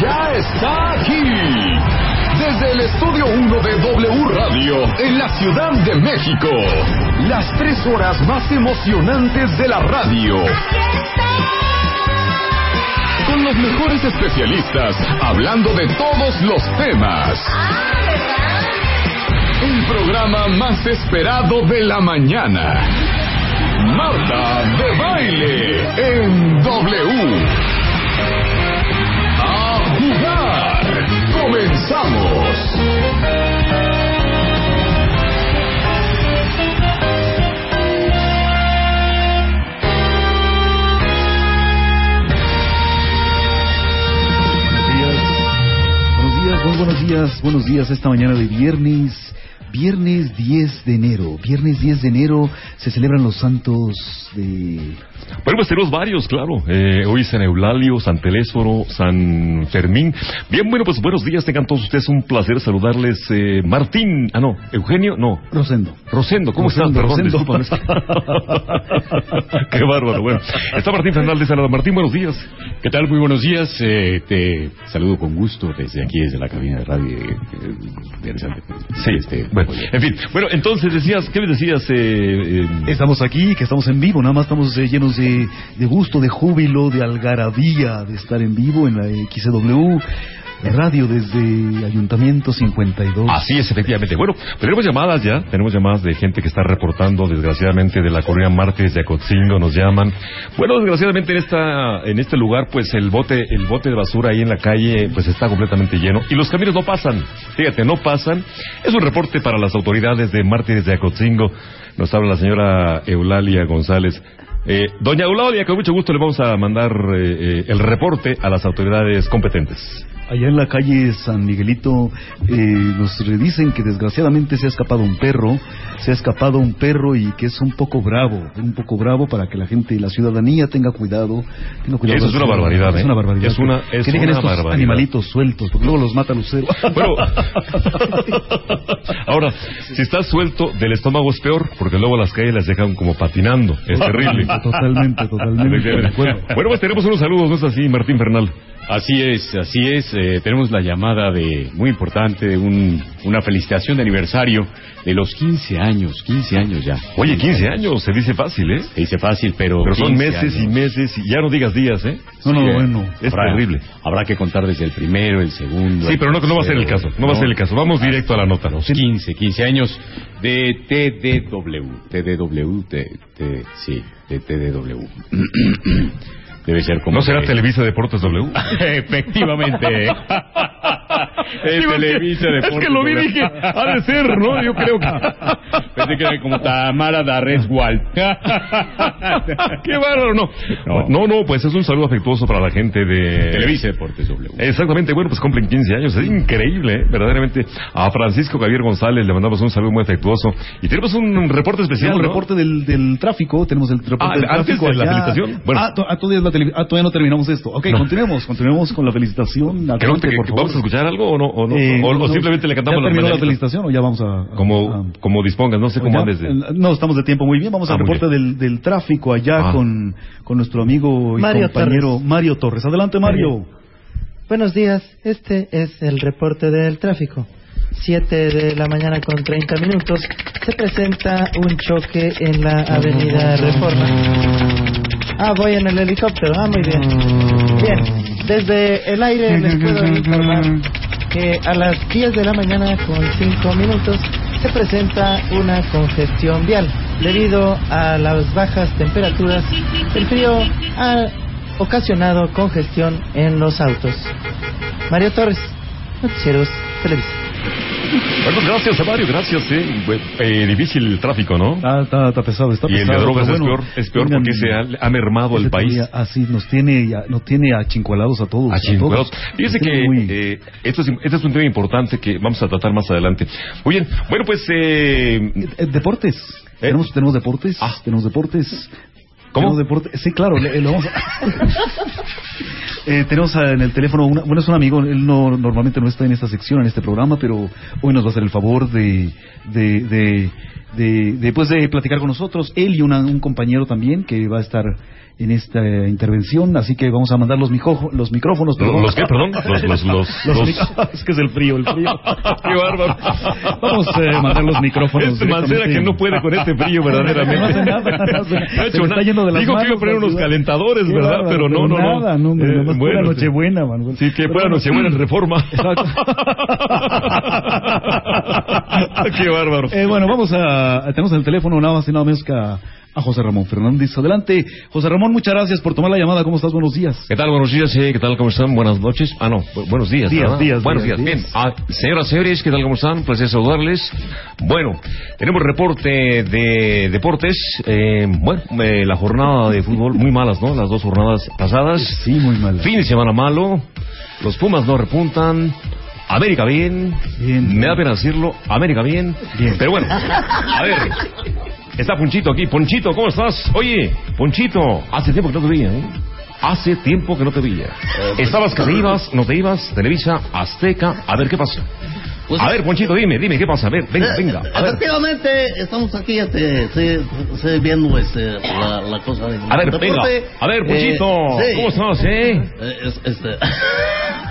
Ya está aquí. Desde el estudio 1 de W Radio, en la Ciudad de México. Las tres horas más emocionantes de la radio. Con los mejores especialistas, hablando de todos los temas. El programa más esperado de la mañana. Marta de Baile en W. Comenzamos. Buenos días, muy buenos días, buenos días esta mañana de viernes, viernes 10 de enero, viernes 10 de enero se celebran los santos de... Bueno, pues tenemos varios, claro. Eh, hoy San Eulalio, San Telésforo, San Fermín. Bien, bueno, pues buenos días, tengan todos ustedes un placer saludarles. Eh, Martín, ah no, Eugenio, no. Rosendo. Rosendo, ¿cómo Rosendo, estás? Perdón, Rosendo. Qué bárbaro, bueno. Está Martín Fernández, salada. Martín, buenos días. ¿Qué tal? Muy buenos días. Eh, te saludo con gusto desde aquí, desde la cabina de radio. eh, eh, interesante. Sí, Este, bueno, en fin. Bueno, entonces decías, ¿qué me decías? Eh, eh, Estamos aquí, que estamos en vivo, nada más estamos eh, llenos de, de gusto, de júbilo, de algarabía de estar en vivo en la XW Radio desde Ayuntamiento 52. Así es, efectivamente. Bueno, tenemos llamadas ya, tenemos llamadas de gente que está reportando, desgraciadamente, de la colonia Martes de Acotzingo, nos llaman. Bueno, desgraciadamente en esta, en este lugar, pues el bote, el bote de basura ahí en la calle, pues está completamente lleno y los camiones no pasan. Fíjate, no pasan. Es un reporte para las autoridades de Martires de Acotzingo. Nos habla la señora Eulalia González. Eh, doña Eulalia, con mucho gusto le vamos a mandar eh, eh, el reporte a las autoridades competentes. Allá en la calle San Miguelito eh, nos dicen que desgraciadamente se ha escapado un perro, se ha escapado un perro y que es un poco bravo, un poco bravo para que la gente, la ciudadanía tenga cuidado. Tenga cuidado Eso es una barbaridad, Es ¿eh? una barbaridad. Es una- es que una estos barbaridad. animalitos sueltos, porque luego los mata Lucero. Bueno, ahora, si estás suelto del estómago es peor, porque luego las calles las dejan como patinando. Es terrible. Totalmente, totalmente. acuerdo. Bueno, pues tenemos unos saludos, ¿no es así, Martín Fernal? Así es, así es. eh, tenemos la llamada de muy importante, de un, una felicitación de aniversario de los 15 años, 15 años ya. Oye, 15 años, se dice fácil, ¿eh? Se dice fácil, pero. Pero son 15 meses y meses, y ya no digas días, ¿eh? No, no, Sí, eh, bueno. Es habrá- terrible. Habrá que contar desde el primero, el segundo. Sí, el pero no, no va a ser el caso, tercero, no va a ser el caso. Vamos directo a la nota. Los 15, 15 años de TDW. TDW, T, T, sí, de TDW. Debe ser como. ¿No será que- Televisa Deportes W? Efectivamente. es Digo, es que- Televisa Es Deportes que lo vi y dije, ha de ser, ¿no? Yo creo que... Pensé que era como Tamara Darreswald. Qué bárbaro, no. No. No, no, pues es un saludo afectuoso para la gente de... Televisa Deportes W. Exactamente, bueno, pues cumplen 15 años, es increíble, ¿eh? verdaderamente. A Francisco Javier González le mandamos un saludo muy afectuoso. Y tenemos un reporte especial, el ¿no? reporte del, del tráfico, tenemos el reporte Ah, del antes tráfico de la allá. felicitación. Bueno. Ah, ah, todavía, es la tele- ah, todavía no terminamos esto. Ok, No. continuemos, continuemos con la felicitación. Creo que, por que favor. vamos a escuchar algo o no, o, no, Eh, o, o no, simplemente le cantamos ¿Ya la mañanitas? felicitación o ya vamos a...? a- Como, a- como dispongas, no sé cómo ¿Ya? andes de... Eh, No, estamos de tiempo muy bien. Vamos Ah, al reporte del, del tráfico allá Ah. con, con nuestro amigo y Mario compañero Torres. Mario Torres. Adelante, Mario. Buenos días, este es el reporte del tráfico. 7 de la mañana con 30 minutos se presenta un choque en la avenida Reforma. Ah, voy en el helicóptero, ah, muy bien. Bien, desde el aire les puedo informar que a las 10 de la mañana con 5 minutos se presenta una congestión vial debido a las bajas temperaturas. El frío ha ocasionado congestión en los autos. Mario Torres, Noticieros Televisa. Bueno, gracias a Mario, gracias, eh. Eh, difícil el tráfico, ¿no? Está, está, está pesado, está Y el de drogas es bueno, peor, es peor porque se ha, ha mermado el país. todavía Así nos tiene, ya- nos tiene achincuelados a todos. A a chingados. todos. Fíjese que muy- eh, esto, es, este es un tema importante que vamos a tratar más adelante. Muy bien, bueno, pues... Eh, Eh, Deportes. Tenemos, tenemos deportes. Ah. Tenemos deportes. ¿Cómo? Deportes. Sí, claro. le- lo vamos a- Eh, tenemos en el teléfono, una- bueno, es un amigo, él no normalmente no está en esta sección, en este programa, pero hoy nos va a hacer el favor de, de, de, de, de, pues, de platicar con nosotros. Él y una- un compañero también que va a estar en esta intervención, así que vamos a mandar los, mijo- los micrófonos. perdón. ¿Los qué, perdón? Los, los, los, es que es el frío, el frío. Qué bárbaro. Vamos eh, a mandar los micrófonos. Este Mancera que no puede con este frío, verdaderamente. No hace nada, no hace- No ha se hecho le está nada. yendo de las Dijo que iba a poner unos calentadores, ¿verdad? bárbaro, pero no, no, no. Nada, no, hombre, Eh, pura bueno, Nochebuena, Manuel. Sí, que fuera. Nochebuena en reforma. Qué bárbaro. Eh, bueno, vamos a. Tenemos en el teléfono nada más y nada menos que a, a José Ramón Fernández. Adelante, José Ramón, muchas gracias por tomar la llamada. ¿Cómo estás? Buenos días. ¿Qué tal? Buenos días, eh, ¿qué tal? ¿Cómo están? Buenas noches. Ah, no, bu- buenos días. Días, días, Buenos días. Bien. Ah, señoras, señores, ¿qué tal? ¿Cómo están? Placer saludarles. Bueno, tenemos reporte de deportes. Eh, bueno, eh, la jornada de fútbol, muy malas, ¿no? Las dos jornadas pasadas. Sí, muy mal. Fin de semana malo. Los Pumas no repuntan. América bien. Bien. Me da pena decirlo. América bien. Bien. Pero bueno, a ver. Está Ponchito aquí. Ponchito, ¿cómo estás? Oye, Ponchito, hace tiempo que no te veía, ¿eh? Hace tiempo que no te veía. Estabas que te ibas, no te ibas, Televisa, Azteca. A ver, ¿qué pasa? Pues- a ver, Ponchito, dime, dime, ¿qué pasa? A ver, venga, Eh, venga. A ver, Efectivamente, estamos aquí este, sí, sí, viendo este, la, la cosa de a ver, deporte. venga. A ver, Ponchito, Eh, sí. ¿cómo estás, eh? Eh, es- este...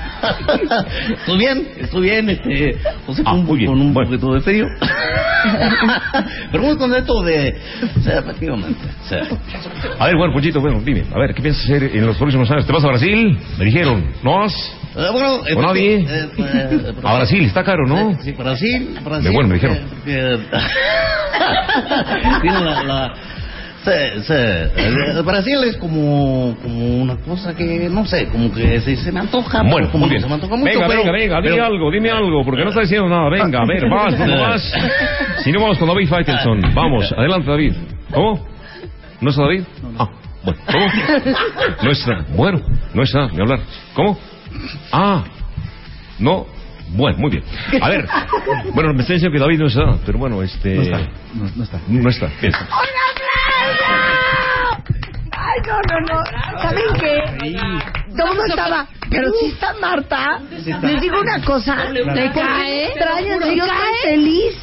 estoy bien, estoy bien, este, o sea, Ah, con, con un bueno. poquito de frío. Pero muy contento de, sí. A ver, bueno, Ponchito, bueno, dime. A ver, ¿qué piensas hacer en los próximos años? ¿Te vas a Brasil? Me dijeron, ¿no vas? Eh, bueno, ¿O nadie? eh, eh, A Brasil, está caro, ¿no? Sí, Brasil, Brasil. De bueno, me dijeron. tiene la, la- sí, sí. Eh, Brasil es como, como una cosa que, no sé, como que se, se me antoja. Bueno, como muy bien. se me antoja mucho, venga, pero- venga, venga, dime pero- algo, dime algo, porque no está diciendo nada. Venga, a ver, vas, ¿cómo vas? Si no, vamos con David Faitelson. Vamos, adelante, David. ¿Cómo? ¿No está David? Ah, bueno, ¿cómo? No está. Bueno, no está, ni hablar. ¿Cómo? Ah, no. Bueno, muy bien. A ver, bueno, me está diciendo que David no está, pero bueno, este... No está. No, no está. No está. Bien. No, no, no. ¿Saben qué? ¿Dónde estaba? Pero si está Marta, les digo una cosa. ¿Te cae? Extraño, yo estoy feliz.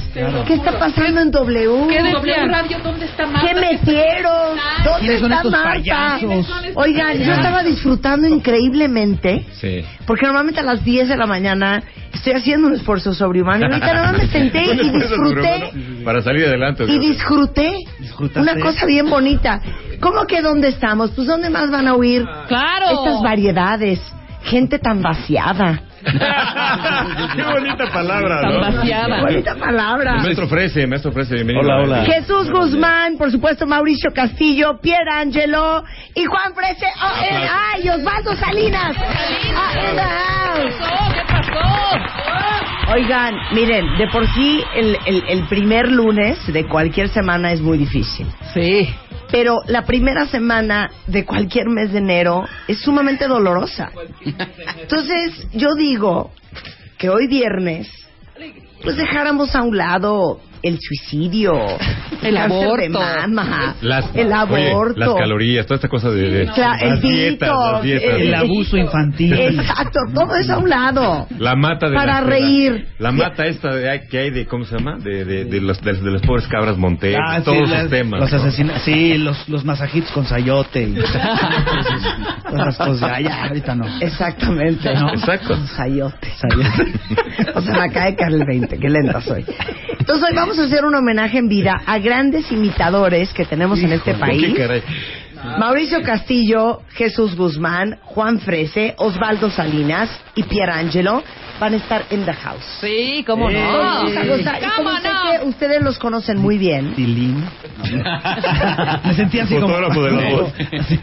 ¿Qué está pasando en W? ¿Qué W Radio? ¿Dónde está Marta? ¿Qué metieron? ¿Dónde ¿Quiénes son está Marta? payasos? Oigan, yo estaba disfrutando increíblemente. Sí. Porque normalmente a las 10 de la mañana estoy haciendo un esfuerzo sobrehumano. Y ahorita nada más me senté y disfruté. Para salir adelante. Y disfruté una cosa bien bonita. ¿Cómo que dónde estamos? Pues ¿dónde más van a oír Claro. estas variedades? Gente tan vaciada. Qué bonita palabra, Tan vaciada. Bonita palabra. Maestro Frese, maestro Frese, bienvenido. Hola, hola. Jesús Guzmán, por supuesto Mauricio Castillo, Pierre Angelo y Juan Frese. Oh, eh, ¡Ay, Osvaldo Salinas! Ah, in the house. ¿Qué pasó? Oigan, miren, de por sí el, el- el primer lunes de cualquier semana es muy difícil. Sí. Pero la primera semana de cualquier mes de enero es sumamente dolorosa. Entonces, yo digo que hoy viernes, pues dejáramos a un lado el suicidio, El aborto. de mama, Las, el oye, aborto. las calorías, toda esta cosa de... de- Cla- el las dietas, las el- El abuso infantil. Exacto, todo eso a un lado. La mata de Para la, reír. La, la mata esta de, que hay de, ¿cómo se llama? De, de, de, los, de, de los pobres cabras monteses, Ah, sí, todos esos las- temas. Los ¿no? asesina- sí, los, los masajitos con sayote. y Todas esas cosas. Ya, ya, ahorita no. Exactamente. No. Exacto. Con sayote. Sayote. o sea, me acaba de caer el 20, qué lenta soy. Entonces hoy vamos a hacer un homenaje en vida a grandes imitadores que tenemos en este país. Mauricio Castillo, Jesús Guzmán, Juan Frese, Osvaldo Salinas y Pierangelo. Van a estar en The House. Sí, cómo no. vamos a gozar. Y como ¿Cómo sé no? que ustedes los conocen muy bien, Tilín. Me sentí así como... Fotógrafo de la voz.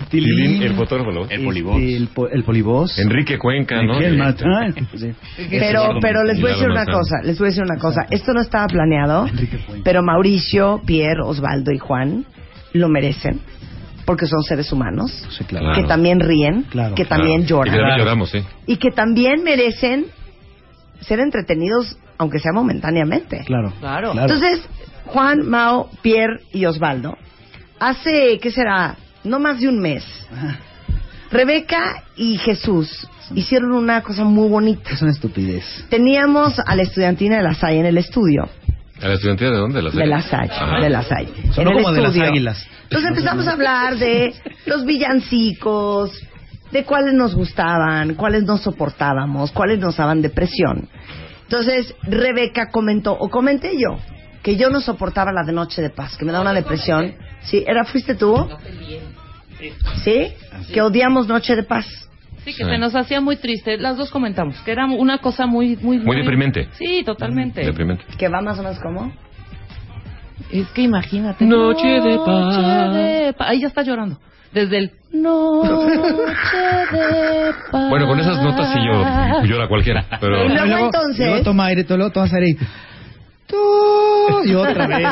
Tilín. Tilín, el fotógrafo de la voz. El polivoz. El, po- el polivoz. Enrique Cuenca, ¿no? Miguel Eh, Mata- sí. pero, pero les voy a decir una cosa, les voy a decir una cosa. Esto no estaba planeado, pero Mauricio, Pierre, Osvaldo y Juan lo merecen, porque son seres humanos, Sí, claro. Claro. que también ríen, Claro, que claro. también Y que lloran, también lloramos, sí. y que también merecen ser entretenidos, aunque sea momentáneamente. Claro. Claro. Entonces, Juan, Mao, Pierre y Osvaldo, hace, ¿qué será? No más de un mes, Rebeca y Jesús hicieron una cosa muy bonita. Es una estupidez. Teníamos a la estudiantina de la SAI en el estudio. ¿A la estudiantina de dónde? De la SAI, de la SAI. Sonó en el como de las águilas. Entonces empezamos a hablar de los villancicos, de cuáles nos gustaban, cuáles no soportábamos, cuáles nos daban depresión. Entonces Rebeca comentó, o comenté yo, que yo no soportaba la de Noche de Paz, que me da una depresión. ¿Sí? ¿Era, fuiste tú? ¿Sí? Que odiamos Noche de Paz. Sí, que se nos hacía muy triste. Las dos comentamos que era una cosa muy, muy, Muy deprimente. Sí, totalmente. Deprimente. Que va más o menos como... Es que imagínate. Noche de paz. Noche de paz. Ahí ya está llorando. Desde el Noche de paz. Bueno, con esas notas sí lloro, llora cualquiera, pero... Y luego, entonces- Luego toma aire, tú luego tomas aire y... Tú, y otra vez.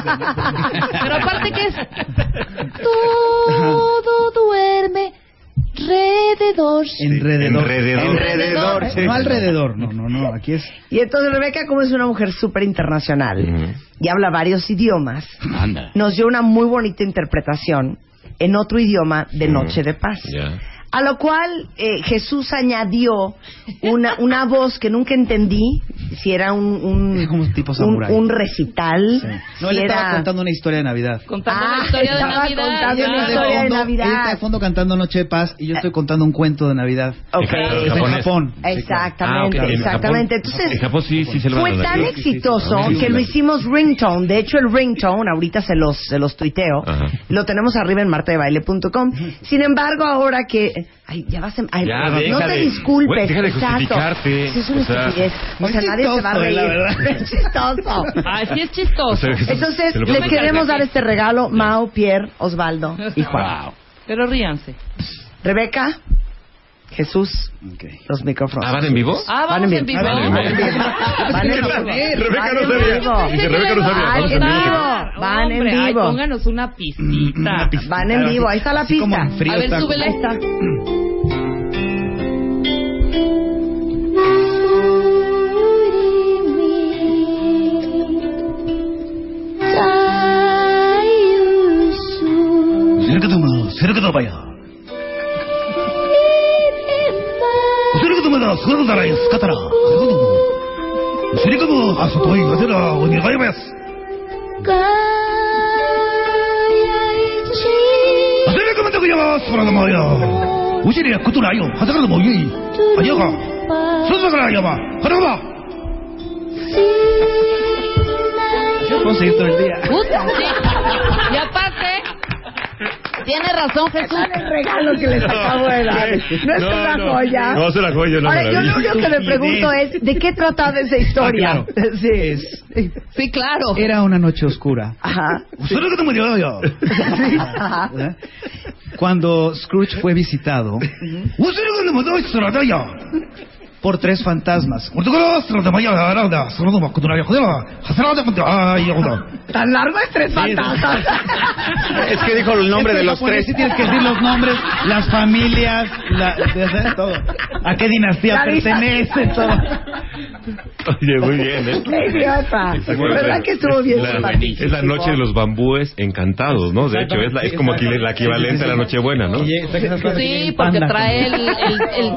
Pero aparte que es todo duerme alrededor. Enrededor. Enrededor. Eh, No alrededor, no, no, no. Aquí es... Y entonces Rebeca, como es una mujer súper internacional y habla varios idiomas, Anda. nos dio una muy bonita interpretación en otro idioma de Noche de Paz. A lo cual eh, Jesús añadió una, una voz que nunca entendí, si era un, un, Como tipo un, un recital, Sí. No, si él estaba era... contando una historia de Navidad. Contando Ah, la historia de estaba Navidad. contando ya. una historia de fondo- Navidad. Él está de fondo cantando Noche de Paz y yo estoy contando un cuento de Navidad. Ok. En Está en. Japón. Exactamente, Ah, ok. En exactamente. Entonces, en Japón sí, sí se lo fue tan exitoso Ah, sí, que sí. lo hicimos ringtone. De hecho, el ringtone, ahorita se los, se los tuiteo, Ajá. lo tenemos arriba en martadebaile.com. Sin embargo, ahora que... Ay, ya vas a... ay, Ya, no deja te de- disculpes. güey, deja de exacto. justificarte. Sí, es una O sea, estupidez. O sea, nadie se va a reír. Es chistoso. Ay, sí es chistoso. O sea, Jesús, Entonces, les queremos dar este regalo, Mao, Pierre, Osvaldo y Juan. Wow. Pero ríanse. Rebeca, Jesús, los micrófonos. Ah, ¿van en vivo? Ah, vamos en vivo. Van en vivo. Van en vivo. Rebeca no Van en sabía. vivo. Dice, Rebeca no sabía. Van Vamos en en vivo. vivo. Van en Hombre, ay, vivo. pónganos una pistita. Van en vivo. Ahí está la Así pista. frío A ver, está- なら座るならいすかたら。すりかむ、あそといがてらお願います。あてめくまたくやわ、そらのまや。おしりやくとらよ、はたからもいい。ありやか。そらからやば、はたかば。やっぱ tiene razón Jesús. el regalo que les acabo de dar. No es una joya. No, es una joya, no Ahora, yo lo único que me pregunto es, ¿de qué trataba esa historia? Ah, Sí. Sí, claro. Era una noche oscura. Ajá. Sí, ajá. ¿Eh? Cuando Scrooge fue visitado por tres fantasmas. Tan largo es tres fantasmas. Es que dijo el nombre Es de los tres. Sí tienes que decir los nombres, las familias, la, todo. A qué dinastía La pertenece, todo. Oye, muy bien, ¿eh? Qué idiota. ¿Verdad que estuvo bien La- es la noche de los bambúes encantados, ¿no? De hecho, es, la- es como aquí la equivalente a la Nochebuena, ¿no? Sí, porque trae el, el, el-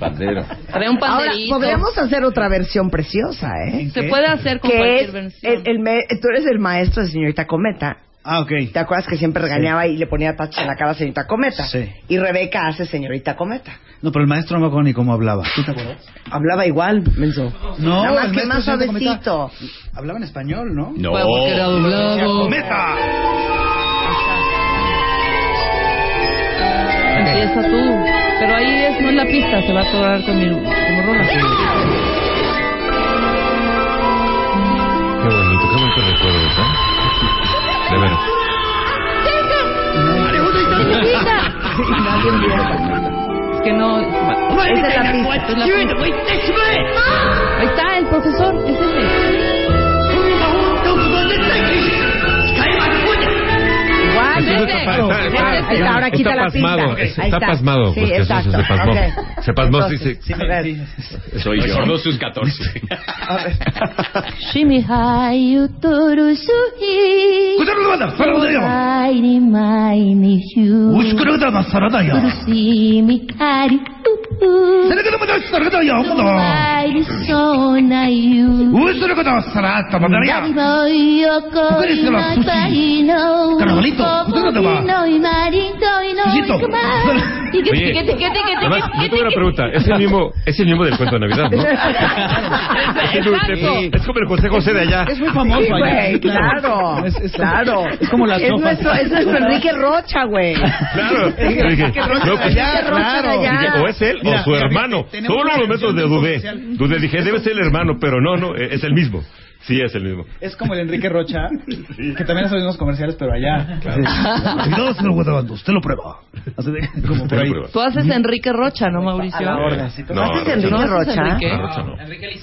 Bandera. trae un Ahora, panderito. podríamos hacer otra versión preciosa, ¿eh? Se puede hacer con cualquier es, versión. el, el me- tú eres el maestro de señorita Cometa. Ah, ok. ¿Te acuerdas que siempre regañaba y le ponía taches en la cara a señorita Cometa? Sí. Y Rebeca hace señorita Cometa. No, pero el maestro no me acuerdo ni cómo hablaba. ¿Tú te acuerdas? Hablaba igual, menso. No, Nada más el que más suavecito. Hablaba en español, ¿no? No. Porque era doblado. ¡Cometa! Empieza tú. Pero ahí es, no es la pista, se va a atorar con mi, como rola. Qué bonito, qué bonito recuerdo, ¿eh? De veras. Es que no. Esa es la pista. es la pista. Ahí está el profesor, es ese. Está, está, ahora quita la pasmado, está pasmado, Sí, exacto. se pasmó. Se pasmó, a ver. Soy yo. Recordó sus 14. Shimi hai utoro suhi. Ai ni mai ni shu. Urusi mi kari. Dari mo yoko ina kai no. No y marito y no. Oye, además, yo tengo una pregunta. Es el mismo, es el mismo del cuento de Navidad, ¿no? Es, el- es como el José José de allá. Es muy famoso Sí, allá. güey, claro. Es, es- claro. Es como las Es sopas. nuestro, es nuestro Enrique Rocha, güey. Claro. No, pues, Enrique Rocha de allá. dije, o es él Mira, o su hermano. Todos los momentos de dudé. Dudé, dije, debe ser el hermano, pero no, no, es el mismo. Sí, es el mismo. Es como el Enrique Rocha, que también hace unos comerciales, pero allá. Cuidado, señor Guadalajara, usted lo prueba. Como por ahí. Tú haces Enrique Rocha, ¿no, Mauricio? A la No, ¿Haces Enrique no. ¿No haces Rocha? Enrique? Rocha no.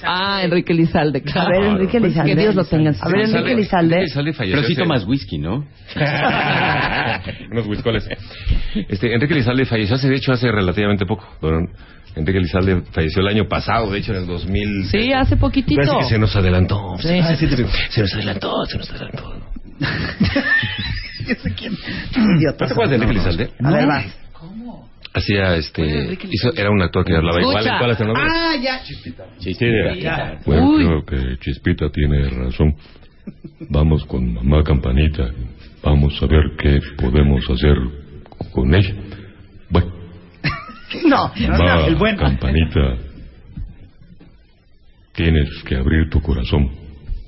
Ah, Enrique Lizalde, claro. A ver, Enrique Pues Lizalde. Que Dios lo tenga A ver, Enrique Lizalde. Pero sí tomas whisky, ¿no? Unos whiskoles. Este, Enrique Lizalde falleció hace, de hecho, hace relativamente poco. Don Enrique Lizalde falleció el año pasado, de hecho, en el 2000. Sí, hace poquitito. Parece que se nos adelantó. Sí. Ah, sí, se nos adelantó, se nos adelantó. Idiota. ¿No te acuerdas de Enrique Lizalde? A ver, va. Hacía, este, hizo, era un actor que hablaba igual Escucha. todas las telenovelas. Ah, ya. Chispita. Bueno, Uy. creo que Chispita tiene razón. Vamos con mamá Campanita. Vamos a ver qué podemos hacer con ella. Bueno, No, mamá el bueno. Campanita. Tienes que abrir tu corazón.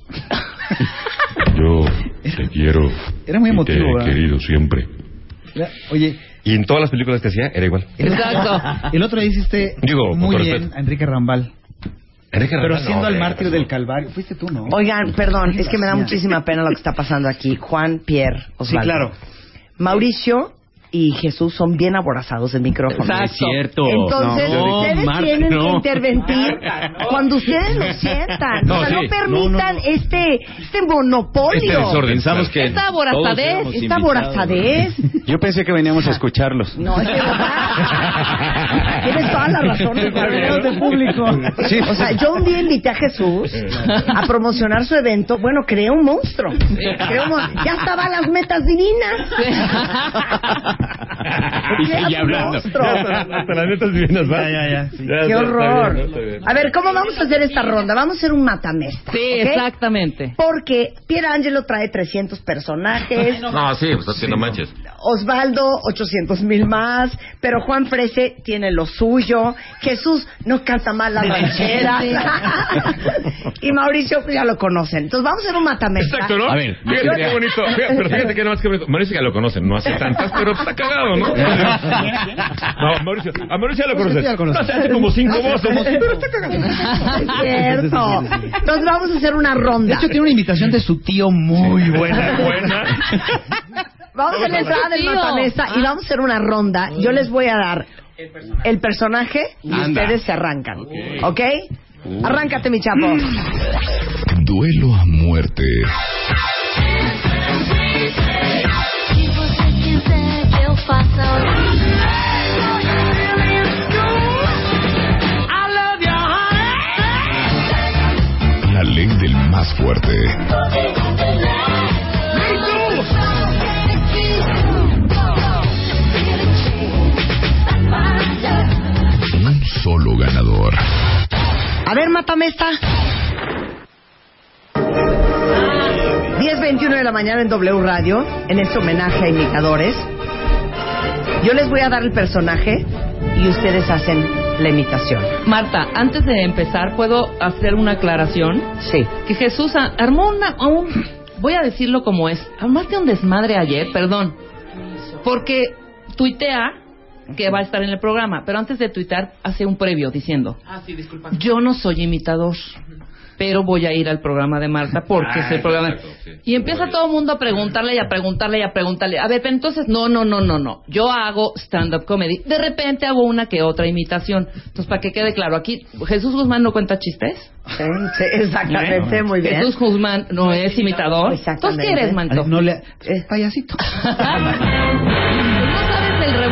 Yo te quiero. Era muy y emotivo, Te he ¿verdad? querido siempre. Oye, Y en todas las películas que hacía era igual. Exacto. el otro día hiciste Digo, muy bien respeto. a Enrique Rambal. Enrique Pero siendo no, el de mártir razón. del Calvario. Fuiste tú, ¿no? Oigan, perdón, ¿Qué es que me da muchísima pena lo que está pasando aquí. Juan, Pierre, Sí, Osvaldo. claro. Mauricio y Jesús son bien aborazados del micrófono. No es cierto. Entonces, No, ustedes Marta, tienen que no. intervenir cuando ustedes lo sientan. No, o sea, sí. no permitan este este monopolio. Este desorden. Pensamos que Esta aborazadez, Esta invitados. vorazadez. Yo pensé que veníamos a escucharlos. No, es de verdad. Tienes toda la razón. De público. O sea, yo un día invité a Jesús a promocionar su evento. Bueno, creé un monstruo. Creé un mon- Ya estaban las metas divinas. Y hablando. monstruo. Hasta las netas divinas, ¿va? Ya, ya, ya, sí. Ya, Qué horror. bien, está bien. A ver, ¿cómo vamos a hacer esta ronda? Vamos a hacer un matamesta. Sí, ¿ok? exactamente. Porque Pierangelo trae 300 personajes. No, sí, pues así no manches. Osvaldo, 800 mil más, pero Juan Frese tiene lo suyo, Jesús no canta mal las rancheras, y Mauricio pues ya lo conocen. Entonces vamos a hacer un matamesta. Exacto, ¿no? A ver, fíjate qué bonito. Fíjate, pero fíjate que nada más que bonito. Mauricio ya lo conocen, no hace tantas, pero está cagado, ¿no? No, Mauricio, a Mauricio ya lo conocen. No, se hace como cinco voces, pero está cagado. Es cierto. Entonces vamos a hacer una De ronda. hecho, tiene una invitación de su tío muy buena. Buena. Vamos a la entrada del matamesta y vamos a hacer una ronda. Yo les voy a dar el personaje y Anda. ustedes se arrancan. ¿Ok? Arráncate, mi chapo. Duelo a muerte. La ley del más fuerte. Un solo ganador. A ver, matamesta. 10.21 de la mañana en W Radio, en este homenaje a imitadores. Yo les voy a dar el personaje y ustedes hacen la imitación. Marta, antes de empezar, ¿puedo hacer una aclaración? Sí. Que Jesús armó una... un- voy a decirlo como es. Armaste un desmadre ayer, perdón. Porque tuitea que va a estar en el programa, pero antes de tuitar hace un previo diciendo, Ah, sí, disculpa. yo no soy imitador, pero voy a ir al programa de Marta porque es el programa. Y empieza todo el mundo a preguntarle y a preguntarle y a preguntarle. A ver, pero entonces, no, no, no, no, no. Yo hago stand-up comedy. De repente hago una que otra imitación. Entonces, para que quede claro, aquí Jesús Guzmán no cuenta chistes. Sí, sí, exactamente, muy bien. Jesús Guzmán no es imitador. Entonces, ¿qué eres, Manto? No le... Payasito. no sabes el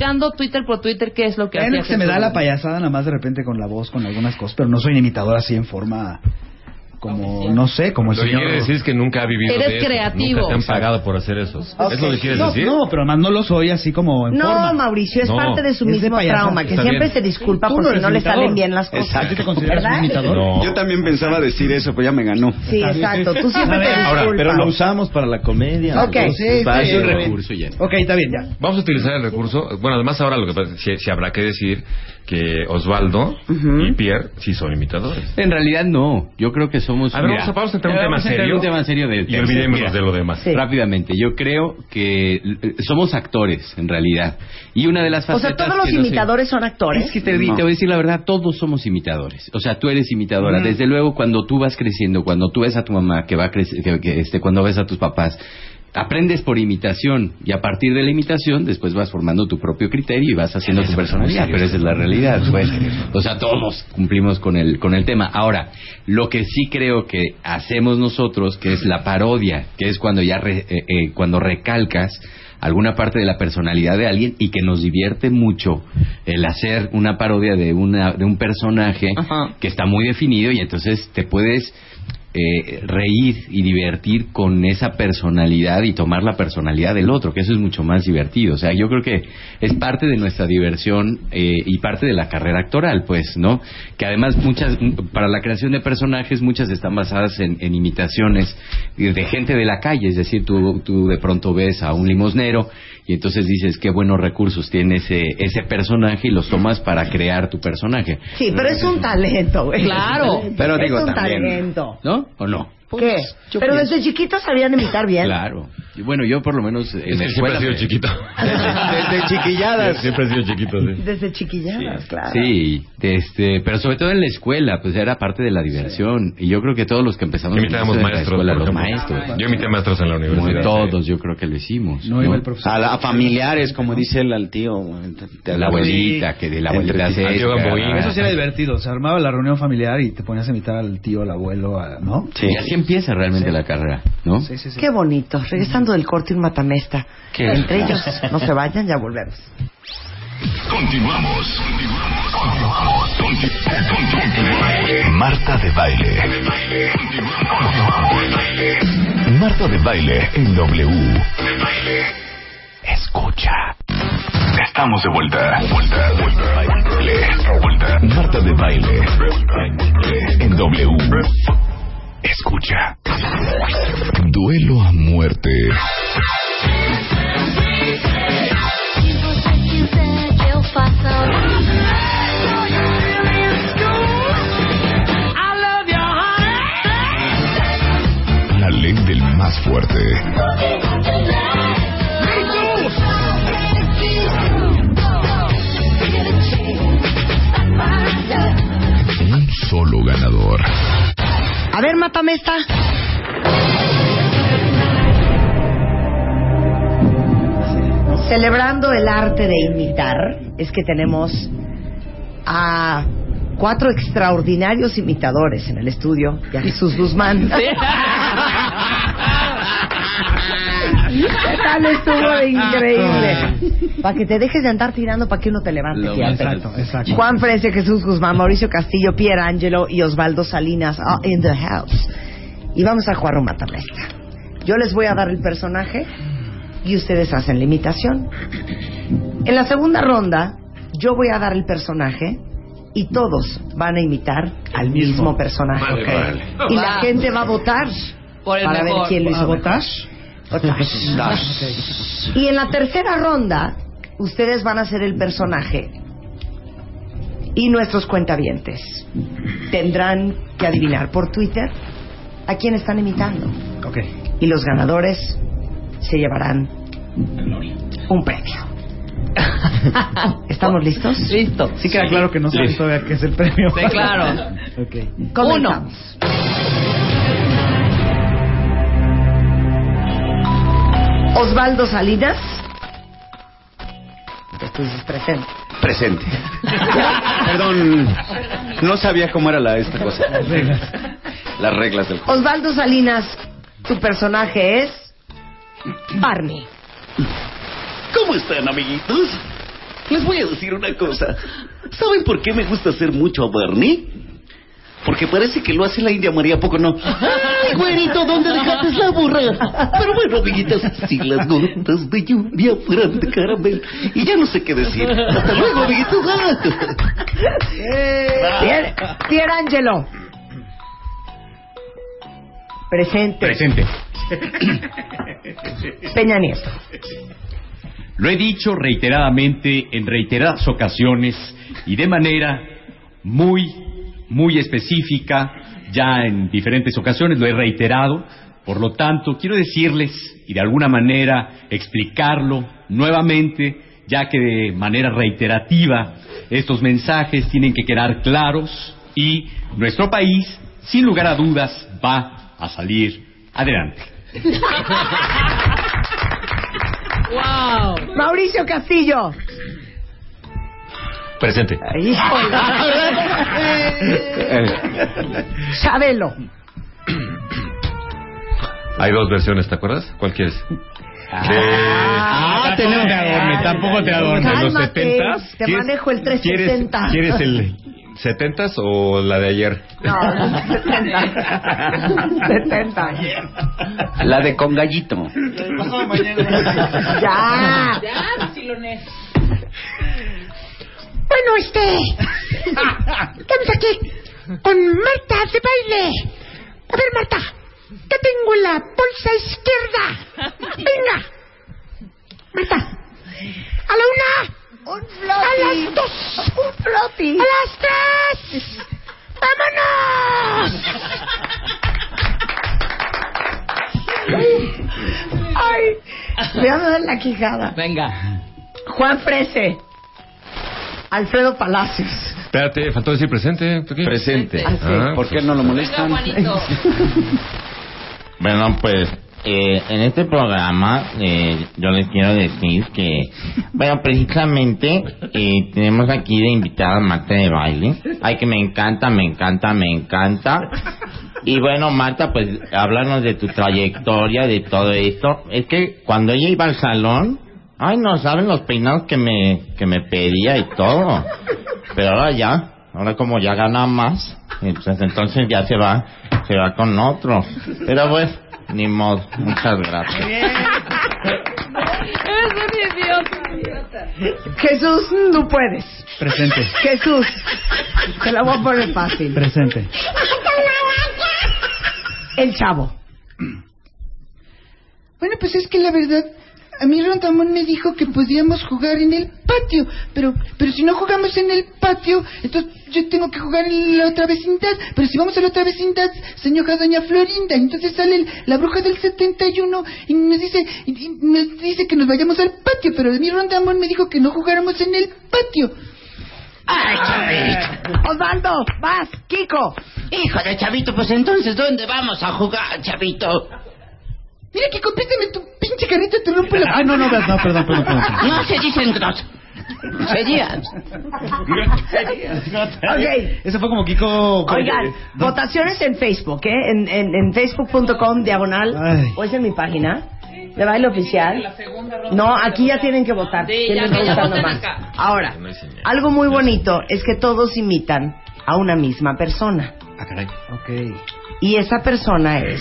explicando Twitter por Twitter qué es lo que que se me da la payasada nada más de repente con la voz, con algunas cosas, pero no soy un imitador así en forma como, no sé, como el Lo que señor... quiere decir es que nunca ha vivido Eres de eso. creativo. Nunca te han pagado por hacer eso. ¿Es lo que quieres no, decir? no, pero además no lo soy así como en No, forma. Mauricio, es No. parte de su Es mismo trauma, que Está siempre bien. se disculpa Tú por no no le salen bien las cosas. Exacto. ¿Tú te consideras ¿Verdad? un imitador? No. Yo también pensaba decir eso, pero ya me ganó. Sí, exacto. Tú siempre te disculpas. Ahora, pero lo usamos para la comedia. Ok. Sí, va, sí, es un recurso ya. Ok, está bien, ya. Vamos a utilizar el recurso. Bueno, además ahora lo que pasa, si, si habrá que decir que Osvaldo y Pierre sí son imitadores. En realidad no, yo creo que somos... A ver, vamos a- vamos a entrar en un tema a serio un tema serio de y olvidémonos de lo demás. Sí. Rápidamente, yo creo que eh, somos actores, en realidad. Y una de las O facetas sea, todos los no sé- imitadores son actores. Es que te, te voy a decir la verdad, todos somos imitadores. O sea, tú eres imitadora. Desde luego, cuando tú vas creciendo, cuando tú ves a tu mamá, que va creci- que, que, este, cuando ves a tus papás, aprendes por imitación y a partir de la imitación después vas formando tu propio criterio y vas haciendo tu personalidad, pero esa es la realidad, pues. O sea, todos cumplimos con el con el tema. Ahora, lo que sí creo que hacemos nosotros, que es la parodia, que es cuando ya re- eh, eh, cuando recalcas alguna parte de la personalidad de alguien y que nos divierte mucho el hacer una parodia de una de un personaje Ajá. que está muy definido y entonces te puedes eh, reír y divertir con esa personalidad y tomar la personalidad del otro, que eso es mucho más divertido. O sea, yo creo que es parte de nuestra diversión eh, y parte de la carrera actoral, pues, ¿no? Que además muchas, para la creación de personajes, muchas están basadas en, en imitaciones de gente de la calle, es decir, tú, tú de pronto ves a un limosnero y entonces dices qué buenos recursos tiene ese, ese personaje y los tomas para crear tu personaje. Sí, pero es un talento, güey. Claro. Pero es digo un también, talento. ¿no? ¿O no? ¿Qué? Pero desde chiquitos sabían imitar bien. Claro. Y bueno, yo por lo menos en Es la que siempre escuela... ha sido chiquito. Desde chiquilladas. Siempre ha sido chiquito, sí. Desde chiquilladas, claro. Sí, este, pero sobre todo en la escuela, pues era parte de la diversión. Y yo creo que todos los que empezamos en Imitábamos de la maestros. escuela, los ejemplo. maestros. Yo imité maestros en la Como universidad. todos, yo creo que lo hicimos. No iba el profesor. A, la- a familiares, como dice el al tío. De la abuelita, que de la abuelita Gamboín. Eso sí era divertido. Se armaba la reunión familiar y te ponías a imitar al tío, al abuelo, a- ¿no? Sí. Empieza realmente la carrera, ¿no? Sí, sí, sí. Qué bonito. Regresando del corte, un matamesta. Entre ellos, no se vayan, ya volvemos. Continuamos. Marta de baile. Marta de baile en W. Escucha. Estamos de vuelta. Vuelta, vuelta, vuelta, vuelta. Marta de baile en W. Escucha. Duelo a muerte. La ley del más fuerte. Un solo ganador. A ver, matamesta. Celebrando el arte de imitar, es que tenemos a cuatro extraordinarios imitadores en el estudio y a Jesús Guzmán. ¿Qué tal estuvo de increíble? Para que te dejes de andar tirando para que uno te levante Lo Exacto, exacto. Juan Frese, Jesús Guzmán, Mauricio Castillo, Pierre Angelo y Osvaldo Salinas are in the house. Y vamos a jugar un matamesta. Yo les voy a dar el personaje y ustedes hacen la imitación. En la segunda ronda, yo voy a dar el personaje y todos van a imitar al mismo, personaje. Vale, ¿ok? vale. Y la gente va a votar Por el para mejor. ver quién lo hizo. ¿A mejor. votar? Y en la tercera ronda, ustedes van a ser el personaje y nuestros cuentavientes tendrán que adivinar por Twitter a quién están imitando. Ok. Y los ganadores se llevarán un premio. ¿Estamos listos? Listo. Sí queda claro que no saben todavía qué es el premio. Sí, claro. ok. Comenzamos. Osvaldo Salinas. Entonces presente. Presente. Perdón, no sabía cómo era la esta cosa. Las reglas. Las reglas del juego. Osvaldo Salinas, tu personaje es Barney. ¿Cómo están, amiguitos? Les voy a decir una cosa. ¿Saben por qué me gusta hacer mucho a Barney? Porque parece que lo hace la India María, ¿a poco no? ¡Ay, güerito, ¿dónde dejaste la burra? Pero bueno, amiguitas, si las gotas de lluvia fueran de caramelo. Y ya no sé qué decir. Hasta luego, amiguitos. Pier, Pierangelo. Presente. Presente. Peña Nieto. Lo he dicho reiteradamente en reiteradas ocasiones y de manera muy, muy específica, ya en diferentes ocasiones lo he reiterado. Por lo tanto, quiero decirles y de alguna manera explicarlo nuevamente, ya que de manera reiterativa estos mensajes tienen que quedar claros y nuestro país, sin lugar a dudas, va a salir adelante. Wow. Mauricio Castillo. Presente. Chabelo. Hay dos versiones, ¿te acuerdas? ¿Cuál quieres? Ah, tenemos te adorne, tampoco te adorne. ¿De los 70 te manejo el 360. ¿Quieres, ¿Quieres el 70 o la de ayer? No, 70. 70. La de con gallito. Ya. Bueno, este. Estamos aquí con Marta de baile. A ver, Marta, ¿qué tengo en la bolsa izquierda? Venga. Marta. A la una. Un A floppy. las dos. Un floppy. A las tres. ¡Vámonos! Ay, van a dar la quijada. Venga. Juan Frese. Alfredo Palacios. Espérate, faltó decir presente. Presente. Ah, sí. Ah, ¿Por qué no lo molestan? Bueno, pues eh, en este programa eh, yo les quiero decir que, bueno, precisamente eh, tenemos aquí de invitada a Marta de baile. Ay, que me encanta, me encanta, me encanta. Y bueno, Marta, pues háblanos de tu trayectoria, de todo esto. Es que cuando ella iba al salón, ay, no saben los peinados que me, que me pedía y todo. Pero ahora ya, ahora como ya gana más, entonces, entonces ya se va, se va con otro. Pero pues, ni modo, muchas gracias. Eres un idiota. Jesús, tú puedes. Presente. Jesús, te la voy a poner fácil. Presente. El chavo. Bueno, pues es que la verdad, a mí Rondamón me dijo que podíamos jugar en el patio, pero pero si no jugamos en el patio, entonces yo tengo que jugar en la otra vecindad, pero si vamos a la otra vecindad, se enoja doña Florinda, entonces sale el- la bruja del 71 y nos dice y- y nos dice que nos vayamos al patio, pero a mí Rondamón me dijo que no jugáramos en el patio. ¡Ay, chavito! Osvaldo, vas, Kiko. Hijo de Chavito, pues entonces, ¿dónde vamos a jugar, Chavito? Mira que compíteme tu pinche carrito, te rompo la... Ah, no, no, no, perdón, perdón, perdón. No se dicen grosso. Serían. Ok. Eso fue como Kiko. Oigan, no. votaciones en Facebook, ¿eh? En, en, en facebook.com diagonal. Ay. ¿O es en mi página? ¿De baile oficial? No, aquí ya tienen que votar. Sí, ¿Quién ya, les que nomás? acá. Ahora, algo muy bonito es que todos imitan a una misma persona. Ah, caray. Ok. Y esa persona es.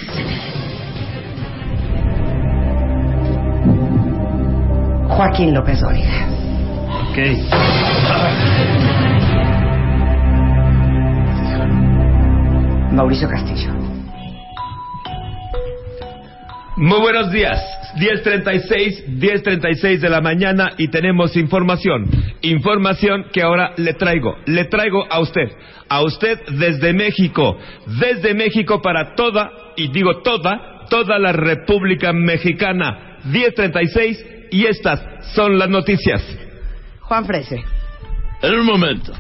Joaquín López Dóriga. Ok. Mauricio Castillo. Muy buenos días. 10.36, 10.36 de la mañana y tenemos información. Información que ahora le traigo. Le traigo a usted. A usted desde México. Desde México para toda, y digo toda, toda la República Mexicana. 10.36 y estas son las noticias. Juan Frese. En un momento,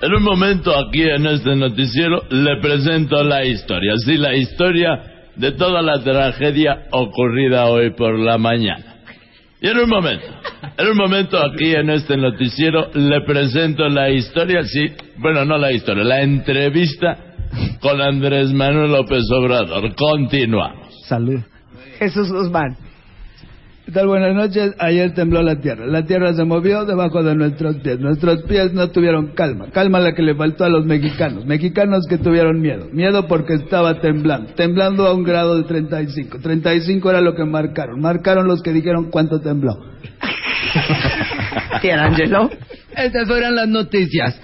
en un momento aquí en este noticiero le presento la historia, sí, la historia de toda la tragedia ocurrida hoy por la mañana. Y en un momento, en un momento aquí en este noticiero le presento la historia, sí, bueno, no la historia, la entrevista con Andrés Manuel López Obrador. Continuamos. Salud. Jesús Guzmán. ¿Qué tal? Buenas noches. Ayer tembló la tierra. La tierra se movió debajo de nuestros pies. Nuestros pies no tuvieron calma. Calma la que le faltó a los mexicanos. Mexicanos que tuvieron miedo. Miedo porque estaba temblando. Temblando a un grado de 35. 35 era lo que marcaron. Marcaron los que dijeron cuánto tembló. Angelo. Estas fueron las noticias.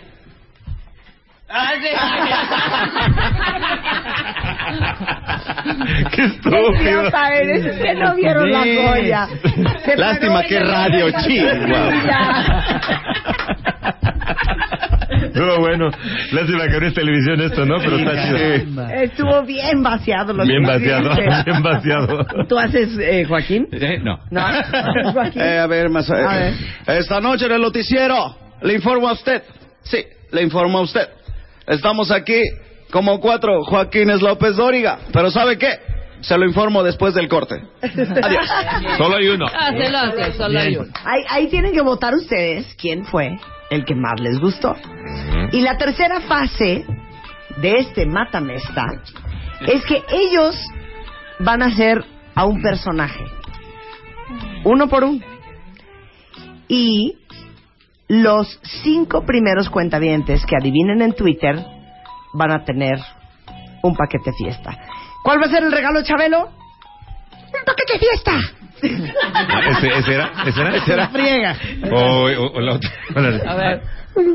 Qué Idiota eres, ustedes no vieron la joya. Se Lástima que radio, chihuahua. Estuvo bueno. Lástima que no es televisión esto, ¿no? Pero está chido. Estuvo bien vaciado. Lo Bien que vaciado, bien vaciado. ¿Tú haces, eh, Joaquín? no. ¿No? Joaquín. Eh, a ver, más. eh, A ver. Esta noche en el noticiero le informo a usted. Sí, le informo a usted. Estamos aquí como cuatro Joaquines López Dóriga. Pero ¿sabe qué? Se lo informo después del corte. Adiós. Solo hay uno. Ah, se lo hace, solo hay uno. Ahí, ahí tienen que votar ustedes quién fue el que más les gustó. Y la tercera fase de este Matamesta es que ellos van a hacer a un personaje. Uno por uno. Y los cinco primeros cuentavientes que adivinen en Twitter van a tener un paquete fiesta. ¿Cuál va a ser el regalo, Chabelo? ¡Un paquete fiesta! ¿Ese, ese era? ¿Ese era? Ese era friega. O, o- o la otra. A ver.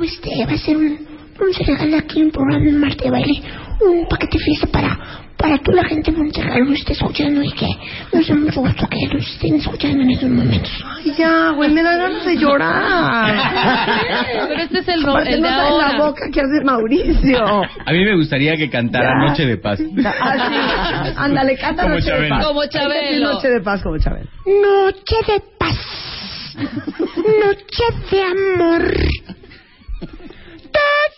Este va a ser un, un se regala aquí un programa en Marte de Baile, un paquete fiesta para, para toda la gente de Monterrey que nos esté escuchando y que nos da mucho gusto que nos estén escuchando en estos momentos. Ay, ya, güey, me da ganas de llorar. Pero este es el, el de no saben ahora. la boca que hace Mauricio. A mí me gustaría que cantara Ya. Noche de Paz. Ah, sí. Ándale, canta Como Noche de. Paz. Como Chabelo. Noche de Paz como Chabelo. Noche de paz. Noche de amor.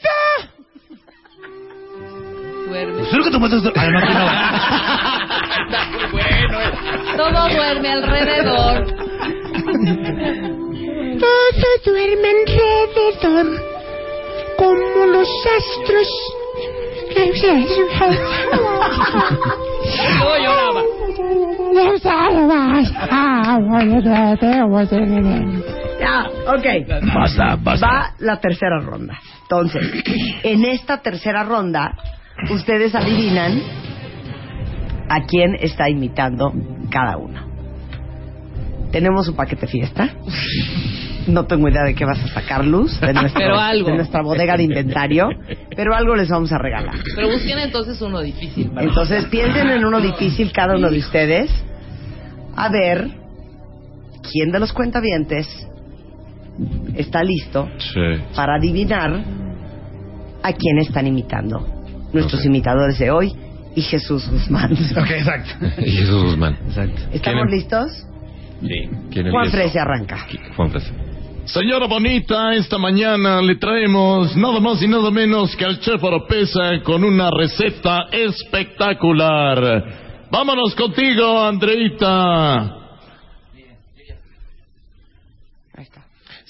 Todo. Duerme. Espero que te puedas... Además que no. Todo duerme alrededor. Todo duerme alrededor, como los astros. Luego lloraba. Ya, ok. Basta, basta. Va la tercera ronda. Entonces, en esta tercera ronda, ustedes adivinan a quién está imitando cada uno. Tenemos un paquete fiesta. No tengo idea de qué vas a sacar, Luz, de, nuestro- Pero algo. de nuestra bodega de inventario, pero algo les vamos a regalar. Pero busquen entonces uno difícil. para- Entonces piensen en uno difícil cada uno de ustedes. A ver quién de los cuentavientes está listo Sí. para adivinar a quién están imitando. Nuestros imitadores de hoy y Jesús Guzmán. Ok, exacto. Y Jesús Guzmán. Exacto. ¿Estamos ¿Quién- listos? Sí. ¿Quién Juan? Frese arranca. Juan Frese. Señora bonita, esta mañana le traemos nada más y nada menos que al chef Oropesa con una receta espectacular. Vámonos contigo, Andreita.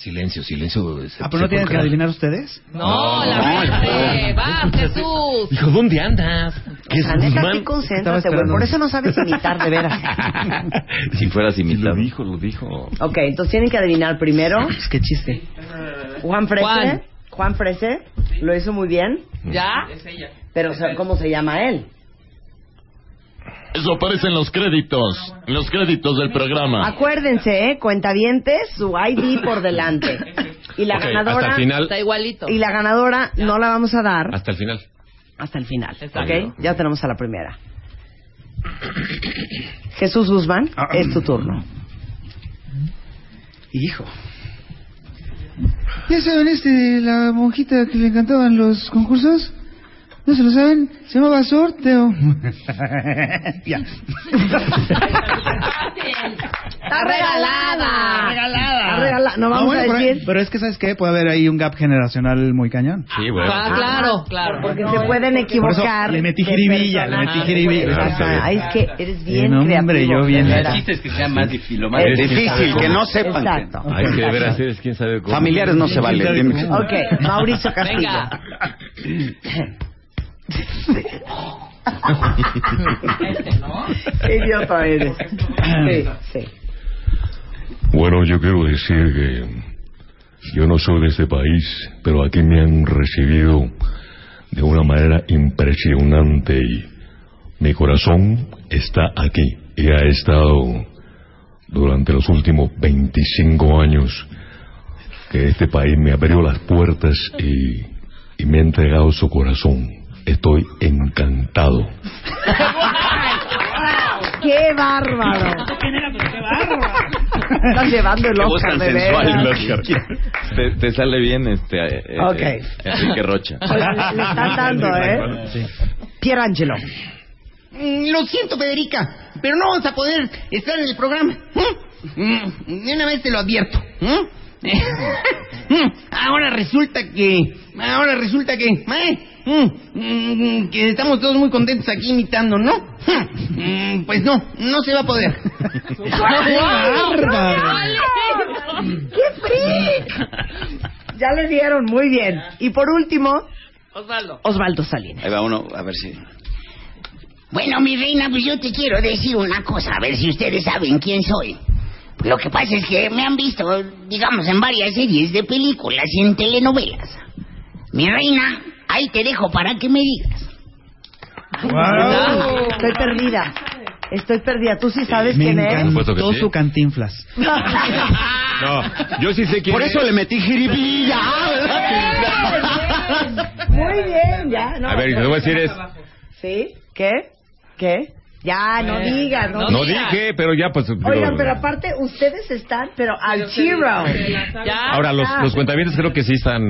Silencio, silencio. Ah, pero no tienen que adivinar ustedes. No, la frase. Va, Jesús. Dijo, ¿dónde andas? ¿Qué es Guzmán? sí, concéntrate, güey. Por eso no sabes imitar, de veras. Si fueras imitado. Lo dijo, lo dijo. Ok, entonces tienen que adivinar primero. Es que chiste. Juan Frese. Juan. Juan Frese lo hizo muy bien. ¿Ya? Pero, o sea, ¿cómo se llama él? Eso aparece en los créditos, en los créditos del programa. Acuérdense, ¿eh? Cuentavientes, su ID por delante. Y la Ok, ganadora. hasta el final. Está igualito. Y la ganadora no la vamos a dar Hasta el final. hasta el final. Exacto. ¿Ok? Ya tenemos a la primera. Jesús Guzmán, es tu turno. Hijo. ¿Ya saben este de la monjita que le encantaban los concursos? ¿No se lo saben? Se llamaba sorteo. ya. Está regalada. Regalada. Está regalada. No vamos bueno, a decir. Pero es que, ¿sabes qué? Puede haber ahí un gap generacional muy cañón. Sí, bueno. Ah, claro, claro. Porque se pueden equivocar. le metí jiribilla, le metí jiribilla. Ay, es que eres bien no, hombre, creativo. yo bien. El chiste es que sea más difícil. Lo más Es difícil, que no sepan que- Exacto. Ay, que veras eres quién sabe cómo. Familiares no se vale. dime. Ok, Mauricio Castillo. Venga. Qué idiota eres. Sí, sí. Bueno, yo quiero decir que yo no soy de este país, pero aquí me han recibido de una manera impresionante y mi corazón está aquí y ha estado durante los últimos 25 años que este país me abrió las puertas y, y me ha entregado su corazón. Estoy encantado. ¡Qué bárbaro! Estás llevando el Oscar de sensual, veras. el Oscar. Te, te sale bien este eh, eh, Ok. eh, Enrique Rocha. Oye, le estás dando, ¿eh? Pierangelo. Mm, Lo siento, Federica, pero no vamos a poder estar en el programa. ¿Mm? Mm, De una vez te lo advierto. ¿Mm? Mm, Ahora resulta que... Ahora resulta que... ¿eh? Mm, mm, Que estamos todos muy contentos aquí imitando, ¿no? Mm, Pues no, no se va a poder. ¡Qué freak! Ya le dieron, muy bien. Y por último, Osvaldo. Osvaldo Salinas. Ahí va uno, a ver si. Bueno, mi reina, pues yo te quiero decir una cosa, a ver si ustedes saben quién soy. Lo que pasa es que me han visto, digamos, en varias series de películas y en telenovelas. Mi reina, ahí te dejo para que me digas. Estoy perdida. Estoy perdida. ¿Tú sí sabes Me quién es? encantó su cantinflas. No, yo sí sé quién Por es. eso le metí jiribilla. Muy bien, ya. No, A ver, te voy a decir es... ¿Sí? ¿Qué? ¿Qué? Ya, no digas, no, No digas. dije, pero ya pues... Oigan, pero aparte, ustedes están, pero al zero. Ahora, los, los cuentavientes creo que sí están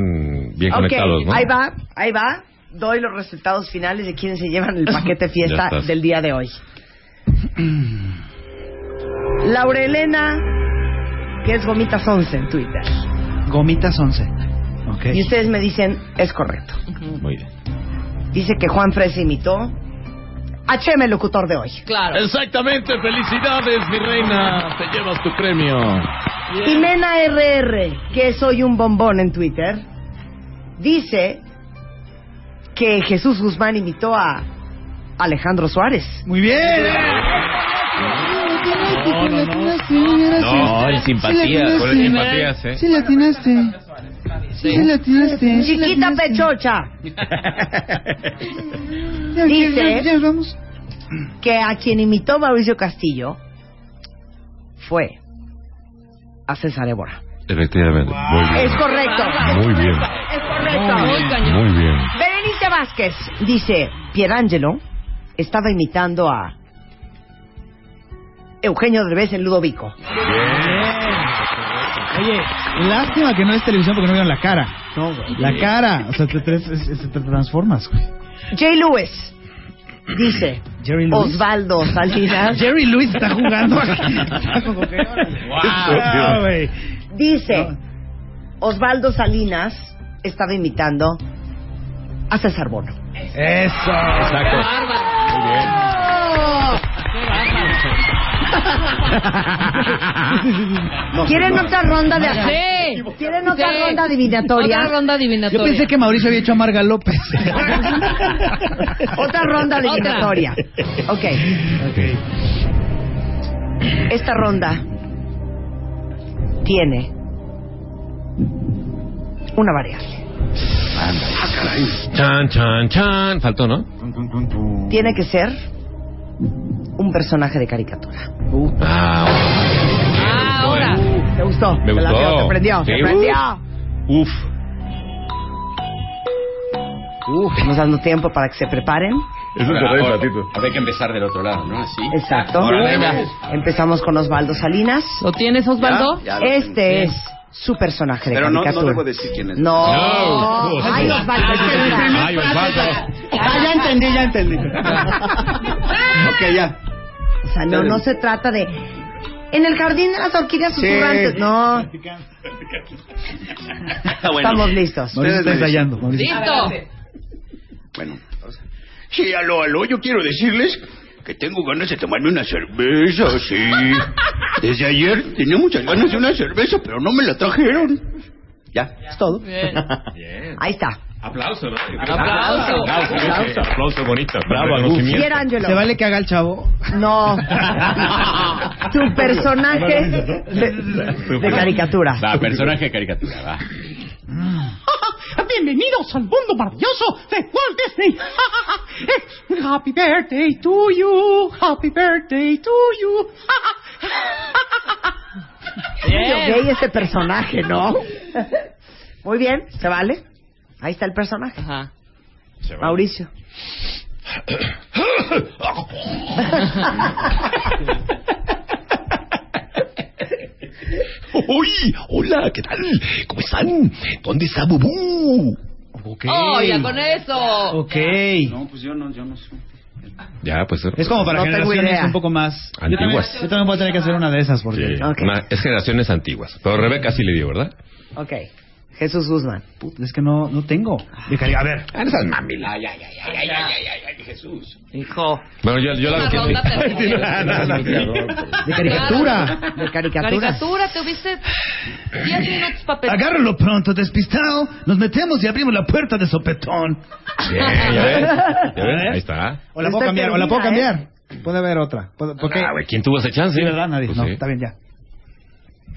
bien Ok, conectados, ¿no? ahí va, ahí va. Doy los resultados finales de quienes se llevan el paquete fiesta del día de hoy. Laura Elena, que es Gomitas 11 en Twitter. Gomitas 11. Ok. Y ustedes me dicen, es correcto. Muy bien. Dice que Juan Fresa imitó Cheme, el locutor de hoy. Claro. Exactamente, felicidades, mi reina. Te llevas tu premio. Jimena RR, que soy un bombón en Twitter, dice que Jesús Guzmán imitó a Alejandro Suárez. Muy bien. No, no, no. No, el simpatía. Con el simpatías, ¿eh? Sí le Sí sí le Chiquita atinaste. pechocha. Dice- ya, ya, vamos. que a quien imitó Mauricio Castillo fue a César Évora. Efectivamente. Muy bien. Es correcto. Muy bien. Es correcto. Muy cañón. Muy bien. Berenice Vázquez dice, Pierangelo estaba imitando a Eugenio Derbez en Ludovico. Oye, lástima que no es televisión porque no vieron la cara. La cara. O sea, te, te- te- te transformas, güey. Jay Lewis dice, Jerry Lewis. Osvaldo Salinas Jerry Lewis está jugando aquí. Está como que, Wow, güey. dice, Osvaldo Salinas estaba imitando a César Bono. Eso. Exacto. Muy bien. ¿Quieren otra ronda de Sí. ¿Quieren otra Sí. ronda adivinatoria? Otra ronda Yo adivinatoria. pensé que Mauricio había hecho a Marga López. Otra ronda Otra. adivinatoria. Ok. Esta ronda tiene una variable. Chan, chan, chan. Faltó, ¿no? Tiene que ser un personaje de caricatura. Ah, Ah, ahora. ¿Te gustó? Me ¿Te gustó. ¿Te prendió? Sí, ¿Te prendió? Uf. Uf, estamos dando tiempo para que se preparen. Eso es un ratito. Habrá que empezar del otro lado, ¿no? Así. Exacto. Ahora, venga. Empezamos con Osvaldo Salinas. ¿Lo tienes, Osvaldo? Ya, ya lo Este tengo. es su personaje de Pero no, caricatura. no debo decir quién es. No. No. Ay, Osvaldo. Ay, Osvaldo. Ah, ya entendí, ya entendí. ok, ya. O sea, no, no se trata de En el jardín de las orquídeas Sí. susurrantes. No. Bueno. Estamos listos. Mauricio está ensayando. Mauricio. ¡Listo! Bueno. Sí, aló, aló, yo quiero decirles que tengo ganas de tomarme una cerveza, sí. Desde ayer tenía muchas ganas de una cerveza, pero no me la trajeron. Ya, es todo. Ahí está. Aplauso, ¿no? Aplauso. Aplauso, aplauso bonito. Bravo. ¿Se vale que haga el chavo? No. tu personaje de, de caricatura. Va, personaje de caricatura, va. Bienvenidos al mundo maravilloso de Walt Disney. Happy birthday to you. Happy birthday to you. Gay ese personaje, ¿no? Muy bien, ¿se vale? Ahí está el personaje. Mauricio. ¡Uy! Hola, ¿qué tal? ¿Cómo están? ¿Dónde está Bubú? Ok. ¡Oh, ya con eso! Ok. No, pues yo no, yo no sé. Ya, pues. Es como para No generaciones un poco más... Antiguas. yo también voy a tener que hacer una de esas porque... Sí, una- es generaciones antiguas. Pero Rebeca sí le dio, ¿verdad? Ok. Jesús Guzmán. Puta, es que no, no tengo. De cari- A ver. Ah, no seas mamila. Ay, ay, ay, ay, ay, ay, ay, ay, Jesús. Hijo. Bueno, yo, yo la que. De caricatura. De caricatura. Caricatura, te hubiste 10 minutos pensar. Agárralo pronto, despistado. Nos metemos y abrimos la puerta de sopetón. Bien, ya ves. Ya ves, Ahí está. O la puedo cambiar, o la puedo cambiar. Puede haber otra. ¿Por qué? Ah, güey, ¿quién tuvo esa chance? Sí, ¿verdad? Nadie. Pues no, está bien, ya.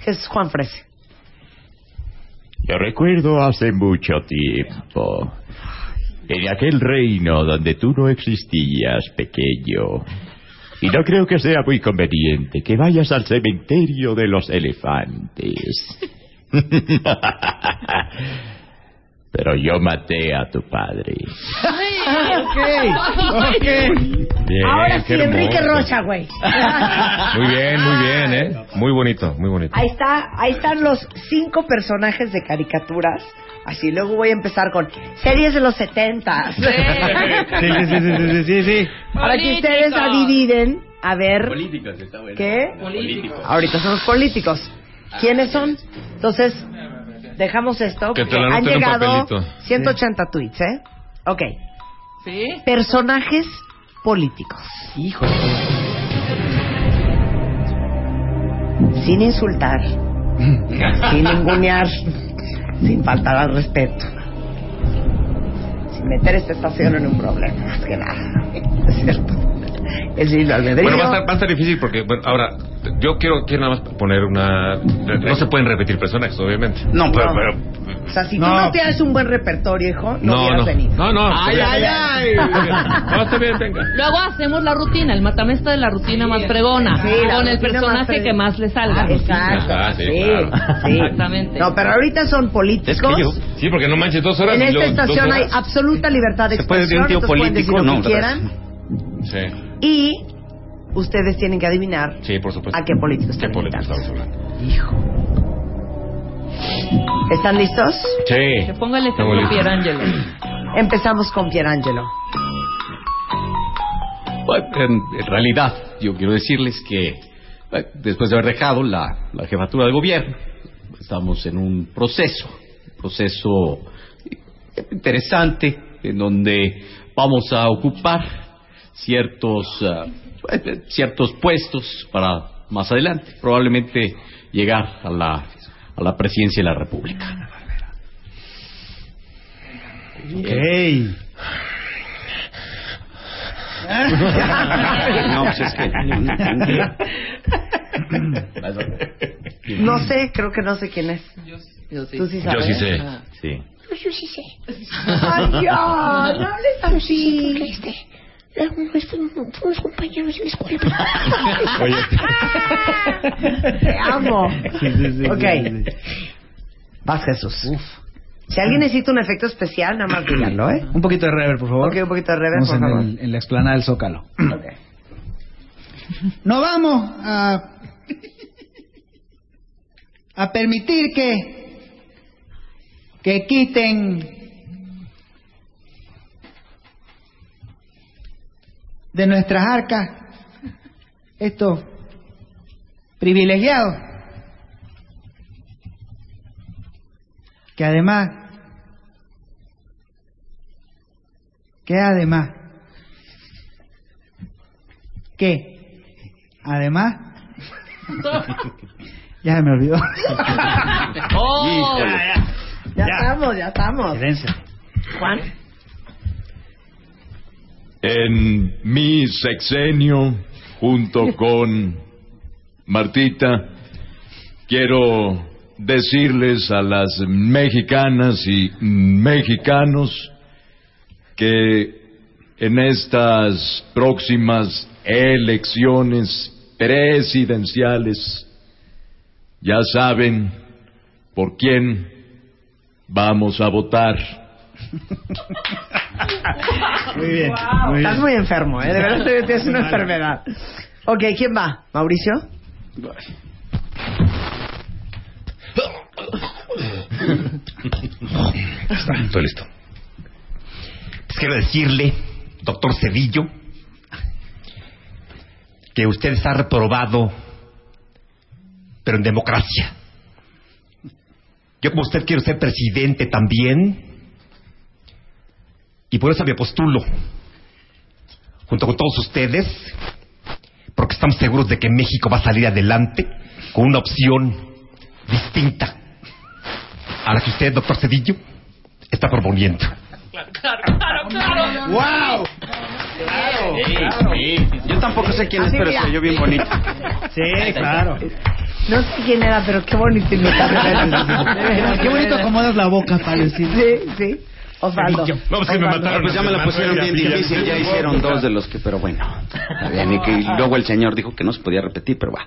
Jesús Juan Frese. Recuerdo hace mucho tiempo, en aquel reino donde tú no existías, pequeño. Y no creo que sea muy conveniente que vayas al cementerio de los elefantes. Pero yo maté a tu padre. ok, ok. Bien, Ahora sí, qué hermoso. Enrique Rocha, güey. Muy bien, muy bien, ¿eh? Muy bonito, muy bonito. Ahí está, ahí están los cinco personajes de caricaturas. Así, luego voy a empezar con series de los 70. Sí, sí, sí, sí, sí, sí, sí. Para que ustedes la dividen, a ver Políticos, está bueno. qué. Políticos. Ahorita son los políticos. ¿Quiénes son? Entonces, dejamos esto. Que te han llegado papelito. 180 tweets, ¿eh? Ok. ¿Sí? Personajes políticos. Hijo. Sin insultar, sin ningunear, sin faltar al respeto. Sin meter esta estación en un problema, más que nada. ¿Es cierto? Es libre albedrío. Bueno, va a, estar, va a estar difícil porque, bueno, ahora, yo quiero, quiero nada más poner una... No se pueden repetir personajes, obviamente. No, pero, No. pero O sea, si tú no tienes un buen repertorio, hijo, no, No, hubieras no. venido. No, no. Ay, está ay, bien. ay. No, está bien, venga. Luego hacemos la rutina, el matamesta de la rutina más fregona, Sí, la con el personaje más que más le salga. Ah, exacto. Ah, sí, sí, claro. sí. Exactamente. No, pero ahorita son Es políticos. que yo... Sí, porque no manches dos horas. en esta luego estación hay absoluta libertad de ¿Se puede expresión. decir un tío político? No, quieran. Sí, Y ustedes tienen que adivinar sí, por supuesto. a qué políticos ¿Qué están políticos invitando. estamos hablando? Hijo. ¿Están listos? Sí. Que ponga el ejemplo. Pierangelo. Empezamos con Pierangelo. Bueno, en, en realidad, yo quiero decirles que bueno, después de haber dejado la, la jefatura de gobierno, estamos en un proceso, un proceso interesante, en donde vamos a ocupar ciertos, eh, ciertos puestos para más adelante, probablemente llegar a la, a la presidencia de la República. No, pues es que... No sé, creo que no sé quién es. Yo sí. Tú sí Yo sabes. sí sé. Ah. Sí. Yo sí sé. Ay, ya, no hables Yo sí sé porque así. Fuimos compañeros de la escuela. Te amo. Sí, sí, sí, Ok. sí, sí. Vas, Jesús. Si alguien necesita un efecto especial, nada más díganlo, ¿eh? Un poquito de rever, por favor. Ok, un poquito de reverb, Estamos por en, favor. el- en la explanada del Zócalo. Ok. No vamos a. a permitir que. que quiten. De nuestras arcas estos privilegiado. Que además, que además, que además, ya se me olvidó. Oh, Híjole. ya, estamos, ya estamos. Juan. En mi sexenio, junto con Martita, quiero decirles a las mexicanas y mexicanos que en estas próximas elecciones presidenciales ya saben por quién vamos a votar. Muy bien. Estás muy enfermo, ¿eh? De verdad tienes una enfermedad. Ok, ¿quién va? ¿Mauricio? Estoy listo. Pues quiero decirle, doctor Cedillo, que usted está reprobado, pero en democracia. Yo como usted quiero ser presidente también, y por eso me postulo, junto con todos ustedes, porque estamos seguros de que México va a salir adelante con una opción distinta a la que usted, doctor Cedillo, está proponiendo. ¡Wow! Yo tampoco sé quién es, Así, pero se oyó bien bonito. Sí, claro. No sé quién era, pero qué bonito. Qué bonito acomodas la boca para decir. Sí, sí. Osvaldo. No, pues que me mataron. Pues ya me la pusieron bien difícil. Ya hicieron dos de los que, pero bueno. Está bien. Y, que, y luego el señor dijo que no se podía repetir, pero va.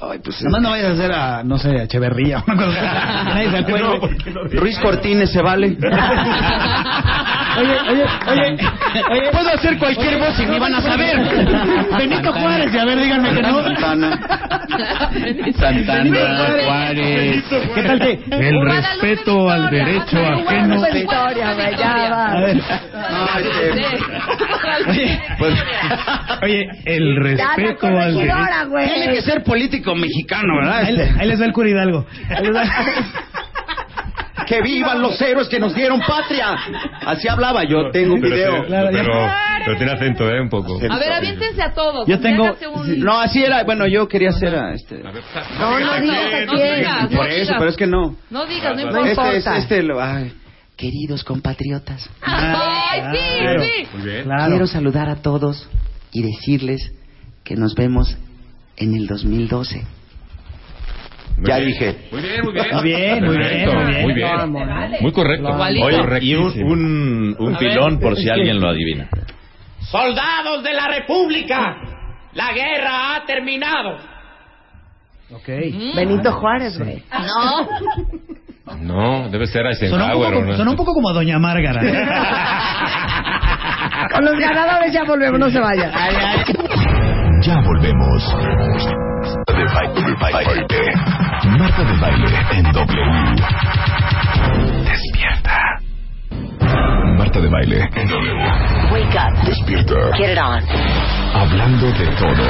Ay, pues. Nomás no vayas a hacer a, no sé, a Echeverría o una cosa así. Nadie se acuerda. Ruiz Cortines se vale. Oye, oye, oye, oye. Puedo hacer cualquier voz y ni van a saber. Benito Juárez, y a ver, díganme que no. Santana, Juárez. ¿Qué tal que? El respeto al derecho ajeno. Una historia, güey, ya va. A ver. No, este, pues, Oye, el respeto al derecho. Tiene que ser político mexicano, ¿verdad? Ahí, Este, ahí les va el va- que vivan los héroes que nos dieron patria. Así hablaba yo. Tengo un Pero, video. pero, pero, pero tiene acento, ¿eh? Un poco. A ver, aviéntense a todos. Yo tengo. Un- No, así era. Bueno, yo quería hacer a este. No, no digas a No quién. digas, no Por eso, pero es que no. No digas, no Este importa. es este. Lo, ay, queridos compatriotas. Ay, Claro. sí, sí. Muy bien. Quiero saludar a todos y decirles que nos vemos en el 2012. Muy ya bien. dije. Muy bien, muy bien. Muy bien, muy bien, muy bien. Muy bien. Muy correcto. Oye, y un, un, un A ver, pilón por si que- alguien lo adivina. Soldados de la República, la guerra ha terminado. Ok. Benito Juárez, güey. No. No, debe ser Sonó un, Eisenhower. sonó un poco como a Doña Márgara. Con los ganadores ya volvemos, no se vayan. Ya volvemos. De baile, de baile. Marta de baile en W. Despierta. Marta de baile en W. Wake up. Despierta. Get it on. Hablando de todo.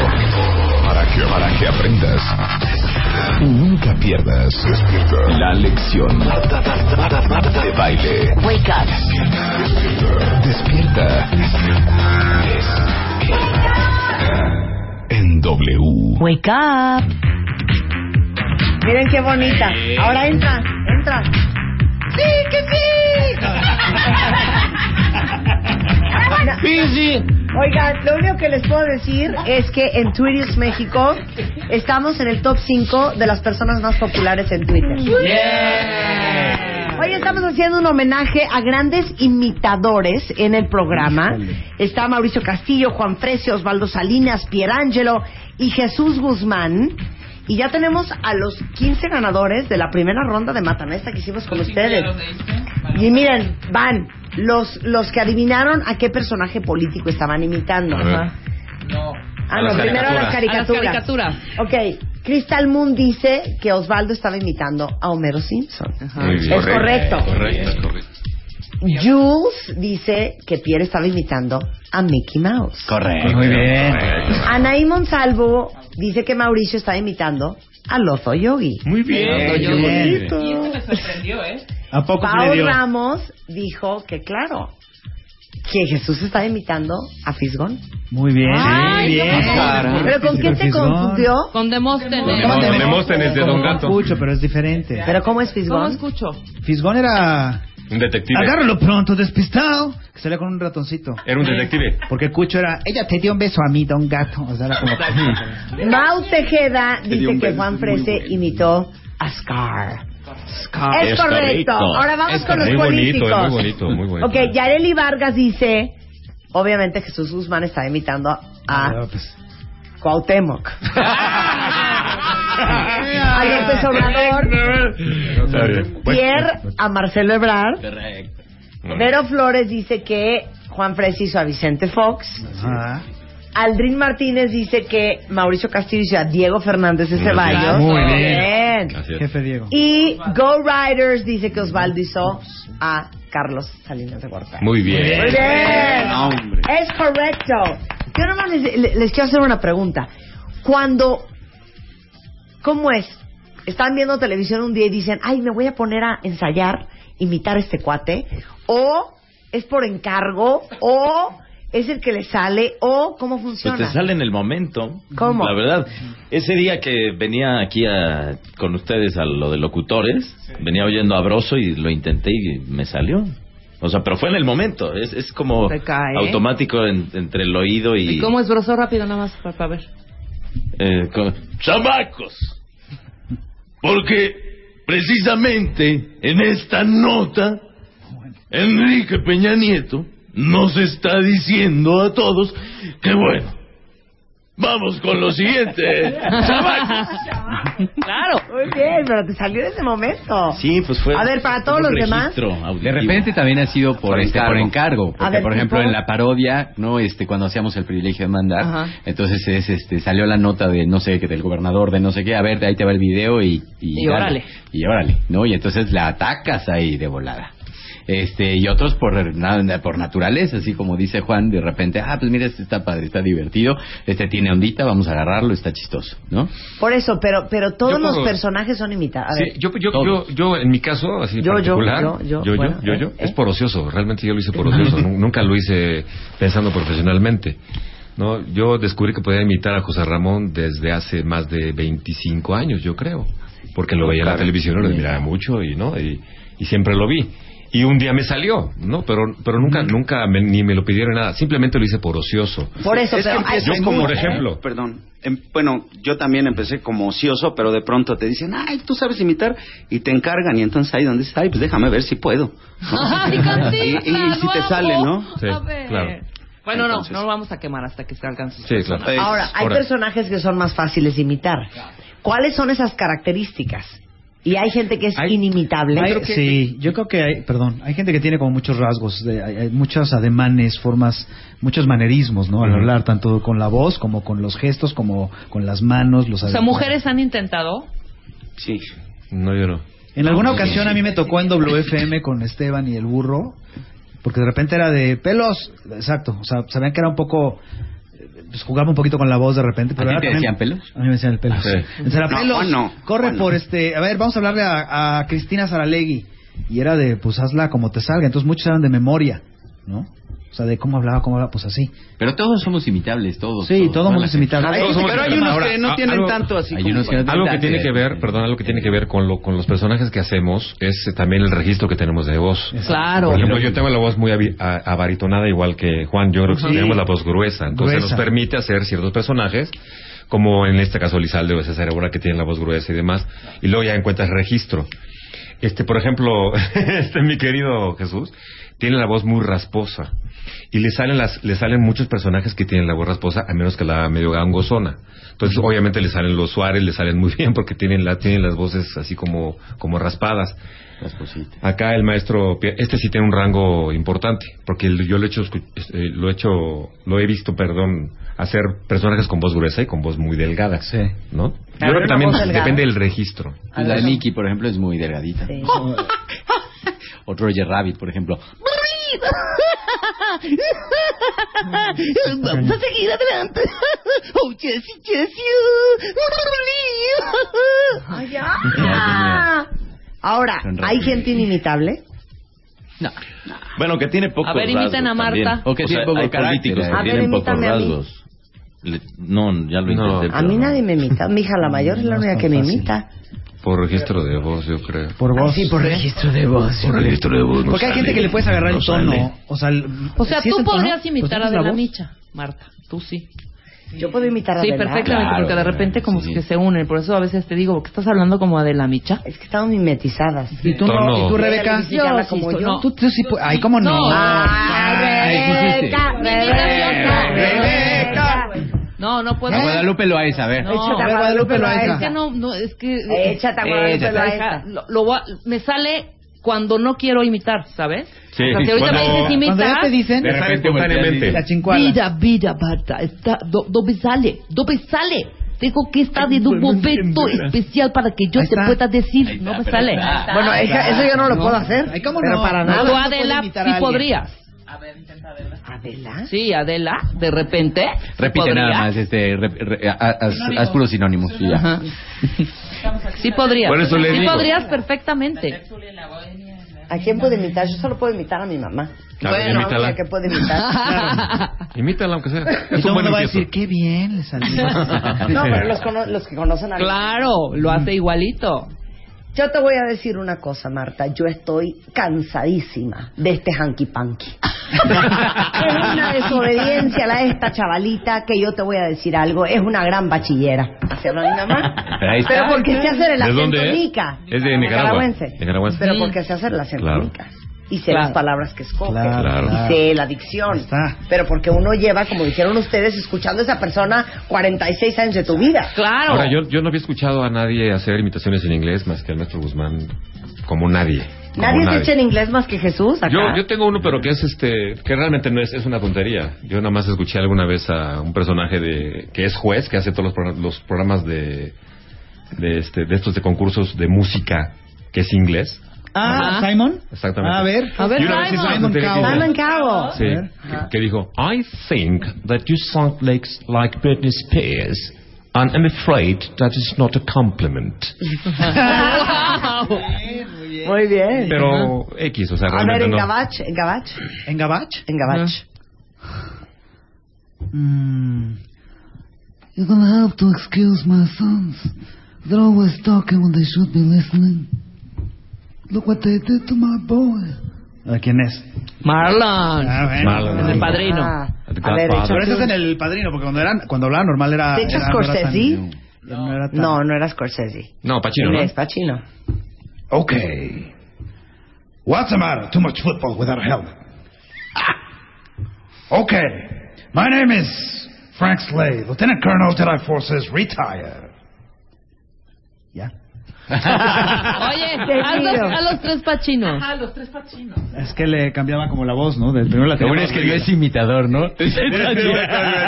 Para que, para que aprendas. Y nunca pierdas. Despierta. La lección. Marta, Marta, Marta, de baile. Wake up. Despierta. Despierta. En W. Wake up. Miren qué bonita. Ahora entra, entra. ¡Sí, que sí! Sí, sí. Oigan, lo único que les puedo decir es que en Twitter México estamos en el top 5 de las personas más populares en Twitter. Hoy estamos haciendo un homenaje a grandes imitadores en el programa. Está Mauricio Castillo, Juan Frecio, Osvaldo Salinas, Pierangelo y Jesús Guzmán. Y ya tenemos a los 15 ganadores de la primera ronda de Matanesta que hicimos con ustedes. Y miren, van los, los que adivinaron a qué personaje político estaban imitando. Ajá. Ah, A no, primero a las caricaturas. A las caricaturas. Ok, Crystal Moon dice que Osvaldo estaba imitando a Homero Simpson. Muy bien. Es correcto. Correcto, correcto. Jules dice que Pierre estaba imitando a Mickey Mouse. Correcto. Muy bien. Anaí Monsalvo dice que Mauricio está imitando a Lozo Yogi. Muy bien. Bien. bonito. Y eso me sorprendió, ¿eh? ¿A poco se le Pau dio? Ramos dijo que claro, que Jesús está imitando a Fisgón. Muy bien. Ay, bien. ¿cómo? ¿Pero con quién te confundió? Con Demóstenes. Con Demóstenes de Don Gato. Escucho, pero es diferente. ¿Pero cómo es ¿Cómo Fisgón? escucho? Fisgón era... Un detective. Agárralo pronto, despistado. Que salía con un ratoncito. Era un detective. Porque Cucho era... Ella te dio un beso a mí, don gato. O sea, era como... Mau Tejeda dice que Juan Frese imitó a Scar. Es, Es correcto. correcto. Ahora vamos Es con los muy bonito, políticos. es muy bonito, muy bonito. Ok, Yareli Vargas dice, obviamente Jesús Guzmán está imitando a Ah, pues. Cuauhtémoc. a López Obrador. Pierre a Marcelo Ebrard. Correcto. Vero Flores dice que Juan Frese hizo a Vicente Fox. Ajá. Aldrin Martínez dice que Mauricio Castillo hizo a Diego Fernández de Muy Ceballos. bien. Muy bien. Es. Jefe Diego. Y Go Riders dice que Osvaldo hizo a Carlos Salinas de Gortari. Muy bien. Muy bien. hombre. Es correcto. Yo nomás les, les- les quiero hacer una pregunta. Cuando, ¿cómo es? Están viendo televisión un día y dicen, ay, me voy a poner a ensayar, imitar a este cuate, o es por encargo, o es el que le sale, o cómo Pues funciona. te sale en el momento. ¿Cómo? La verdad. Ese día que venía aquí a- con ustedes a lo de locutores, venía oyendo a Broso y lo intenté y me salió. O sea, pero fue en el momento. Es, es como cae. automático en- entre el oído y... ¿Y cómo es broso rápido nada más para, para ver? eh, con- ¡Chamacos! Porque precisamente en esta nota, Enrique Peña Nieto nos está diciendo a todos que bueno, vamos con lo siguiente. Claro. Muy bien, pero te salió en ese momento. Sí, pues fue... A ver, para todos los demás. De repente también ha sido por, Por este, encargo. por encargo, porque ver, por ejemplo tipo. en la parodia, no, este, cuando hacíamos el privilegio de mandar, Ajá. entonces es, este, salió la nota de no sé, que del gobernador de no sé qué, a ver, ahí te va el video y Y dale. órale. y órale, no, y entonces la atacas ahí de volada. Este, y otros por, na- por naturaleza, así como dice Juan, de repente, ah, pues mira, este está padre, está divertido, este tiene ondita, vamos a agarrarlo, está chistoso, ¿no? Por eso, pero, pero todos Yo los personajes son imitados. Sí, yo, yo, yo, yo, en mi caso, así Yo, particular, yo, yo, yo, bueno, yo, eh, yo, eh. es por ocioso, realmente yo lo hice por ocioso, Nu- nunca lo hice pensando profesionalmente. No, yo descubrí que podía imitar a José Ramón desde hace más de 25 años, yo creo, porque lo veía en la televisión, lo admiraba mucho y no, y, y siempre lo vi. Y un día me salió, ¿no? Pero, pero nunca, nunca me- ni me lo pidieron nada. Simplemente lo hice por ocioso. Por eso, Es pero yo como, por ejemplo. Perdón. em, bueno, yo también empecé como ocioso, pero de pronto te dicen, ay, tú sabes imitar, y te encargan, y entonces ahí donde está, ay, pues déjame ver si puedo. Ay, y, y, y si te sale, ¿no? Sí, A ver. claro. Bueno, Entonces- no, no lo vamos a quemar hasta que salgan sus Sí, claro. Ahora, hay Ahora- personajes que son más fáciles de imitar. ¿Cuáles son esas características? Y hay gente que es inimitable. Hay- sí, yo creo que hay, perdón, hay gente que tiene como muchos rasgos, de, hay, hay muchos ademanes, formas, muchos manerismos, ¿no? Al hablar, tanto con la voz como con los gestos, como con las manos, los O sea, mujeres han intentado. Sí. No, yo no. En alguna ocasión a mí me tocó en WFM con Esteban y el burro, porque de repente era de pelos, exacto, o sea, sabían que era un poco, pues jugaba un poquito con la voz de repente, pero ¿A ti te decían pelos? A mí me decían el pelos. Sí. Me decían, No, pelos, no, corre no. por este, a ver, vamos a hablarle a, a Cristina Saralegui, y era de, pues hazla como te salga, entonces muchos eran de memoria, ¿no? O sea, de cómo hablaba, cómo hablaba, pues así. Pero todos somos imitables, todos. Sí, todos, somos Pero hay unos Ahora, que no tienen algo- tanto así hay como... unos que no Algo que tiene que ver, perdón, algo que tiene que ver con lo, con los personajes que hacemos es eh, también el registro que tenemos de voz. Claro. Por ejemplo, yo tengo la voz muy abaritonada igual que Juan. Yo creo que Sí. tenemos la voz gruesa. Entonces Gruesa. nos permite hacer ciertos personajes, como en este caso Lizalde o César que tienen la voz gruesa y demás. Y luego ya encuentras registro. Este, por ejemplo, este mi querido Jesús tiene la voz muy rasposa y le salen las le salen muchos personajes que tienen la voz rasposa a menos que la medio gangosona. Entonces, obviamente le salen los Suárez, le salen muy bien porque tienen la tienen las voces así como como raspadas. Acá el maestro, este sí tiene un rango importante, porque yo lo he hecho, eh, lo he hecho, lo he visto, perdón, hacer personajes con voz gruesa y con voz muy delgada, Sí. ¿no? Yo creo que también depende del registro. La de Mickey, por ejemplo, es muy delgadita. Sí. O Roger Rabbit, por ejemplo. Vamos a seguir adelante. Oh, Jessie, Jessie. Ya. Ahora, ¿hay gente inimitable? Bueno, que tiene pocos A ver, imiten rasgos a Marta. también. O que tiene poco hay carácter, políticos eh. que A ver, tienen pocos rasgos. Le- no, ya lo intenté. A mí nadie me imita. Mi hija la mayor es la única que me imita. Por registro de voz, yo creo. Por voz. Sí, por registro de voz. Por registro de voz. no Porque hay sale. gente que le puedes agarrar No el tono. sale. O sea, el- O sea, ¿sí tú podrías Pues imitar a es la. Micha, Marta. Tú sí. Yo puedo imitar a Sí, Adela. perfectamente, porque de repente como que se unen. Por eso a veces te digo, que estás hablando como Adela Micha? Es que estamos mimetizadas. ¿Y tú, no. ¿y tú Rebeca? Yo sí, como yo. no. Tú, tú sí Ay, ¿cómo no? No. Ay, Rebeca, Rebeca, Rebeca. No, no puedo. A Guadalupe Loaiza, a ver. No, Échate a Guadalupe Guadalupe Loaiza. es que no, no, es que... Échate a Guadalupe. Loaiza. Lo, lo voy a- me sale cuando no quiero imitar, ¿sabes? Sí, o sea, si ahorita cuando- me dices imitar... Cuando ya te dicen, De repente, espontáneamente. la chincuala. Vida, vida, Marta, está, do- ¿dónde sale? ¿Dónde sale? Tengo que estar en un momento especial para que yo te está. pueda decir, no me sale. Bueno, esa- eso yo no lo puedo hacer. Ay, ¿cómo pero no? para No, nada. Tú, no Adela, sí a alguien. podrías. Adela. Sí, Adela, de repente. sí Repite podría. nada más, este, re- re- a- haz, haz puros sinónimos. ya. Ajá. Sí podrías. Por eso le sí digo. podrías perfectamente. ¿A quién puedo imitar? Yo solo puedo imitar a mi mamá. Claro, bueno, la imítala. que puedo imitar. Imítala, aunque sea. Y Es todo un el buen mundo va a decir, qué bien le salió. No, pero los, cono- los que conocen a Claro, lo hace igualito. Yo te voy a decir una cosa, Marta. Yo estoy cansadísima de este hanky panky. es una desobediencia a esta chavalita que yo te voy a decir algo. Es una gran bachillera. Habla mi mamá. Pero. Pero porque sé hacer el ¿De acento dónde es? nica. Es de Nicaragua. Nicaragüense. Nicaragüense. Pero porque sé hacer el acento Claro. nica. Y sé Claro. las palabras que escoge. Claro, Claro. Y sé la dicción. está. Pero porque uno lleva, como dijeron ustedes, escuchando a esa persona 46 años de tu vida. Claro. Ahora, yo, yo no había escuchado a nadie hacer imitaciones en inglés más que al maestro Guzmán. Como nadie. Como Nadie se echa en inglés más que Jesús. Acá. Yo, yo tengo uno, pero que es este, que realmente no es, es una tontería. Yo nada más escuché alguna vez a un personaje de, que es juez, que hace todos los, los programas de, de este, de estos de concursos de música, que es inglés. Ah, Ajá. Simon. Exactamente. A ver. A ver, Y una vez Simon. tontería que dijo- Simon Cowell. Sí, que, que dijo, I think that you sound like, like Britney Spears. And I'm afraid that is not a compliment. wow. Muy bien. Pero X, o sea, A ver, realmente en no. Gabach, en Gabach, ¿En Gabach? en Gabach. Mm. You're gonna have to excuse my sons. They're always talking when they should be listening. Look what they did to my boy. ¿A quién es? Marlon. Ah, bueno. Marlon. En el padrino. Ah, a ver. Pero ese es en el padrino, porque cuando, eran, cuando hablaba normal era. ¿De hecho era- no Scorsese? no era tan- No, no era Scorsese. No, Pacino, ¿no? Es Pacino. Okay. What's the matter? Too much football without a helmet. Okay. My name is Frank Slade, Lieutenant Colonel, Jedi Forces, retired. Oye, Qué haz los, tío. haz los tres pachinos. Es que le cambiaba como la voz, ¿no? Del primero la Lo bueno es que no es imitador, ¿no? ¿Qué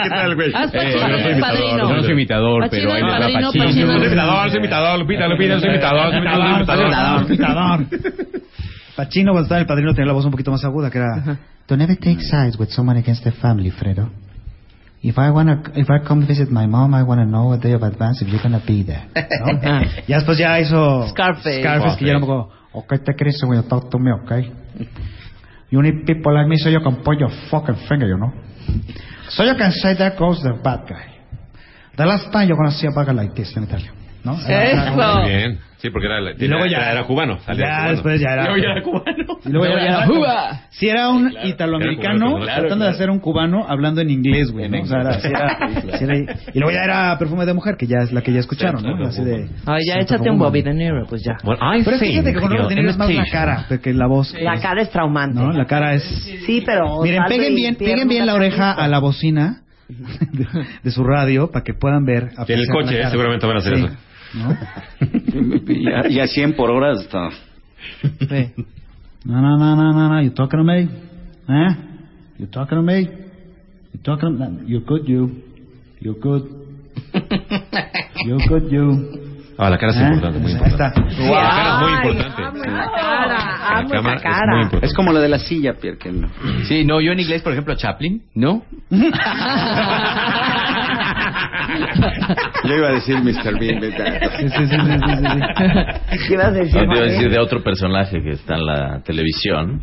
tal, güey? Haz Eh, Pacino yo y soy el padrino. Yo no soy imitador, pero padrino, Pacino. Pacino. Soy imitador, soy imitador, Lupita, Lupita, soy imitador, soy imitador, soy imitador. Pachino cuando estaba el padrino tenía la voz un poquito más aguda, que era... Don't ever take sides with someone against their family, Fredo. If I wanna, if I come visit my mom, I wanna know a day of advance if you're gonna be there. ¿no? ya después ya hizo... Scarface. Scarface, que ya era un poco... Okay, take it when you talk to me, okay? You need people like me so you can point your fucking finger, you know? So you can say there goes the bad guy. The last time you're gonna see a bad guy like this, let me tell you. ¿No? Eso. Muy bien. Sí, porque era, Y luego ya- era, era cubano. Ya cubano. después ya era... Luego ya era cubano. Y luego ya era Cuba. Si era un italoamericano tratando claro, de hacer un cubano hablando en inglés, güey. ¿no? O sea, era, sí era- sí era- y luego ya era perfume de mujer, que ya es la que ya escucharon, ¿no? Así de. Ay, ya échate un Bobby De Niro, pues ya. Pero es que think fíjate que con Robert De Niro es más la cara que la voz. La cara es traumante. ¿No? La cara es. Sí, pero. Miren, peguen bien, peguen bien la oreja a la bocina de, de su radio para que puedan ver. En el coche, eh, seguramente van a hacer Sí. eso. ¿No? Y a, y a 100 por hora está. No, no, no, no, no, no. You talking to me? Eh? You talking to me? You talking to me? You're good, you. You're good. You're good, you. Ah, la cara es Ah, importante, muy importante. está. La cara es muy Ay, importante. amo esa cara, amo es cara. muy importante. Es como lo de la silla, Pierre. Que no. Sí, no, yo en inglés, por ejemplo, Chaplin, ¿no? Yo iba a decir Mr. Bean. vete. ¿Qué ibas a decir? No, te iba a decir de otro personaje que está en la televisión.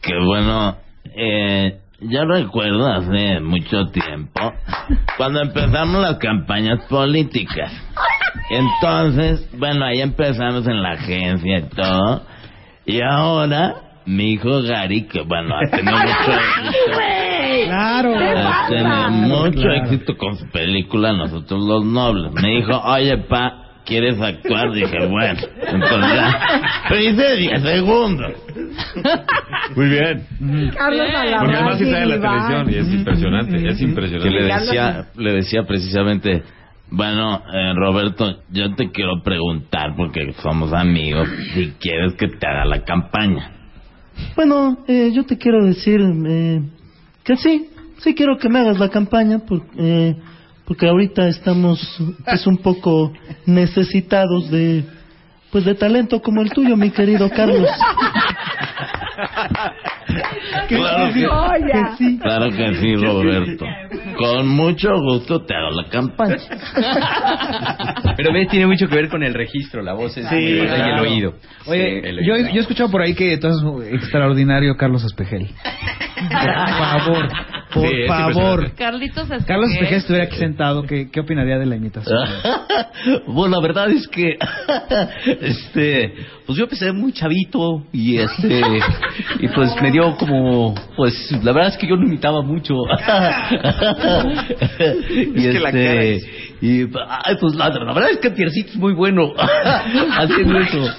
Que bueno, eh, yo recuerdo hace mucho tiempo, cuando empezamos las campañas políticas. Entonces, bueno, ahí empezamos en la agencia y todo. Y ahora, mi hijo Gary, que bueno, ha tenido mucho éxito. Claro. Ha tenido mucho Claro. éxito con su película Nosotros los Nobles. Me dijo, oye, pa, ¿quieres actuar? Dije, bueno, entonces ya. Pero hice 10 segundos. Muy bien. Carlos Alarraqui, Porque además sí está en la televisión y es impresionante, es impresionante. Que le decía, le decía precisamente, Bueno, eh, Roberto, yo te quiero preguntar, porque somos amigos, si quieres que te haga la campaña. Bueno, eh, yo te quiero decir eh, que sí, sí quiero que me hagas la campaña, eh, porque ahorita estamos pues un poco necesitados de pues de talento como el tuyo, mi querido Carlos. Claro que, Joya. sí. claro que sí, Roberto. Con mucho gusto te hago la campaña. Pero ves, tiene mucho que ver con el registro, la voz es Sí, y el oído. Oye, Sí, el yo, oído. yo he escuchado por ahí que entonces extraordinario Carlos Espejel. Por favor, por Sí, favor. Carlitos Espejo. Carlos Espejel estuviera aquí sentado, ¿qué, qué opinaría de la imitación? bueno, la verdad es que, este, pues yo empecé muy chavito y este, y pues me dio como, pues la verdad es que yo no imitaba mucho. y Es que la cara este, es- y ay, pues la, la verdad es que Piercito es muy bueno haciendo eso.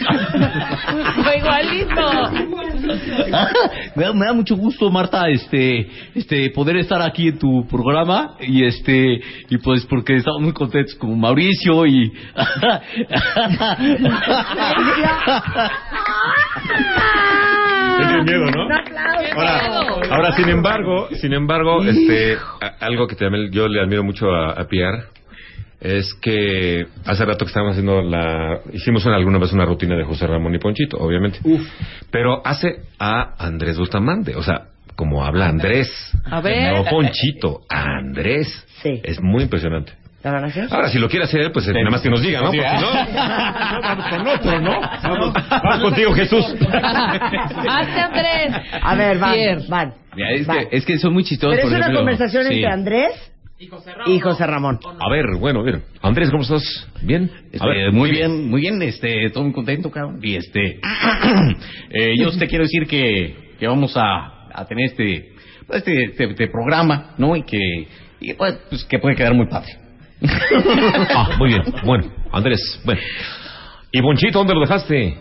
Fue igualito. me, da, me da mucho gusto, Marta, este, este, poder estar aquí en tu programa y este, y pues porque estamos muy contentos con Mauricio y. Miedo, ¿no? Ahora, ahora, sin embargo, sin embargo, este, a- algo que también yo le admiro mucho a, a Pierre es que hace rato que estábamos haciendo la, hicimos una- alguna vez una rutina de José Ramón y Ponchito, obviamente, pero hace a Andrés Bustamante, o sea, como habla Andrés, A ver. no Ponchito, Andrés, Sí. es muy impresionante. ¿La van a? Ahora, si lo quiere hacer, pues nada más que nos diga, ¿no? Sí, Porque si no, no, vamos con otro, ¿no? Vamos, vamos contigo, Jesús. Hazte Andrés. A ver, van, van. Mira, es, van. que, es que son muy chistosos. Pero es por una ejemplo. conversación Sí. entre Andrés y José Ramón. A ver, bueno. Andrés, ¿cómo estás? ¿Bien? Este, A ver, muy bien, muy bien, este, todo muy contento, cabrón. Y este, eh, yo te quiero decir que, que vamos a, a tener este, pues, este, este, este programa, ¿no? Y que, y pues, pues, que puede quedar muy padre. Ah, muy bien. Bueno, Andrés, bueno. ¿Y Bonchito, dónde lo dejaste?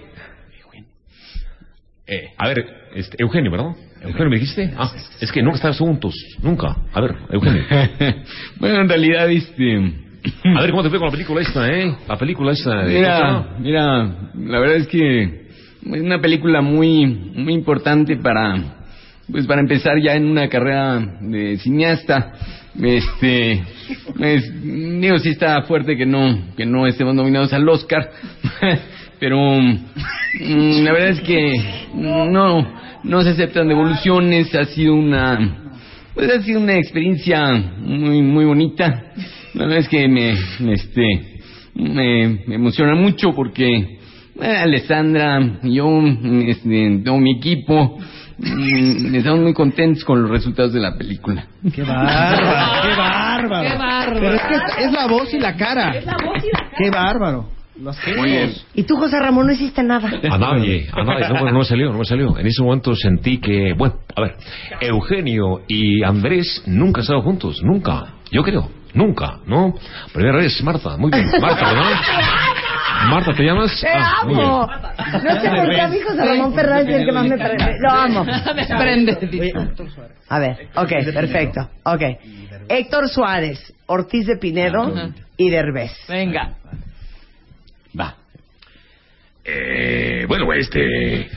Eh, a ver, este, Eugenio, ¿verdad? Eugenio, ¿me dijiste? Ah, es que nunca estabas juntos. Nunca. A ver, Eugenio. bueno, en realidad, este, A ver, ¿cómo te fue con la película esta, eh? La película esta de... Mira, mira, la verdad es que es una película muy, muy importante para, pues para empezar ya en una carrera de cineasta. Este, es, digo, sí está fuerte que no, que no estemos nominados al Oscar, pero mm, la verdad es que no, no se aceptan devoluciones, ha sido una, pues ha sido una experiencia muy, muy bonita. La verdad es que me, me, este, me, me emociona mucho porque eh, Alessandra y yo, este, todo mi equipo, mm, estamos muy contentos con los resultados de la película. ¡Qué bárbaro! ¡Qué bárbaro! Qué bárbaro. Pero es que es, es la voz y la cara. ¡Qué bárbaro! Los gestos. Y tú, José Ramón, no hiciste nada. A nadie, a nadie. No, bueno, no me salió, no me salió. En ese momento sentí que, bueno, a ver, Eugenio y Andrés nunca han estado juntos, nunca. Yo creo, nunca, ¿no? Primera vez, Marta, muy bien. Marta, ¿verdad? Marta, ¿te llamas? ¡Te Ah, muy bien. amo! No sé por qué a mí José Ramón Fernández es el que más me prende. Lo amo. Me prende. A ver, ok, perfecto. Ok. Héctor Suárez, Ortiz de Pinedo Ajá. y Derbez. Venga. Eh, bueno, este.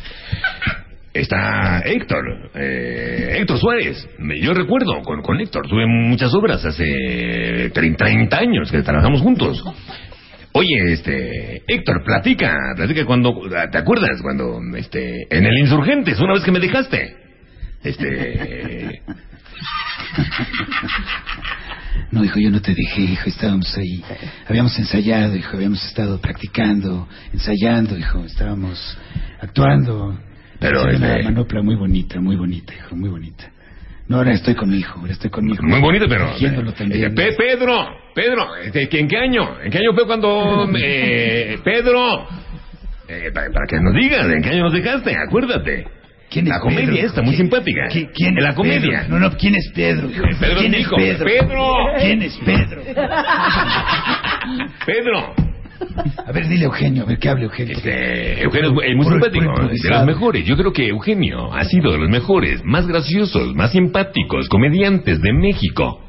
Está Héctor. eh, Héctor Suárez. Yo recuerdo con, con Héctor. Tuve muchas obras hace 30, 30 años que trabajamos juntos. Oye, este, Héctor, platica, platica cuando, ¿te acuerdas cuando, este, en el Insurgentes, una vez que me dejaste? Este, No, hijo, yo no te dejé, hijo, estábamos ahí. Habíamos ensayado, hijo, habíamos estado practicando, ensayando, hijo, estábamos actuando. Pero, Era una este- manopla muy bonita, muy bonita, hijo, muy bonita. No, ahora estoy con mi hijo, ahora estoy con mi hijo. muy bonito, pero, Dirigiéndolo también. eh, Pe- Pedro, Pedro, ¿en qué año? ¿En qué año fue cuando, eh, Pedro, eh, para, para que nos digas, ¿en qué año nos dejaste? Acuérdate. ¿Quién es La comedia Pedro? esta, muy ¿Quién- simpática. qui- quién En la es comedia. Pedro? No, no, ¿quién es Pedro? Pedro ¿Quién es es hijo. Pedro? Pedro. ¿Quién es Pedro? Pedro. A ver, dile Eugenio, a ver qué hable Eugenio. Este, Eugenio es muy- es simpático, de los mejores. Yo creo que Eugenio ha sido de los mejores, más graciosos, más simpáticos comediantes de México.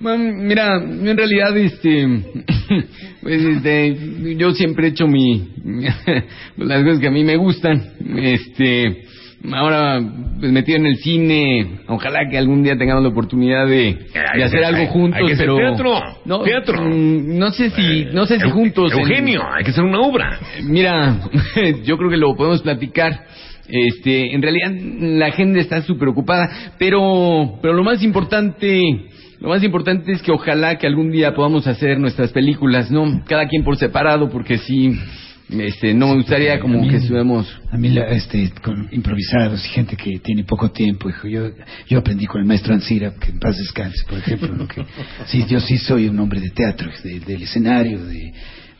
Man, Mira, yo en realidad, este, pues, este, yo siempre he hecho mi, las cosas que a mí me gustan, este, ahora, pues metido en el cine, ojalá que algún día tengamos la oportunidad de, de hacer algo juntos, hay que hacer pero teatro, no, teatro. mm, no sé si, no sé si juntos. en- Eugenio, hay que hacer una obra. Mira, yo creo que lo podemos platicar. Este, en realidad la gente está súper ocupada, pero, pero lo más importante, lo más importante es que ojalá que algún día podamos hacer nuestras películas, ¿no? Cada quien por separado, porque sí, este, no me gustaría como que estuviéramos. A mí, la- este, con improvisados y gente que tiene poco tiempo, hijo. Yo, yo aprendí con el maestro Ansira, que en paz descanse, por ejemplo. ¿no? que, sí, yo sí soy un hombre de teatro, de- del escenario, de,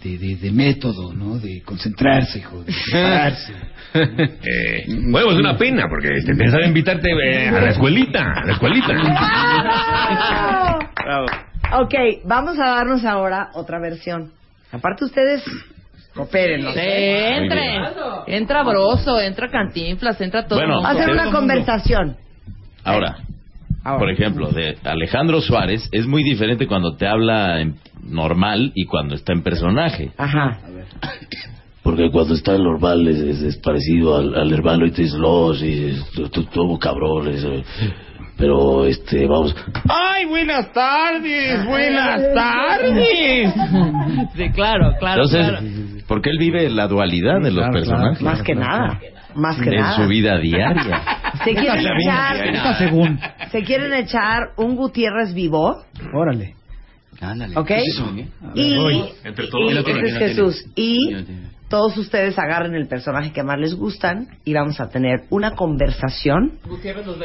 de, de- de método, ¿no? De concentrarse, hijo, de prepararse. Eh, bueno, es una pena, porque este, pensaba invitarte eh, a la escuelita, a la escuelita. Ok, vamos a darnos ahora otra versión. Aparte ustedes, coopérenlo. Sí, entre. Entra Broso, entra Cantinflas, entra todo. Bueno, el mundo. Hacer una conversación. Ahora, por ejemplo, de Alejandro Suárez es muy diferente cuando te habla en normal y cuando está en personaje. Ajá. Porque cuando está el normal es, es- es parecido al, al hermano y te dice, no, sí, es- tú- tú- todo cabrones. Eh". Pero, este, vamos, ¡Ay, buenas tardes! ¡Buenas tardes! Sí, claro, claro. Entonces, claro. porque él vive la dualidad de los Claro, personajes. Más que nada. Más que en nada. su vida diaria. ¿Se quieren echar, según. se quieren echar un Gutiérrez vivo? Órale. Ándale. ¿Ok? Y, voy. Entre y- todos. ese es Jesús. Y todos ustedes agarren el personaje que más les gustan y vamos a tener una conversación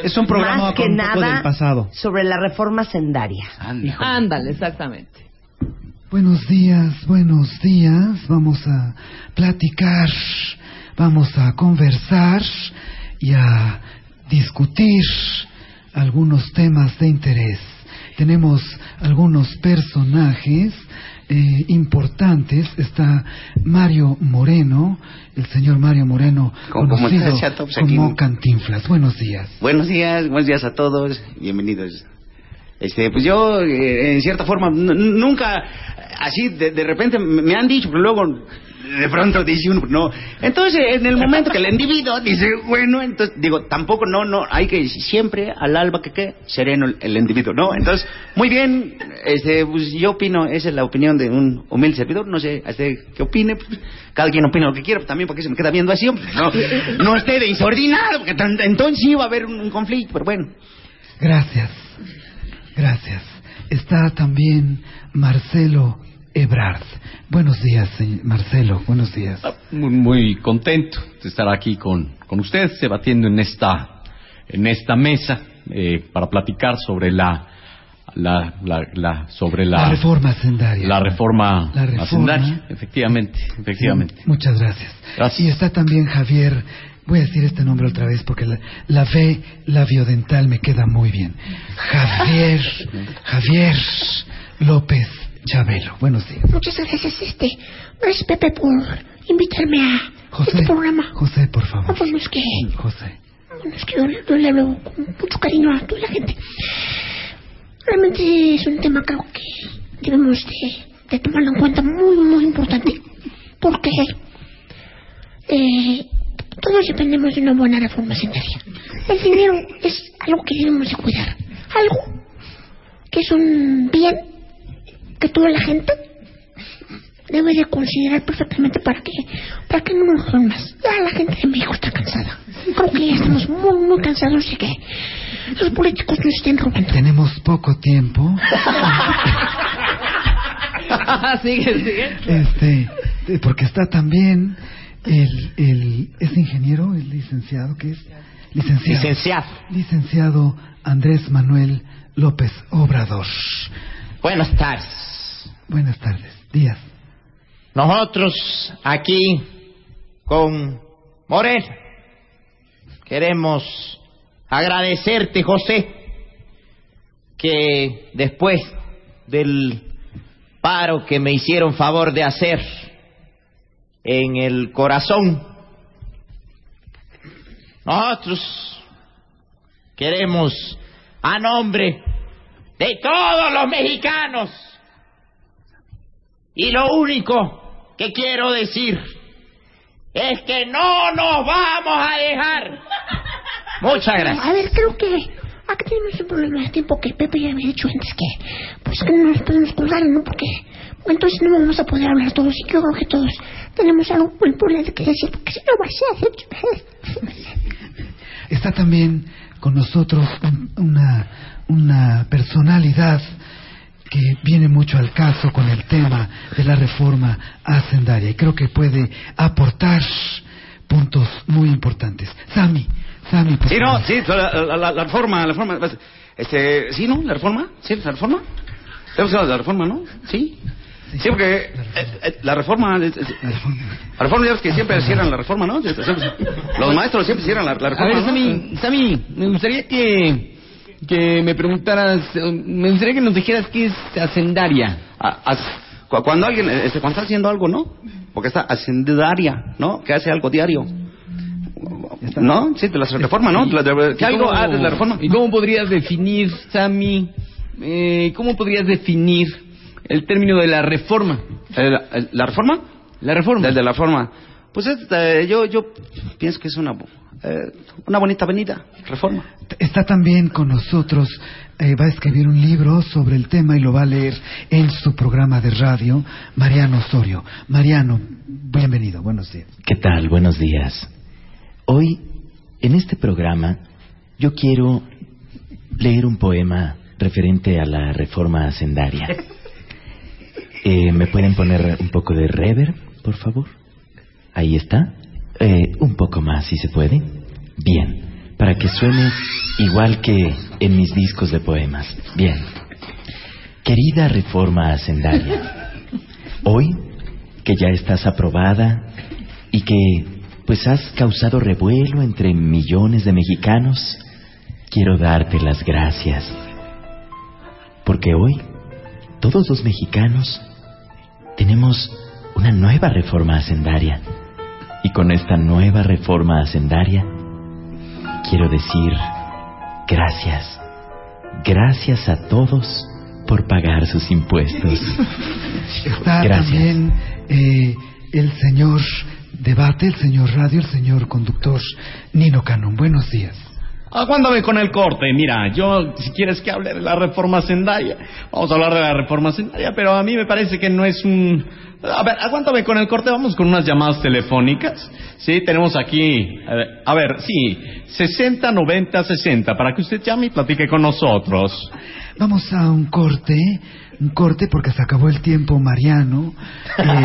Es un programa más que con un poco nada del pasado. sobre la reforma sendaria. Ándale, exactamente. Buenos días, buenos días. Vamos a platicar, vamos a conversar y a discutir algunos temas de interés. Tenemos algunos personajes eh, importantes. Está Mario Moreno, el señor Mario Moreno, ¿Cómo- cómo conocido como Cantinflas. Buenos días. Buenos días, buenos días a todos, bienvenidos. Este, pues yo, eh, en cierta forma, nunca, así, de, de repente me han dicho, pero luego, de pronto dice uno, no. Entonces, en el momento que el individuo dice, bueno, entonces, digo, tampoco, no, no, hay que siempre, al alba que quede, sereno el, el individuo, ¿no? Entonces, muy bien, este, pues yo opino, esa es la opinión de un humilde servidor, no sé, este, qué opine, pues, cada quien opina lo que quiera, también porque se me queda viendo así, hombre, no, no esté de insordinado, porque entonces sí va a haber un conflicto, pero bueno. Gracias, gracias. Está también Marcelo Ebrard. Buenos días, señor Marcelo, buenos días. Muy, muy contento de estar aquí con, con ustedes, debatiendo en esta, en esta mesa eh, para platicar sobre la, la, la, la- sobre la, La reforma hacendaria. la reforma, La reforma. hacendaria. Efectivamente, efectivamente. Sí, muchas gracias. Y está también Javier, voy a decir este nombre otra vez porque la, la V labiodental me queda muy bien. Javier, Javier López Chabelo. Buenos días. Muchas gracias, este. Gracias, Pepe, por invitarme a este programa. José, por favor. Pues no es que, José. no es que yo, yo le hablo con mucho cariño a toda la gente. Realmente es un tema, creo que debemos de, de tomarlo en cuenta muy, muy importante. Porque eh, todos dependemos de una buena reforma sanitaria. El dinero es algo que debemos de cuidar. Algo que es un bien que toda la gente debe de considerar perfectamente para que, para que no nos más. Ya la gente de México está cansada. Creo que ya estamos muy, muy cansados de que los políticos nos estén robando. Tenemos poco tiempo. sigue, sigue. Este, porque está también el, el, ¿es ingeniero, el licenciado, que es? Licenciado. Licenciado. Licenciado Andrés Manuel López Obrador. Buenas tardes. Buenas tardes. Díaz. Nosotros aquí con Morel queremos agradecerte, José, que después del paro que me hicieron favor de hacer en el corazón, nosotros queremos a nombre de todos los mexicanos y lo único que quiero decir es que no nos vamos a dejar. Muchas gracias. A ver, creo que acá tenemos un problema de tiempo que Pepe ya había dicho antes que, pues que no nos podemos colgar, ¿no? Porque entonces no vamos a poder hablar todos y yo creo que todos tenemos algo muy importante que decir, porque si no va a ser... Está también con nosotros un- una, una personalidad que viene mucho al caso con el tema de la reforma hacendaria y creo que puede aportar puntos muy importantes. Sami, Sami, por Sí, no, sí, la, la- la- la reforma, la reforma. Este, sí, ¿no? La reforma, sí, la reforma. Que hablar de la reforma, ¿no? Sí. Sí, porque eh, eh, la reforma, es- es- la reforma ya ves que siempre cierran la reforma, ¿no? Los maestros siempre cierran la, la A reforma. ¿no? Sammy, Sammy, me gustaría que, que me preguntaras, eh, me gustaría que nos dijeras qué es hacendaria. A- as- cuando alguien, este, cuando está haciendo algo, ¿no? Porque está hacendaria, ¿no? Que hace algo diario. ¿No? Sí, de la reforma, ¿no? De la- ¿Qué ¿Y algo? Ah, de la reforma. ¿Y cómo podrías definir, Sammy, eh, cómo podrías definir el término de la reforma? ¿La, la reforma? La reforma. Desde la reforma. Pues es, eh, yo, yo pienso que es una, eh, una bonita avenida, reforma. Está también con nosotros, eh, va a escribir un libro sobre el tema y lo va a leer en su programa de radio, Mariano Osorio. Mariano, bienvenido, buenos días. ¿Qué tal? Buenos días. Hoy, en este programa, yo quiero leer un poema referente a la reforma hacendaria. Eh, ¿Me pueden poner un poco de reverb, por favor? Ahí está. Eh, un poco más, si se puede. Bien, para que suene igual que en mis discos de poemas. Bien. Querida reforma hacendaria, hoy que ya estás aprobada y que pues has causado revuelo entre millones de mexicanos, quiero darte las gracias. Porque hoy todos los mexicanos tenemos una nueva reforma hacendaria. Y con esta nueva reforma hacendaria quiero decir gracias. Gracias a todos por pagar sus impuestos. Está Gracias. también eh, el señor debate, el señor radio, el señor conductor Nino Canón. Buenos días. Aguántame con el corte. Mira, yo, si quieres que hable de la reforma sendaria, vamos a hablar de la reforma sendaria, pero a mí me parece que no es un... A ver, aguántame con el corte, vamos con unas llamadas telefónicas. Sí, tenemos aquí, a ver, sí, 60, 90, 60, para que usted llame y platique con nosotros. Vamos a un corte, un corte porque se acabó el tiempo Mariano eh,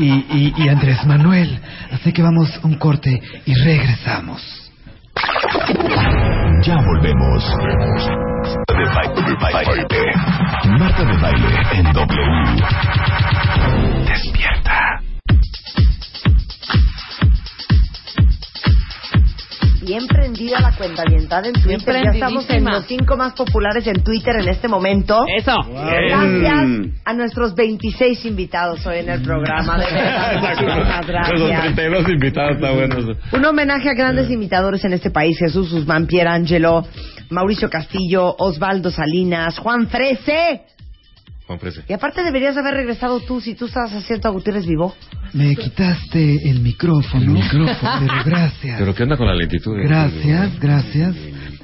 y- y Andrés Manuel. Así que vamos a un corte y regresamos. Ya volvemos. De baile. Marta de baile en W. Despierta. Bien prendida la cuenta orientada en Twitter. Ya estamos en los cinco más populares en Twitter en este momento. Eso. Gracias a nuestros 26 invitados hoy en el programa. De verdad, muchísimas Esos gracias. 32 invitados, está bueno. eso. Un homenaje a grandes imitadores en este país: Jesús Guzmán, Pierangelo, Mauricio Castillo, Osvaldo Salinas, Juan Frese. Y aparte deberías haber regresado tú si tú estabas haciendo a Gutiérrez Vivo. Me quitaste el micrófono, pero gracias. Pero ¿qué onda con la lentitud? Gracias, gracias.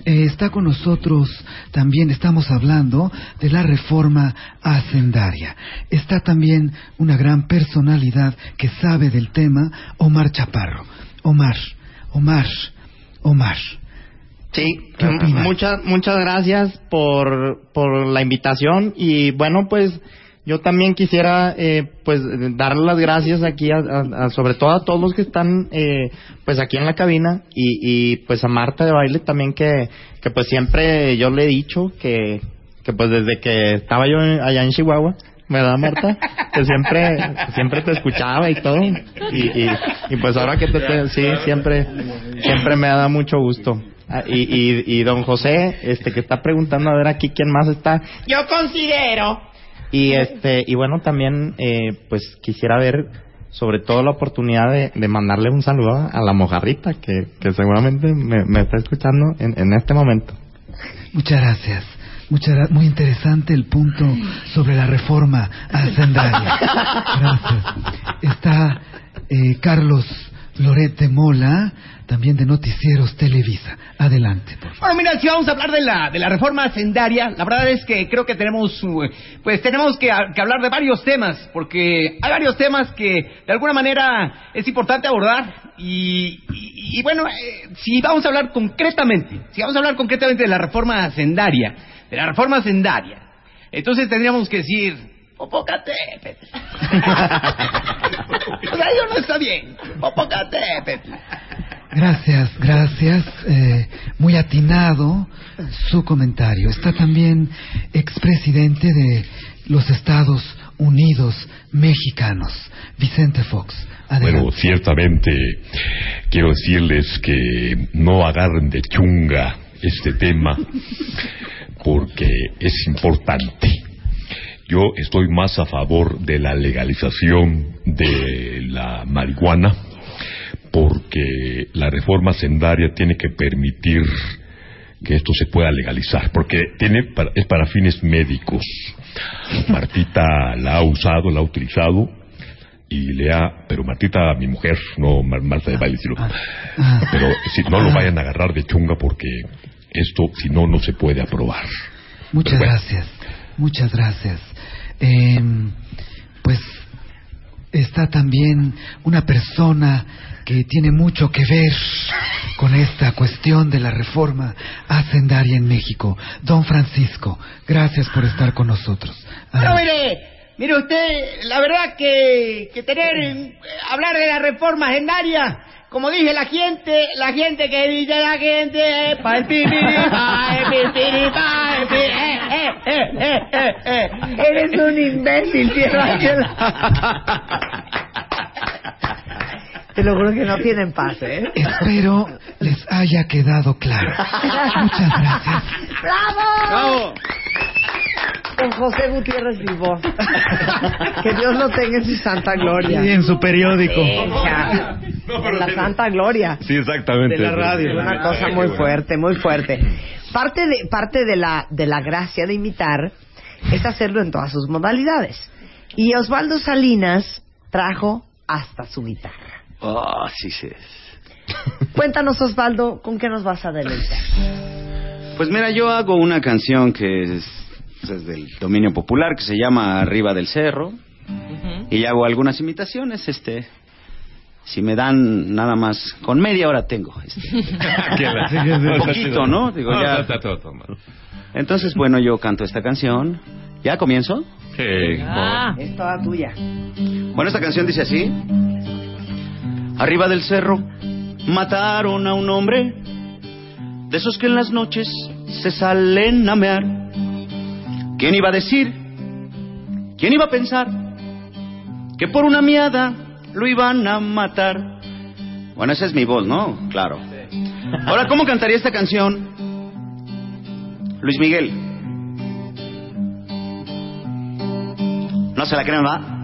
Eh, está con nosotros también, estamos hablando de la reforma hacendaria. Está también una gran personalidad que sabe del tema, Omar Chaparro. Omar, Omar, Omar. Sí, muchas muchas gracias por, por la invitación y bueno, pues yo también quisiera eh, pues dar las gracias aquí a, a- a- sobre todo a todos los que están eh, pues aquí en la cabina y, y pues a Marta de baile también que, que pues siempre yo le he dicho que, que pues desde que estaba yo allá en Chihuahua ¿Verdad, Marta? Que siempre, siempre te escuchaba y todo. Y, y, y pues ahora que te, te- sí, siempre, siempre me da mucho gusto. Ah, Y, y, y don José, este, que está preguntando a ver aquí quién más está. Yo considero Y este, y bueno, también, eh, pues quisiera ver sobre todo la oportunidad de, de mandarle un saludo a, la mojarrita que, que seguramente me, me está escuchando en, en este momento. Muchas gracias. Muchas muy interesante el punto sobre la reforma hacendaria. Gracias. Está eh, Carlos Loret de Mola, también de Noticieros Televisa. Adelante. Bueno, mira, si vamos a hablar de la, de la reforma hacendaria, la verdad es que creo que tenemos, uh, pues tenemos que, que hablar de varios temas, porque hay varios temas que de alguna manera es importante abordar y, y- y bueno, eh, si vamos a hablar concretamente, si vamos a hablar concretamente de la reforma hacendaria, de la reforma hacendaria, entonces tendríamos que decir, Popocatépetl. o sea, yo no está bien, Popocatépetl. Gracias, gracias. Eh, muy atinado su comentario. Está también expresidente de los Estados Unidos mexicanos, Vicente Fox. Adelante. Bueno, ciertamente quiero decirles que no agarren de chunga este tema porque es importante. Yo estoy más a favor de la legalización de la marihuana porque la reforma sendaria tiene que permitir que esto se pueda legalizar, porque tiene para- es para fines médicos. Martita la ha usado, la ha utilizado y le ha, pero Martita, mi mujer, no Mar- Marta de baile, sino- pero si no lo vayan a agarrar de chunga porque esto, si no, no se puede aprobar. Muchas gracias, muchas gracias. Eh, pues está también una persona que tiene mucho que ver con esta cuestión de la reforma hacendaria en México, don Francisco. Gracias por estar con nosotros. Pero mire, mire usted, la verdad que, que tener, eh, hablar de la reforma agendaria, como dije la gente, la gente que dice la gente, eh, pa el pipiri, pa el pipiri, pa el pi- eh, eh, eh, eh, eh, eh. Eres un imbécil, Piero Ángel. Te lo juro que no tienen paz, ¿eh? Espero les haya quedado claro. Muchas gracias. ¡Bravo! Con José Gutiérrez Vivó. que Dios lo tenga en su santa gloria. Y en su periódico. Venga. En la santa gloria. Sí, exactamente. De la radio. Una cosa muy fuerte, muy fuerte. Parte de, parte de la, de la gracia de imitar es hacerlo en todas sus modalidades. Y Osvaldo Salinas trajo hasta su guitarra. Oh, sí, sí. Cuéntanos, Osvaldo, ¿con qué nos vas a deleitar? Pues mira, yo hago una canción que es, es del dominio popular que se llama Arriba del Cerro y hago algunas imitaciones, este si me dan nada más con media hora tengo este, un poquito, ¿no? Digo ya. Entonces, bueno, yo canto esta canción. ¿Ya comienzo? Ah, es toda tuya. Bueno, esta canción dice así. Arriba del cerro mataron a un hombre de esos que en las noches se salen a mear. ¿Quién iba a decir? ¿Quién iba a pensar que por una miada lo iban a matar? Bueno, esa es mi voz, ¿no? Claro. Ahora, ¿cómo cantaría esta canción? Luis Miguel. No se la creen, ¿va?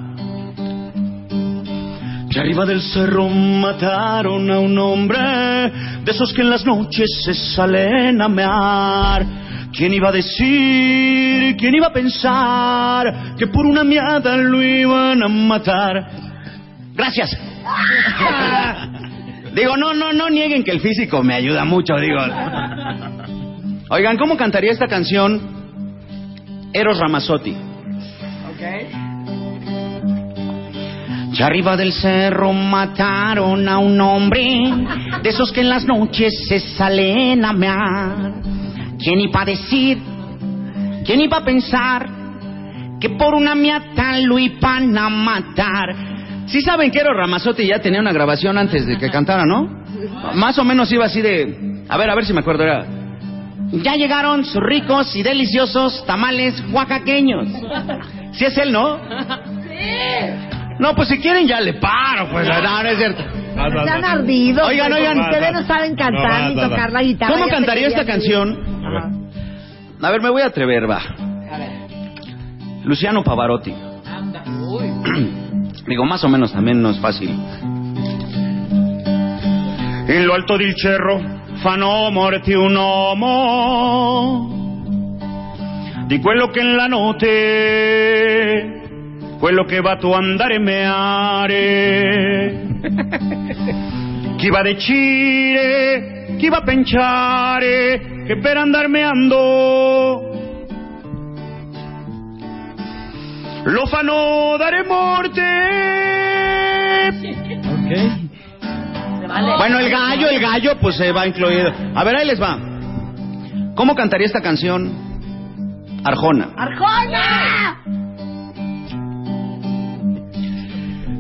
Que arriba del cerro mataron a un hombre de esos que en las noches se salen a mear. ¿Quién iba a decir, quién iba a pensar que por una miada lo iban a matar? Gracias. digo, no, no, no nieguen que el físico me ayuda mucho, digo. Oigan, ¿cómo cantaría esta canción Eros Ramazzotti? Ya arriba del cerro mataron a un hombre de esos que en las noches se salen a mear. ¿Quién iba a decir? ¿Quién iba a pensar que por una miata lo iban a matar? Sí saben que Eros Ramazzotti ya tenía una grabación antes de que cantara, ¿no? Más o menos iba así de... A ver, a ver si me acuerdo. Era... Ya llegaron sus ricos y deliciosos tamales oaxaqueños. Si es él, ¿no? No, pues si quieren ya le paro, pues no, no es cierto. Están ardidos. Oigan, oigan. Ustedes no saben cantar ni tocar la guitarra. ¿Cómo cantaría esta canción? A ver, me voy a atrever, va. Luciano Pavarotti. Digo, más o menos también no es fácil. In lo alto del cerro fanno morti un uomo di quello che in la notte quello che va tu andare meare chi va a decidere chi va a pensare che per andar meando lo fanno dare morte Bueno, el gallo, el gallo, pues se va incluido. A ver, ahí les va. ¿Cómo cantaría esta canción Arjona? ¡Arjona!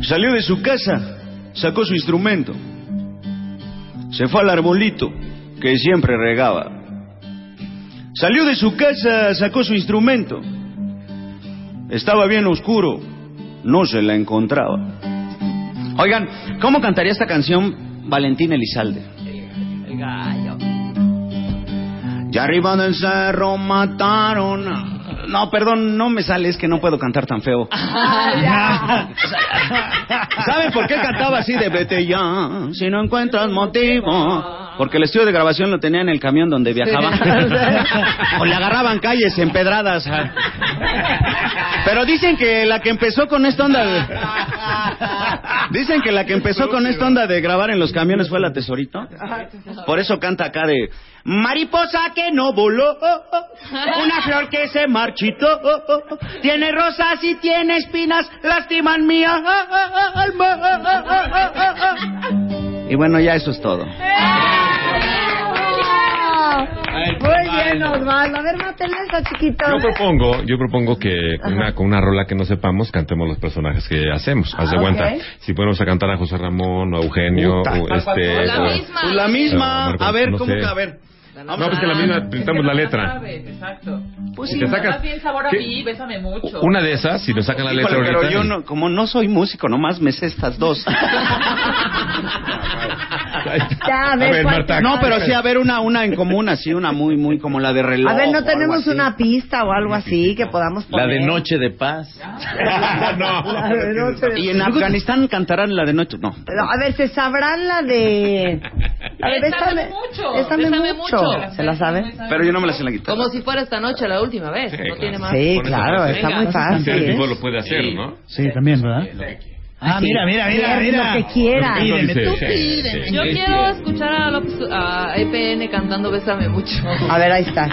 Salió de su casa, sacó su instrumento. Se fue al arbolito que siempre regaba. Salió de su casa, sacó su instrumento. Estaba bien oscuro, no se la encontraba. Oigan, ¿cómo cantaría esta canción Valentín Elizalde? El gallo. Ya arriba del cerro mataron. No, perdón, no me sale, es que no puedo cantar tan feo. ¿Saben por qué cantaba así de vete ya? Si no encuentras motivo. Porque el estudio de grabación lo tenía en el camión donde viajaba. o le agarraban calles empedradas. Pero dicen que la que empezó con esta onda de... Dicen que la que empezó con esta onda de grabar en los camiones fue la Tesorito. Por eso canta acá de... Mariposa que no voló, una flor que se marchitó, tiene rosas y tiene espinas, lastiman mi alma. Y bueno, ya eso es todo. Muy bien, Osvaldo. A ver, esa chiquito. Yo propongo, yo propongo que con una, con una rola que no sepamos cantemos los personajes que hacemos. Haz de Ah, cuenta. Si podemos a cantar a José Ramón o a Eugenio Puta. o este. La o- misma, la misma. A ver, no ¿cómo sé. que? A ver. No, pues que la misma, pintamos la letra. Exacto. Pues sí, te sacas- Más bien sabor a ¿Qué? mí, bésame mucho. Una de esas, si nos sacan la letra Híjole, pero ahorita. yo no, como no soy músico, nomás me sé estas dos. Ya, a ver, ¿cuál te- No, pero sí, a ver, una, una en común, así, una muy, muy como la de reloj. A ver, ¿no tenemos una pista o algo así que podamos La poner? de Noche de Paz. La de noche de- Y en Afganistán cantarán la de noche. No. Pero, a ver, ¿se sabrán la de... La de Bésame Bésame mucho, Bésame bésame mucho. ¿Se la saben? Pero yo no me la sé en la guitarra. Como si fuera esta noche la última vez. no tiene más. Sí, claro, está muy fácil. El tipo ¿eh? lo puede hacer, ¿no? Sí, también, ¿verdad? Ah, mira, mira, mira, Quiere mira. Lo que quiera. Pídeme, tú Sí, pídeme. Yo quiero escuchar a, López, a EPN cantando Bésame mucho. A ver, ahí está.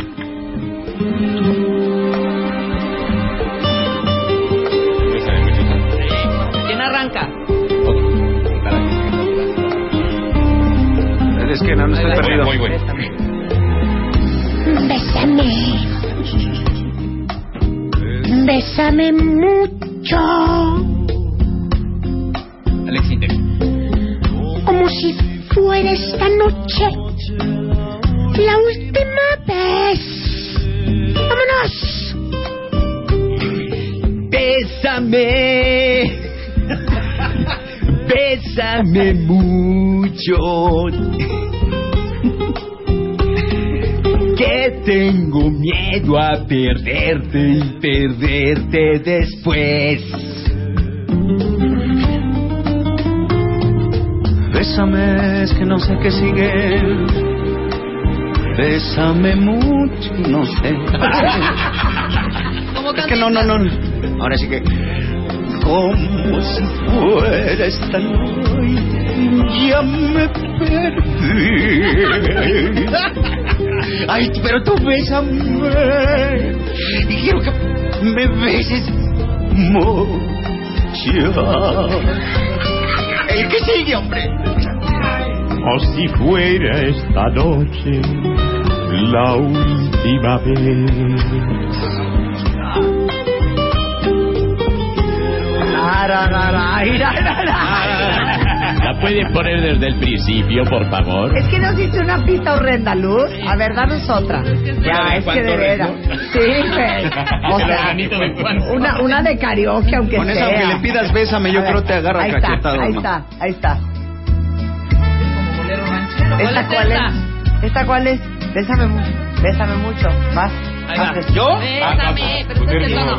¿Quién arranca? Es que no, no estoy perdido. Muy bueno. Bésame. Bésame mucho. Alex. Como si fuera esta noche la última vez. ¡Vámonos! Bésame. Bésame mucho. Que tengo miedo a perderte y perderte después. Bésame, es que no sé qué sigue. Bésame mucho, no sé. ¿Cómo Es que no, no, no. Ahora sí que. Como si fuera esta noche, ya me perdí. Ay, pero tú bésame. Y quiero que me beses mucho. El que sigue, hombre. O si fuera esta noche la última vez. ¿La pueden poner desde el principio, por favor? Es que nos hiciste una pista horrenda, Luz. A ver, danos otra. Ya, es que de veras. Sí, güey. O sea, una, una de karaoke, aunque Con sea. esa, aunque le pidas bésame, yo creo te agarra ahí está, cachetado, Ahí está, ahí está. ¿Esta es cuál es? ¿Esta cuál es? Bésame mucho. Bésame mucho. Vas. ¿Yo? Bésame, pero este es el tono.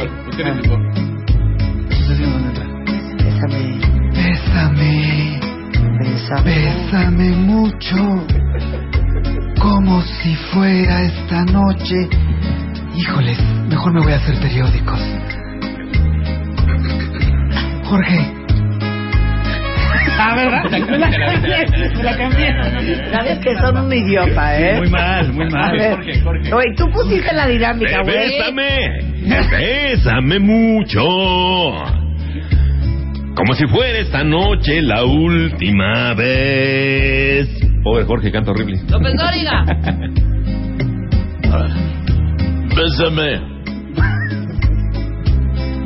Bésame. Bésame. Bésame. Bésame mucho. Como si fuera esta noche. Híjoles, mejor me voy a hacer periódicos. Jorge. Ah, ¿verdad? Me la cambié, me la cambié. Sabes que son un idiota, ¿eh? Muy mal, muy mal. Jorge, Jorge. Oye, tú pusiste la dinámica, güey. Bésame, bésame mucho. Como si fuera esta noche la última vez. Pobre Jorge, canta horrible. López Dóriga. Bésame.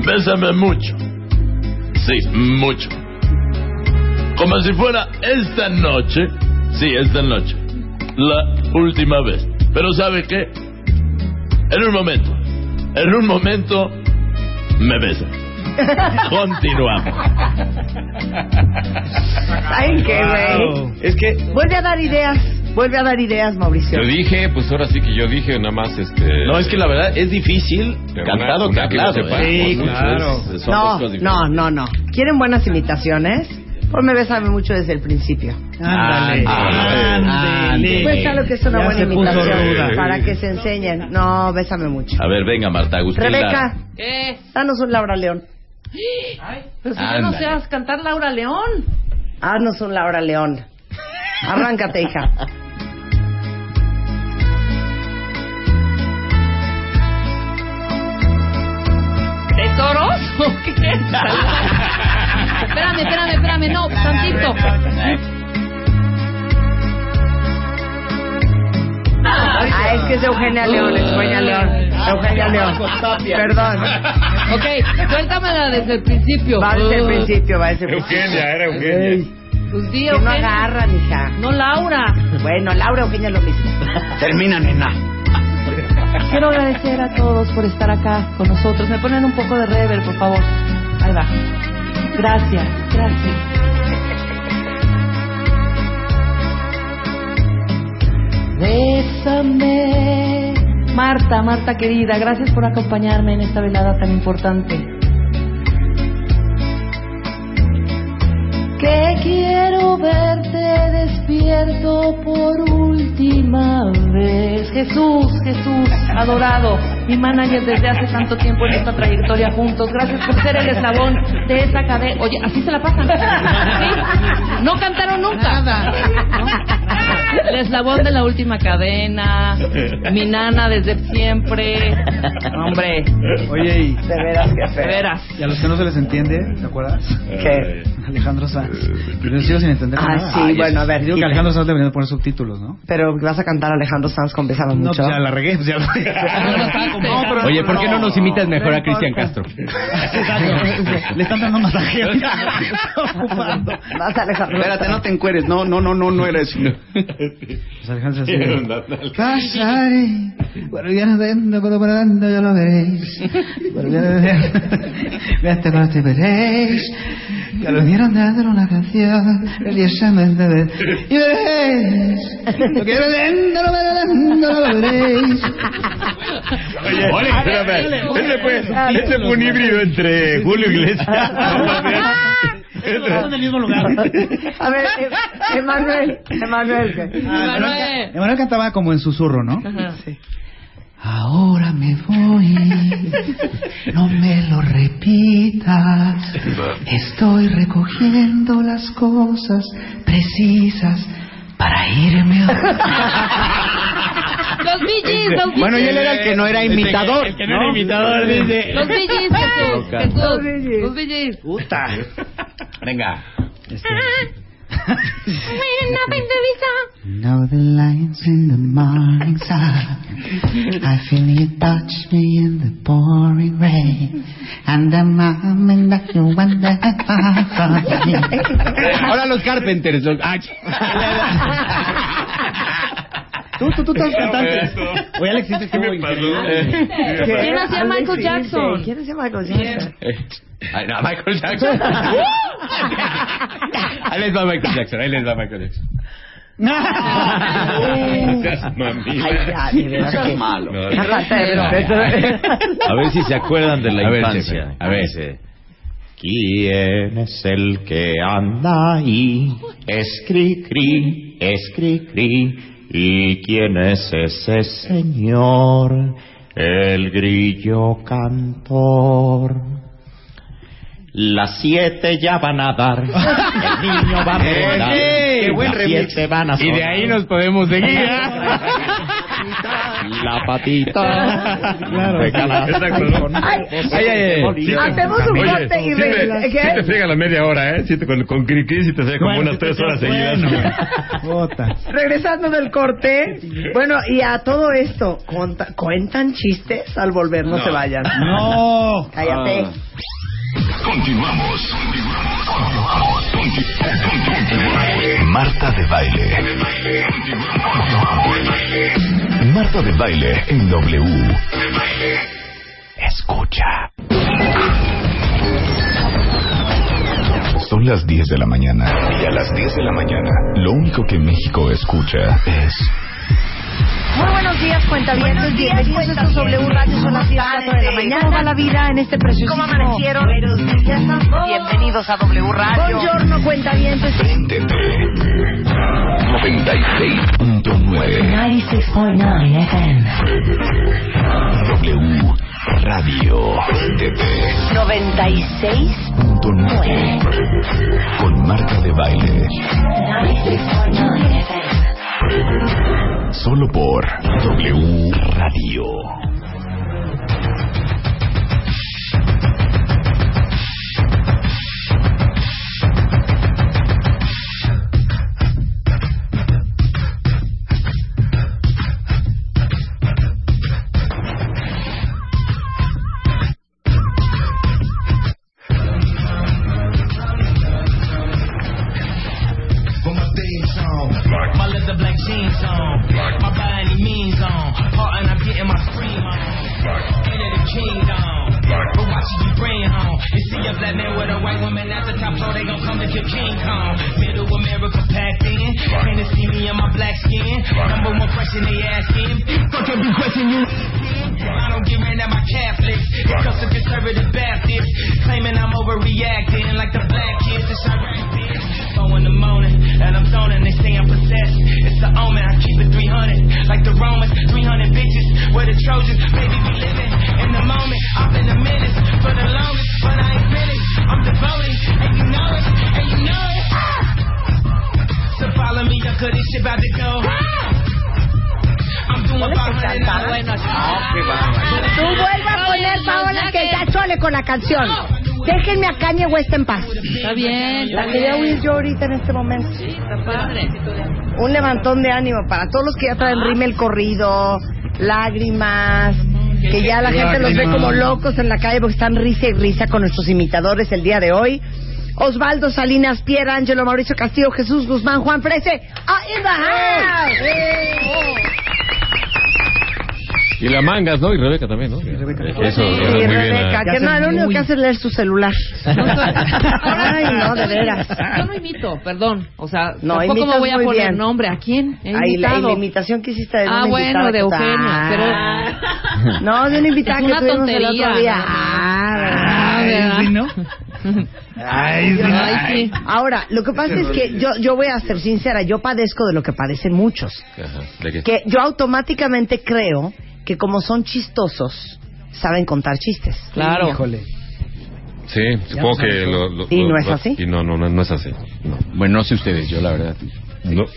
Bésame mucho. Sí, mucho. Como si fuera esta noche. Sí, esta noche. La última vez. Pero ¿sabe qué? En un momento. En un momento me besa. Continuamos. ¿Saben qué, güey? Es que Vuelve a dar ideas. Vuelve a dar ideas, Mauricio. Yo dije, pues ahora sí que yo dije nada más este. No, es que la verdad es difícil Pero cantado una- que sepa. ¿eh? Sí, Mucho, claro. es- dos No, no, no, no. ¿Quieren buenas imitaciones? Ponme bésame mucho desde el principio. Ándale. Ándale. Pues lo que es una Ya buena imitación para que se enseñen. No, bésame mucho. A ver, venga, Marta Agustín. Rebeca. ¿Qué? danos un Laura León. Pero si ya no seas cantar Laura León. Haznos un Laura León. Arráncate, hija. ¿Tesoros? ¿O qué? espérame, espérame, espérame. No, tantito. Ah, es que es Eugenia León, es Eugenia León. Eugenia León. Perdón. Ok, suéltamela desde el principio. Va desde el Uh, principio, va desde el principio. Eugenia, era Eugenia. Pues di, Que no Eugenia. agarran, hija. No, Laura. Bueno, Laura, Eugenia, lo mismo. termina, nena. Quiero agradecer a todos por estar acá con nosotros. Me ponen un poco de rever, por favor. Ahí va. Gracias, gracias. Bésame. Marta, Marta querida, gracias por acompañarme en esta velada tan importante. Que quiero verte despierto por última vez. Jesús, Jesús, adorado, mi manager desde hace tanto tiempo en esta trayectoria juntos. Gracias por ser el eslabón de esa cadena. Oye, así se la pasan. ¿Sí? No cantaron nunca. El eslabón de la última cadena, mi nana desde siempre. Hombre, Oye, y... De veras, qué de veras. Y a los que no se les entiende, ¿te acuerdas? ¿Qué? Alejandro Sanz. Yo les sigo sin entender Ah, nada. sí, bueno, a ver, Digo que. Alejandro Sanz debería poner subtítulos, ¿no? Pero vas a cantar Alejandro Sanz con Bésame No, mucho. pues ya la regué, pues ya lo No, pero- Oye, ¿por qué no nos imitas mejor a no Cristian. Castro? Le están dando masaje. Vas, Alejandro. Espérate, no te encueres. No, no, no, no, no era eso. Pues Alejandro Sanz. Pasaré, volviendo dentro, colaborando, ya lo veréis. Volviendo Vete con este veréis. Que lo vieron dando una canción, el examen de ver. Y veréis, lo que dentro, lo verán, lo veréis. Oye, Ole, espérame. ole, Ese fue, ese fue un híbrido entre Julio Iglesias. Estamos en el mismo lugar. A ver, eh, Emanuel, Emanuel. Emanuel. Cantaba como en susurro, ¿no? Ajá. Ahora me voy, no me lo repitas. Estoy recogiendo las cosas precisas para irme. Los Gees, los Bee Bueno, y él era el que no era imitador. El que no era imitador, dice. Los Bee Gees, Jesús, Jesús, Los Bee Gees. Puta. Venga. Know the lions in the morning sun. I feel you touch me in the pouring rain. And the moment that you wonder from me. Ahora los Carpenters. Los... Ah, Tú, tú, tú estás cantante. Oye, Alex, ¿sí estuvo increíble. ¿Quién hacía Michael Jackson? ¿Quién hacía Michael Jackson? Ay, no, Michael Jackson. Ahí les va Michael Jackson. Ahí les va Michael Jackson. Mamila. Ay, ya, de veras Seas que- malo. A ver si se acuerdan de la A ver, infancia. jefe, a ver. ¿Quién es el que anda ahí? Escri, cri, escri, cri. ¿Y quién es ese señor? El grillo cantor. Las siete ya van a dar. El niño va a rodar. ¡Ey! Las siete van a Y de sonar. ahí nos podemos seguir. La patita. Claro. Exacto, ¿no? Ay, Ay, ay, Hacemos un corte y sí te- regla- sí ¿qué? te friega la media hora, ¿eh? Sí te- con, con Cricri sí te hace como Bueno, unas tres horas bueno. seguidas. Regresando del corte. Bueno, y a todo esto, ¿conta- ¿cuentan chistes al volver? No, No. se vayan. No. Cállate. Continuamos. Marta de baile. Marta de baile en W. Escucha. Son las 10 de la mañana y a las 10 de la mañana lo único que México escucha es Muy buenos días, cuentavientes. Bienvenidos a W Radio. Son las 10 de la mañana. ¿Cómo va la vida en este preciosísimo? ¿Cómo amanecieron? Bienvenidos a W Radio. Buongiorno, cuentavientes. TT 96.9 96.9 FM. W Radio TT 96.9 con Marta de baile 96.9 FM. Solo por W Radio. Canción. Déjenme a Kanye West en paz. Está bien. La quería oír yo ahorita en este momento. Está padre. Un levantón de ánimo para todos los que ya traen rime el corrido, lágrimas, que ya la gente los ve como locos en la calle porque están risa y risa con nuestros imitadores el día de hoy. Osvaldo Salinas, Pierre Ángelo, Mauricio Castillo, Jesús Guzmán, Juan Frese, ah, in the house. Y la mangas, ¿no? Y Rebeca también, ¿no? Eso, Y era muy bien. Rebeca, ah. que no, lo único que hace es leer su celular. Ay, no, de veras. Yo no imito, perdón. O sea, No, me voy a poner bien. nombre. ¿A quién? He Ay, la, la imitación que hiciste de Ah, una bueno, invitada de Eugenia, Ah. pero... No, de una invitada Es que una tuvimos el tontería, otro día. nada. Ah, Ay, ¿verdad? sí, ¿no? Ay, Ay, sí. Ahora, lo que pasa es que yo, yo voy a ser sincera, yo padezco de lo que padecen muchos. Ajá, ¿de qué? Que yo automáticamente creo que como son chistosos, saben contar chistes. Claro. Híjole. Sí, supongo que lo, lo- ¿Y lo- no es así? Y no, no, no, no es así. No. Bueno, no sé ustedes, yo la verdad. No.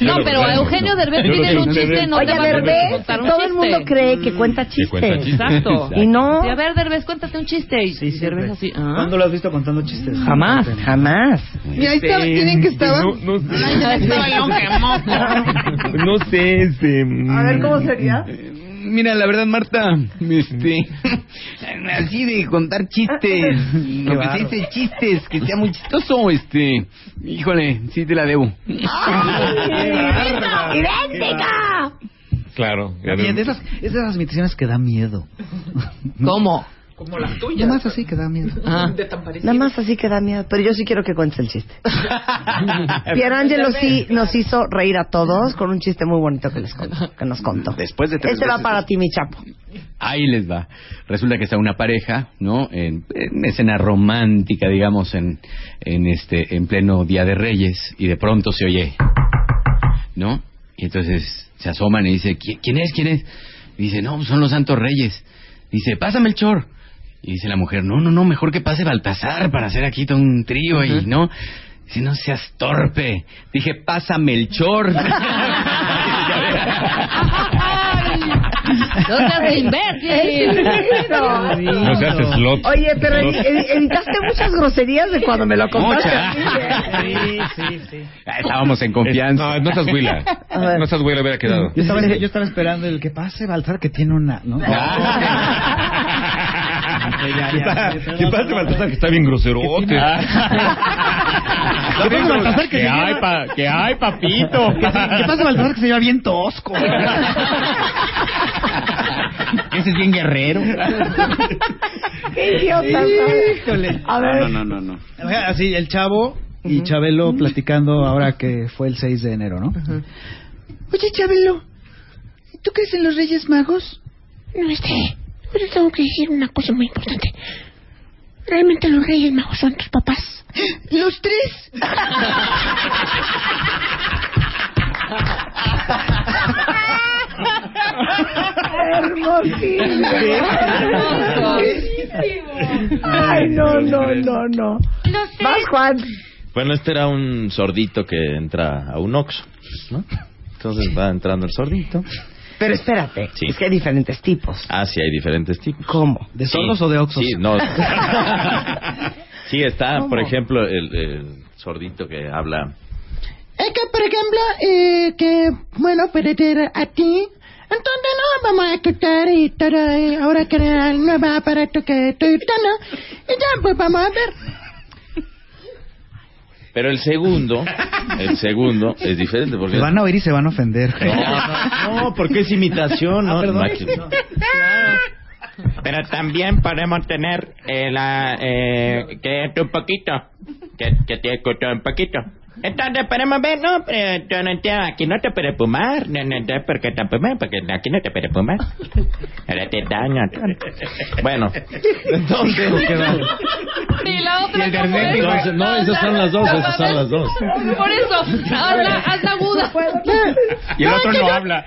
No, pero a Eugenio Derbez sé un chiste, no Oye, Derbez, todo el mundo cree que cuenta chistes. cuenta chistes. Exacto. Y no. Y a ver, Derbez, cuéntate un chiste. Y Sí, Derbez así. ah. ¿Cuándo lo has visto contando chistes? Jamás. Jamás. Y ahí estaba, ¿tienen que estaba? No, no sé. Ahí estaba el hombre moco. No sé, este... A ver, ¿cómo sería? Mira, la verdad, Marta, este, así de contar chistes, lo que se dice chistes, que sea muy chistoso, este, híjole, sí te la debo. ¡Idéntica! Claro. ya de esas, es de esas imitaciones que da miedo. ¿Cómo? Como las Nada más así que da miedo. Ah. Nada más así que da miedo, pero yo sí quiero que cuentes el chiste. Pierangelo sí nos hizo reír a todos con un chiste muy bonito que, les contó, que nos contó. Después de tres Este va para ti, mi chapo. Ahí les va. Resulta que está una pareja, ¿no? En, en escena romántica, digamos, en, en este, en pleno Día de Reyes, y de pronto se oye, ¿no? Y entonces se asoman y dice, "¿Qui- ¿quién es? ¿Quién es? Y dice, no, son los Santos Reyes. Dice, pásame el chor. Y dice la mujer, no, no, no, mejor que pase Baltasar para hacer aquí todo un trío y, ¿no? Dice, no seas torpe. Dije, pásame el chor. No seas imbécil. No se hace slot. Oye, pero evitaste muchas groserías de cuando me lo contaste. Muchas. Sí, sí, sí. Estábamos en confianza. No, no estás huila. No estás huila, hubiera quedado. Yo estaba, yo estaba esperando el que pase Baltar que tiene una... ¿no? ¿Qué pasa, Baltasar, que está bien groserote? ¿Qué pasa, Baltasar, que ¿Qué se hay, lleva- pa- qué hay, papito? ¿Qué, pasa, Baltasar, que se lleva bien tosco? Ese es bien guerrero. Qué idiota. Híjole. A ver. No, no, no, no. Así, el chavo y Chabelo platicando ahora que fue el 6 de enero, ¿no? Oye, Chabelo, ¿tú crees en los Reyes Magos? No, este, pero tengo que decir una cosa muy importante. Realmente los Reyes Magos son tus papás. ¿Los tres? Ay, no, no, no, no. Vas, Juan. Bueno, este era un sordito que entra a un Oxxo, ¿no? Entonces va entrando el sordito. Pero espérate, Sí. es que hay diferentes tipos. Ah, sí, hay diferentes tipos. ¿Cómo? ¿De Sí, sordos o de oxos? Sí, no. sí, está, por ¿Cómo? ejemplo, el, el sordito que habla. Es que, por ejemplo, eh, que, bueno, puede ser a ti. Entonces, no, vamos a escuchar y todo, eh, ahora era el nuevo aparato que estoy usando. Y ya, pues vamos a ver. Pero el segundo, el segundo es diferente porque Se van a oír y se van a ofender. no, no, porque es imitación, ¿no? Ah, perdón. Pero también podemos tener eh, la, eh, que es un poquito, que, que te escucho un poquito. Entonces podemos ver, no, pero yo no entiendo, aquí no te puedes fumar, no, no entiendo por qué te fumar, porque aquí no te puedes fumar. Ahora te daño. Bueno, entonces... Y la otra Y el no, esas son las dos, esas son las dos. Por eso, hazla, hazla aguda. Y el otro no habla.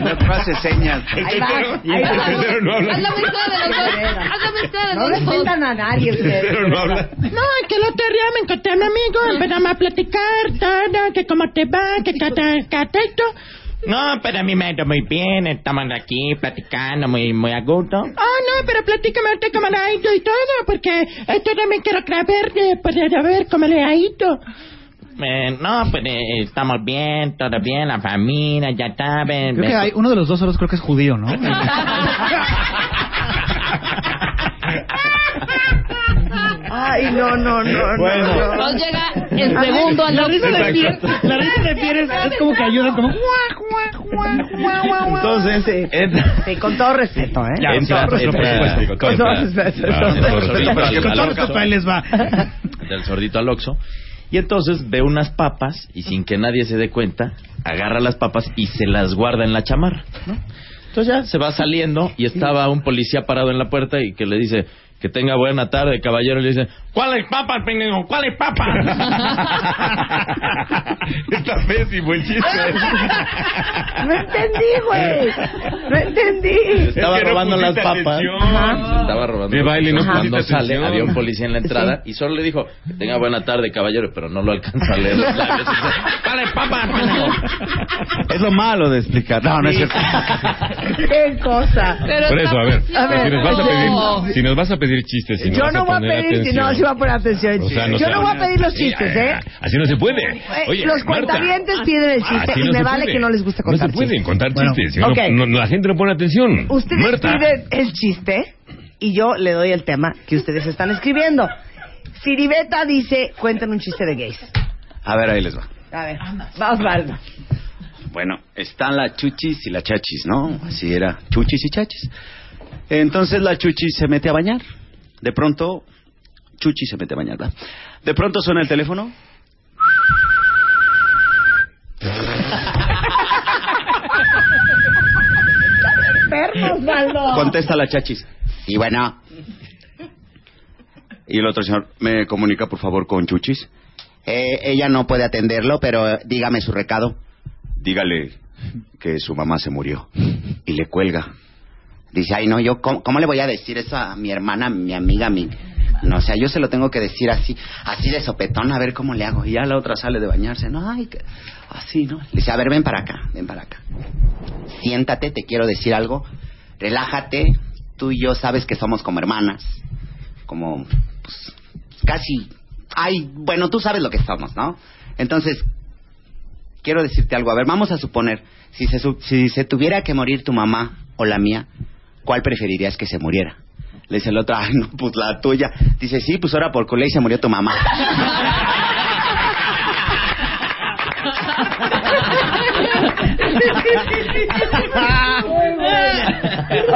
El otro hace señas. Ahí va, ahí va. Haz la mezcla de los dos. Haz la mezcla de No los le dos. cuentan a nadie ustedes. No, es que el otro día me encontré a mi amigo, empezamos a platicar, todo, que cómo te va, que esto. No, pero a mí me ha ido muy bien, estamos aquí platicando muy, muy a gusto. Ah, no, pero platícame ahorita cómo le ha ido y todo, porque esto también quiero saber, de, de ver cómo le ha ido. Eh, no, pues eh, estamos bien, todo bien, la familia, ya saben. Creo que hay uno de los dos solos creo que es judío, ¿no? Ay, no, no, no, Bueno. no. no. Nos llega el segundo al La risa de. Pierre, la risa de Pierre es, es como que ayuda como... Entonces, entra, Sí, con todo respeto, ¿eh? entra, con todo respeto. Con todo respeto. Con todo el sordito respeto. al- Con al todo Oxxo. respeto, ahí les va. del sordito al Oxxo. Y entonces ve unas papas y sin que nadie se dé cuenta, agarra las papas y se las guarda en la chamarra. ¿no? Entonces ya se va saliendo y estaba un policía parado en la puerta y que le dice, Que tenga buena tarde, caballero. Y le dice, ¿cuál es papa, pendejo? ¿Cuál es papa? Está pésimo el chiste. No entendí, güey. No entendí. Estaba Es que no robando las papas. Se estaba robando. De baile, no Cuando sale, atención. había un policía en la entrada y solo le dijo, que tenga buena tarde, caballero, pero no lo alcanza a leer los labios. ¿Cuál es papa, pendejo? Es lo malo de explicar. No, no es cierto. Qué cosa. Por eso, a ver, A ver, si, nos vas a pedir, si nos vas a pedir chistes, si Yo no voy a pedir, atención, no, sí voy a poner atención. O sea, no Yo no voy a pedir los chistes, ¿eh? Así no se puede. Eh, Oye, los cuentavientes piden el chiste y no me vale puede. que no les gusta contar No se pueden chistes. contar Bueno, chistes, si no, ok. no- la gente no pone atención. Ustedes Marta. piden el chiste y yo le doy el tema que ustedes están escribiendo. Firibeta dice, cuenten un chiste de gays. A ver, ahí les va. A ver, vamos, Valdo. Bueno, están las chuchis y las chachis, ¿no? Así era, chuchis y chachis. Entonces la chuchi se mete a bañar. De pronto, chuchi se mete a bañar, ¿verdad? De pronto suena el teléfono. Contesta la chachis. Y bueno. Y el otro señor, ¿me comunica por favor con chuchis? Eh, ella no puede atenderlo, pero dígame su recado. Dígale que su mamá se murió. Y le cuelga. Dice, ay, no, yo, ¿cómo, le voy a decir eso a mi hermana, mi amiga, mi... No, o sea, yo se lo tengo que decir así, así de sopetón, a ver cómo le hago. Y ya la otra sale de bañarse. No, ay, que- así, ¿no? Le dice, a ver, ven para acá, ven para acá. Siéntate, te quiero decir algo. Relájate, tú y yo sabes que somos como hermanas. Como, pues, casi... Ay, bueno, tú sabes lo que somos, ¿no? Entonces, quiero decirte algo. A ver, vamos a suponer, si se, si se tuviera que morir tu mamá o la mía, ¿cuál preferirías que se muriera? Le dice el otro, ay, no, pues la tuya. Dice, sí, pues ahora por culé y se murió tu mamá.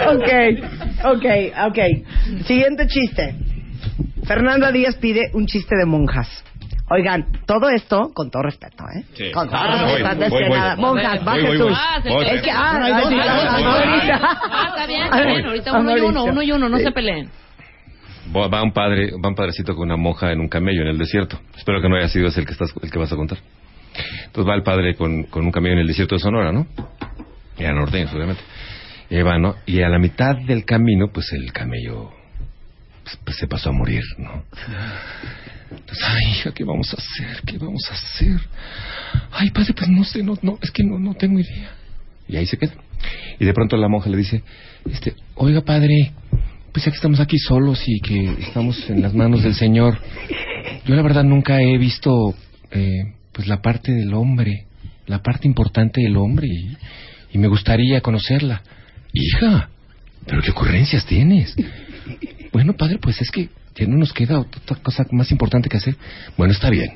ok, ok, ok. Siguiente chiste. Fernanda Díaz pide un chiste de monjas. Oigan, todo esto con todo respeto, ¿eh? Sí. Con todo Ah, respeto, voy, voy, voy. Monjas, va Voy, voy, Jesús. voy. Ah, Es que, ah. Ah, está bien, está bien. Ahorita uno y uno, uno y uno, no se peleen. Va un padre, va un padrecito con una monja en un camello en el desierto. Espero que no haya sido ese el que estás, el que vas a contar. Entonces va el padre con, con un camello en el desierto de Sonora, ¿no? Y a norteños, obviamente. Y va, ¿no? Y a la mitad del camino, pues el camello pues, pues, se pasó a morir, ¿no? Entonces, ay, hija, ¿qué vamos a hacer? ¿Qué vamos a hacer? Ay, padre, pues no sé, no, no, es que no, no tengo idea. Y ahí se queda. Y de pronto la monja le dice, este, oiga, padre, pues ya que estamos aquí solos y que estamos en las manos del Señor, yo la verdad nunca he visto, eh, pues la parte del hombre, la parte importante del hombre y, y me gustaría conocerla. Hija, pero qué ocurrencias tienes. Bueno, padre, pues es que ya no nos queda otra cosa más importante que hacer. Bueno, está bien.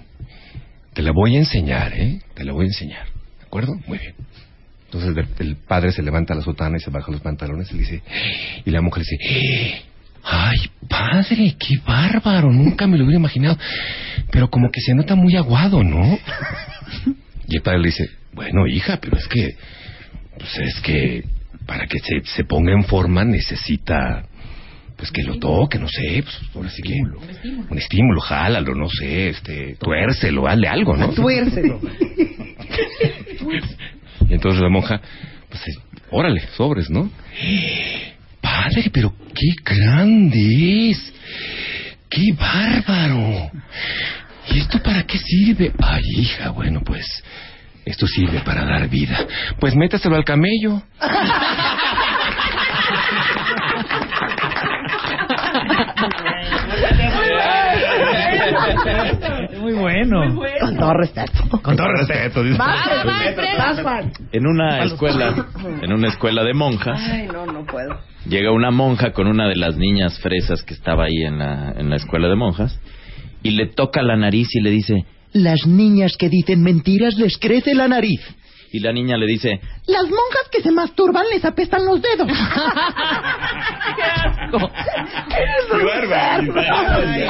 Te la voy a enseñar, ¿eh? Te la voy a enseñar. ¿De acuerdo? Muy bien. Entonces el padre se levanta la sotana y se baja los pantalones y le dice, y la mujer le dice, ay, padre, qué bárbaro, nunca me lo hubiera imaginado. Pero como que se nota muy aguado, ¿no? Y el padre le dice, bueno, hija, pero es que, pues es que para que se, se ponga en forma necesita, pues que lo toque, no sé, pues ahora sí que un estímulo, jálalo, no sé, este, tuércelo, hazle algo, ¿no? Tuércelo. Y entonces la monja, pues, eh, órale, sobres, ¿no? Padre, pero qué grande es. ¡Qué bárbaro! ¿Y esto para qué sirve? Ay, hija, bueno, pues, esto sirve para dar vida. Pues métaselo al camello. Muy bueno. Con todo respeto. Con todo respeto. dice. Vas, vas, vas, Juan. En una escuela, en una escuela de monjas, Ay, no, no puedo. llega una monja con una de las niñas fresas que estaba ahí en la, en la escuela de monjas y le toca la nariz y le dice, Las niñas que dicen mentiras les crece la nariz. Y la niña le dice, Las monjas que se masturban les apestan los dedos.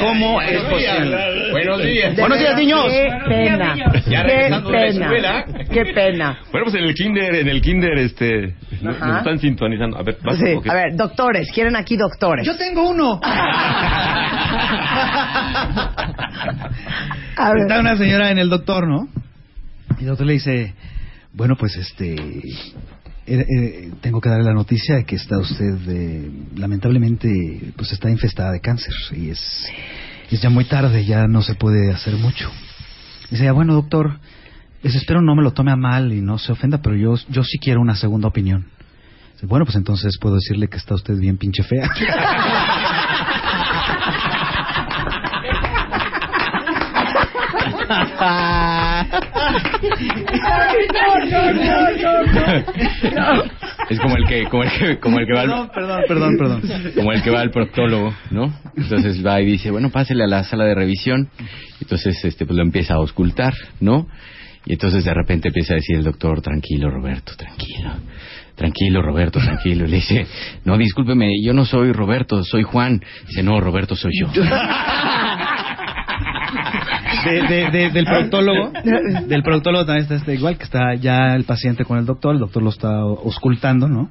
¿Cómo es posible? Buenos días. Buenos días, niños. Qué pena. Ya Qué regresando de la pena. escuela. Qué pena. Bueno, pues en el kinder, en el kinder, este, nos, Ajá. nos están sintonizando. A ver, vas, Sí. A ver, doctores, quieren aquí doctores. Yo tengo uno. A ver. Está una señora en el doctor, ¿no? Y el doctor le dice, bueno, pues este, eh, eh, tengo que darle la noticia de que está usted, eh, lamentablemente, pues está infestada de cáncer y es, es ya muy tarde, ya no se puede hacer mucho. Dice, "Ah, bueno, doctor, pues espero no me lo tome a mal y no se ofenda, pero yo, yo sí quiero una segunda opinión. Dice, bueno, pues entonces puedo decirle que está usted bien pinche fea. Es como el que, como el que, como el que va al, perdón, perdón, perdón. como el que va al proctólogo, ¿no? Entonces va y dice, bueno, pásele a la sala de revisión. Entonces, este, pues lo empieza a auscultar, ¿no? Y entonces de repente empieza a decir el doctor, tranquilo, Roberto, tranquilo. Tranquilo, Roberto, tranquilo. Y le dice, no, discúlpeme, yo no soy Roberto, soy Juan. Dice, no, Roberto soy yo. De- de- de- del proctólogo del proctólogo también está este igual que está ya el paciente con el doctor el doctor lo está auscultando no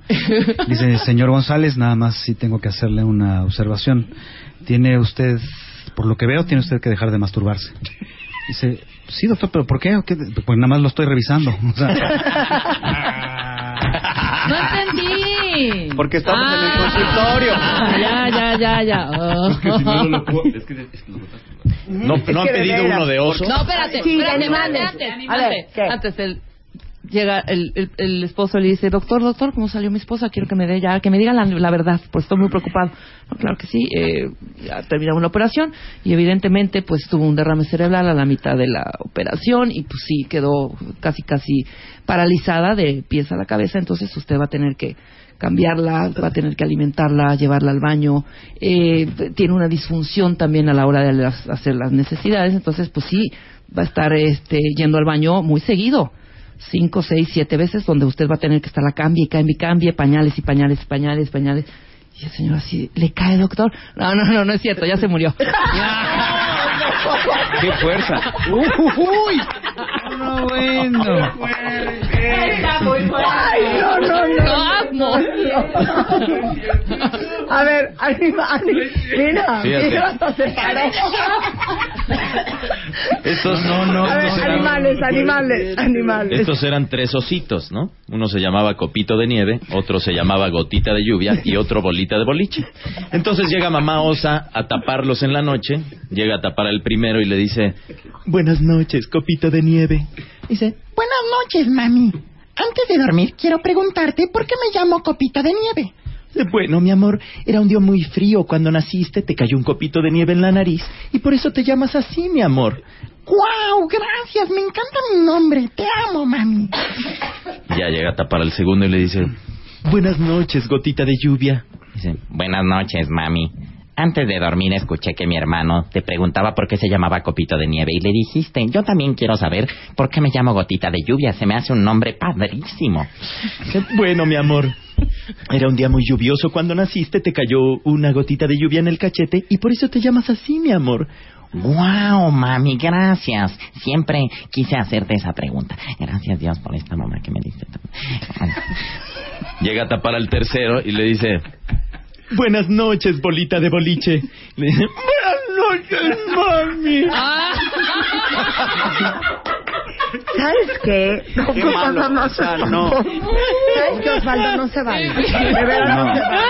dice señor González nada más sí tengo que hacerle una observación. Tiene usted por lo que veo tiene usted que dejar de masturbarse dice sí doctor pero por qué ¿O qué? pues nada más lo estoy revisando O sea, No entendí. Porque estamos en el consultorio. Ah, ya, ya, ya, ya. Oh. Es que si no, lo puedo- es que- es que lo- No, Es no han pedido uno de oso. No, espérate, Sí, espérate, animales. A ver, antes, ¿qué? antes el llega el, el, el esposo le dice, doctor, doctor, ¿cómo salió mi esposa? Quiero que me dé ya, que me diga la, la verdad, pues estoy muy preocupado. No, claro que sí, eh, ya terminamos la operación y evidentemente pues tuvo un derrame cerebral a la mitad de la operación y pues sí quedó casi casi paralizada de pies a la cabeza, entonces usted va a tener que cambiarla, va a tener que alimentarla, llevarla al baño, eh, tiene una disfunción también a la hora de las- hacer las necesidades, entonces pues sí, va a estar este, yendo al baño muy seguido, cinco, seis, siete veces, donde usted va a tener que estar la cambie, cambie, cambie, pañales y pañales, pañales, pañales. Y el señor así, ¿le cae, doctor? No, no, no, no es cierto, ya se murió. ¡Qué fuerza! ¡Uy! No, bueno. Está muy Ay, no, no, no. No, A ver, anima, anima. Mira, mira, hasta se paró. Estos no, no, A ver, eran- animales, animales, animales. Estos eran tres ositos, ¿no? Uno se llamaba Copito de Nieve, otro se llamaba Gotita de Lluvia y otro Bolita de Boliche. Entonces llega mamá osa a taparlos en la noche, llega a tapar al primero y le dice, Buenas noches, copito de nieve. Dice, buenas noches, mami. Antes de dormir, quiero preguntarte por qué me llamo Copita de Nieve. Bueno, mi amor, era un día muy frío cuando naciste, te cayó un copito de nieve en la nariz y por eso te llamas así, mi amor. ¡Guau! Gracias, me encanta mi nombre. Te amo, mami. ya llega a tapar al segundo y le dice, Buenas noches, gotita de lluvia. Dice, buenas noches, mami. Antes de dormir escuché que mi hermano te preguntaba por qué se llamaba Copito de Nieve y le dijiste, yo también quiero saber por qué me llamo Gotita de Lluvia, se me hace un nombre padrísimo. Qué Bueno, mi amor. Era un día muy lluvioso cuando naciste, te cayó una gotita de lluvia en el cachete y por eso te llamas así, mi amor. ¡Wow, mami! Gracias. Siempre quise hacerte esa pregunta. Gracias, Dios, por esta mamá que me diste. llega a tapar al tercero y le dice, Buenas noches, bolita de boliche. Le dice, Buenas noches, mami. ¿Sabes qué? No, Qué pues, malo, no, no, o sea, no. ¿Sabes qué, Osvaldo? No se vale. De verdad no, No. se vale.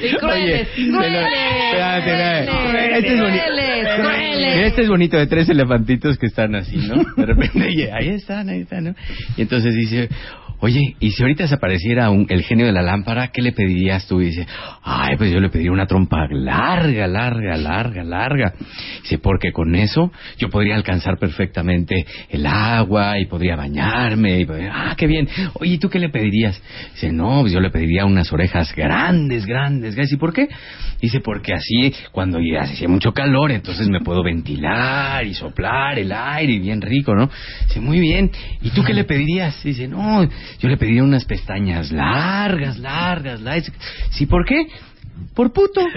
Y crueles, crueles, Este es bonito. crueles, crueles. Este es bonito de tres elefantitos que están así, ¿no? De repente, oye, ahí están, ahí están, ¿no? Y entonces dice, oye, ¿y si ahorita se apareciera un- el genio de la lámpara, qué le pedirías tú? Y dice, ay, pues yo le pediría una trompa larga, larga, larga, larga. Dice, porque con eso yo podría alcanzar perfectamente el agua y podría bañarme. Y podría- ah, qué bien. Oye, ¿y tú qué le pedirías? Dice, no, pues yo le pediría unas orejas grandes, grandes, grandes. ¿Y por qué? Dice, porque así, cuando ya hace mucho calor, entonces me puedo ventilar y soplar el aire y bien rico, ¿no? Dice, muy bien. ¿Y tú qué le pedirías? Dice, no, yo le pediría unas pestañas largas, largas, largas. ¿Sí, por qué? Por puto.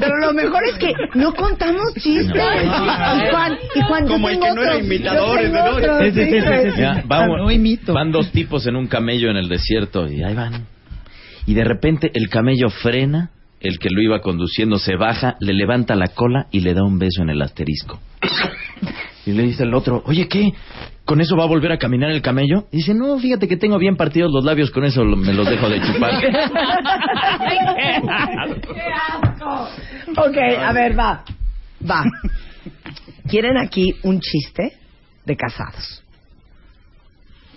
Pero lo mejor es que no contamos chistes. Y Juan, y Juan, Como el que no era imitador, van dos tipos en un camello en el desierto y ahí van. Y de repente el camello frena, el que lo iba conduciendo se baja, le levanta la cola y le da un beso en el asterisco. Y le dice el otro, oye, ¿qué? ¿Con eso va a volver a caminar el camello? Y dice, no, fíjate que tengo bien partidos los labios, con eso me los dejo de chupar. Ok, a ver, va. Va. ¿Quieren aquí un chiste de casados?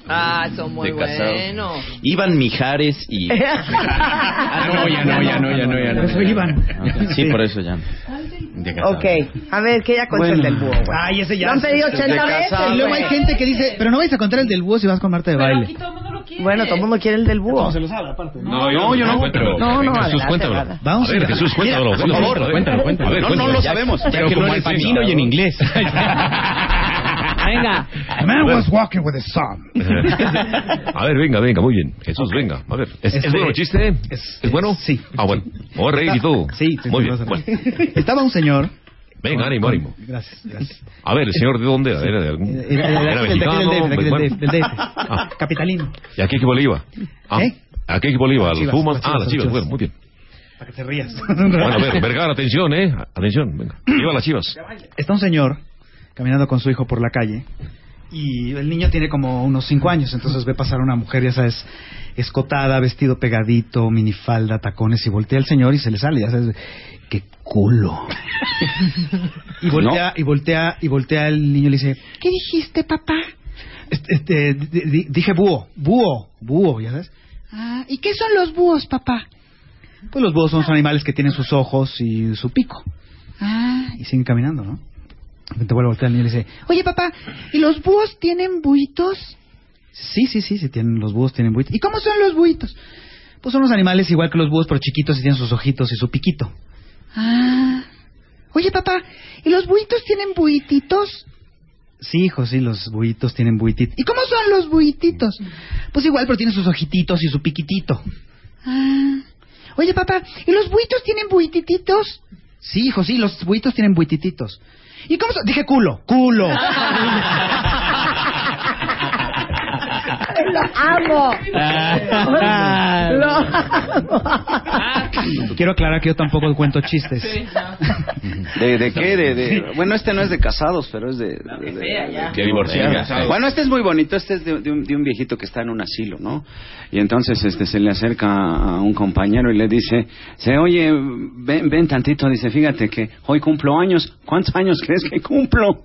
Ah, son muy buenos. Iban Mijares y... Ah, no, ya no, ya no, ya no, ya no. Por eso iban. Sí, por eso ya. Ok, a ver, que ya cuente el del búho, güey. Ay, ese ya. Lo han pedido es- 80 veces, Y luego hay gente que dice, pero no vais a contar el del búho si vas con Marta de baile. Bueno, todo el mundo quiere el del búho. se lo sabe, aparte. No, yo, yo no. Cuéntalo. No, no, Jesús, cuéntalo. Vamos a ver, Jesús, cuéntalo. Por favor. cuéntalo, cuéntalo. No, no lo sabemos. ya Pero que como no eres Pacino y en inglés. Venga. A man was walking with his son. A ver, venga, venga, muy bien. Jesús, venga, a ver. ¿Es, es bueno el chiste? ¿Es, bueno? sí. Ah, bueno. Voy a reír y todo. Sí, sí, Muy sí, bien. Bueno. Estaba un señor. Venga, ánimo, ánimo. Gracias, gracias. A ver, señor, ¿de dónde era? ¿Era de algún...? Era- era- era ¿Era del- mexicano? DF, del bueno. DF, del DF. Ah, Capitalino. ¿Y a qué equipo le iba? Ah, ¿Eh? ¿A qué equipo le iba? ¿A los Chivas, Pumas? Ah, las Chivas, Bueno, muy bien. Para que te rías. Bueno, a ver, Vergara, atención, ¿eh? Atención, venga. Viva las Chivas. Está un señor caminando con su hijo por la calle y el niño tiene como unos cinco años, entonces ve pasar una mujer, ya sabes, escotada, vestido pegadito, minifalda, tacones y voltea el señor y se le sale, ya sabes, qué culo. y voltea, y voltea, y voltea el niño y le dice, ¿Qué dijiste, papá? este, este, di- di- dije búho, búho, búho, ya sabes. Ah, ¿y qué son los búhos, papá? Pues los búhos son los animales que tienen sus ojos y su pico. Ah, Y siguen caminando, ¿no? Repente vuelve a voltear el niño y le dice, oye, papá, ¿y los búhos tienen buitos? Sí, sí, sí, sí tienen, los búhos tienen buitos. ¿Y cómo son los buitos? Pues son los animales igual que los búhos, pero chiquitos y tienen sus ojitos y su piquito. Ah. Oye, papá, ¿y los buitos tienen buititos? Sí, hijo, sí, los buitos tienen buititos. ¿Y cómo son los buititos? Pues igual, pero tienen sus ojititos y su piquitito. Ah. Oye, papá, ¿y los buitos tienen buitititos? Sí, hijo, sí, los buitos tienen buitititos. ¿Y cómo? Dije culo, culo. Lo amo. Lo amo. Quiero aclarar que yo tampoco cuento chistes. ¿De, de qué? De, de- Bueno, este no es de casados, pero es de... de- de- divorciados. Bueno, este es muy bonito. Este es de, de un, de un viejito que está en un asilo, ¿no? Y entonces este se le acerca a un compañero y le dice, se oye, ven, ven tantito. Dice, fíjate que hoy cumplo años. ¿Cuántos años crees que cumplo?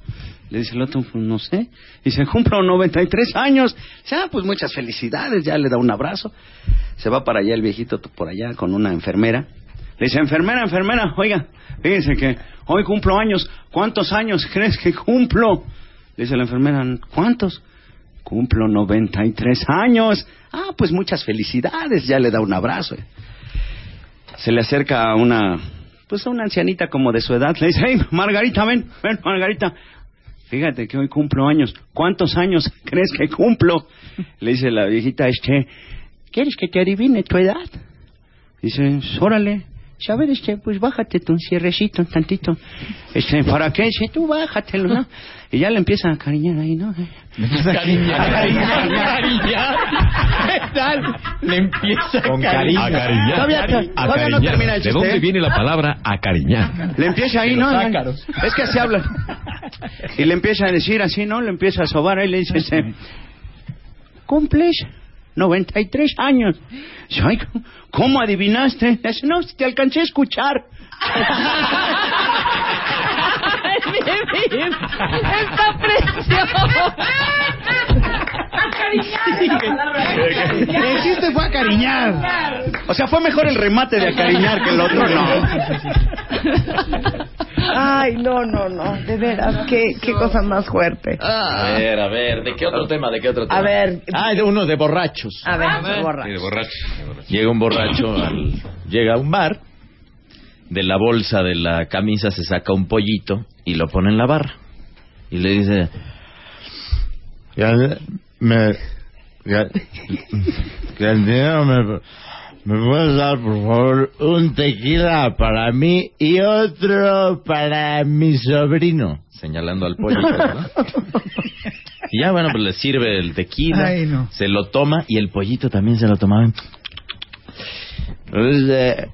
Le dice el otro, pues no sé. Dice, cumplo 93 años. Dice, ah, pues muchas felicidades. Ya le da un abrazo. Se va para allá el viejito por allá con una enfermera. Le dice, enfermera, enfermera, oiga, fíjese que hoy cumplo años. ¿Cuántos años crees que cumplo? Le dice la enfermera, ¿cuántos? Cumplo 93 años. Ah, pues muchas felicidades. Ya le da un abrazo. Se le acerca a una, pues a una ancianita como de su edad. Le dice, hey, Margarita, ven, ven, Margarita. Fíjate que hoy cumplo años. ¿Cuántos años crees que cumplo? Le dice la viejita, este, ¿quieres que te adivine tu edad? Dice, órale. Dice, a ver, este, pues bájate tu cierrecito un tantito. Este, ¿para qué? Dice, tú bájatelo, ¿no? Y ya le empieza a cariñar ahí, ¿no? ¿Qué tal? Le empieza Con a cariño. Acariñar. Todavía- todavía no Acariñar. termina el ¿De chiste, dónde ¿eh? viene la palabra acariñar? Le empieza ahí, De ¿no? ácaros. Es que así hablan. Y le empieza a decir así, ¿no? Le empieza a sobar ahí le dice, este, cumples 93 años. Dice, Ay, ¿cómo adivinaste? Dice, no, te alcancé a escuchar. Está precioso. El chiste fue acariñar. O sea, fue mejor el remate de acariñar que el otro, no. Ay, no, no, no. De veras, qué, qué cosa más fuerte. A ver, a ver, ¿de qué otro tema? ¿De qué otro tema? A ver, Ah, de uno de borrachos. a ver, Sí, borra. de borracho. Llega un borracho, al- llega a un bar, de la bolsa de la camisa se saca un pollito y lo pone en la barra. Y le dice, Ya me. Ya, dinero me, ¿Me puedes dar, por favor, un tequila para mí y otro para mi sobrino? Señalando al pollo. ¿verdad? Y ya, bueno, pues le sirve el tequila, Ay, no. se lo toma y el pollito también se lo tomaba. Pues, eh,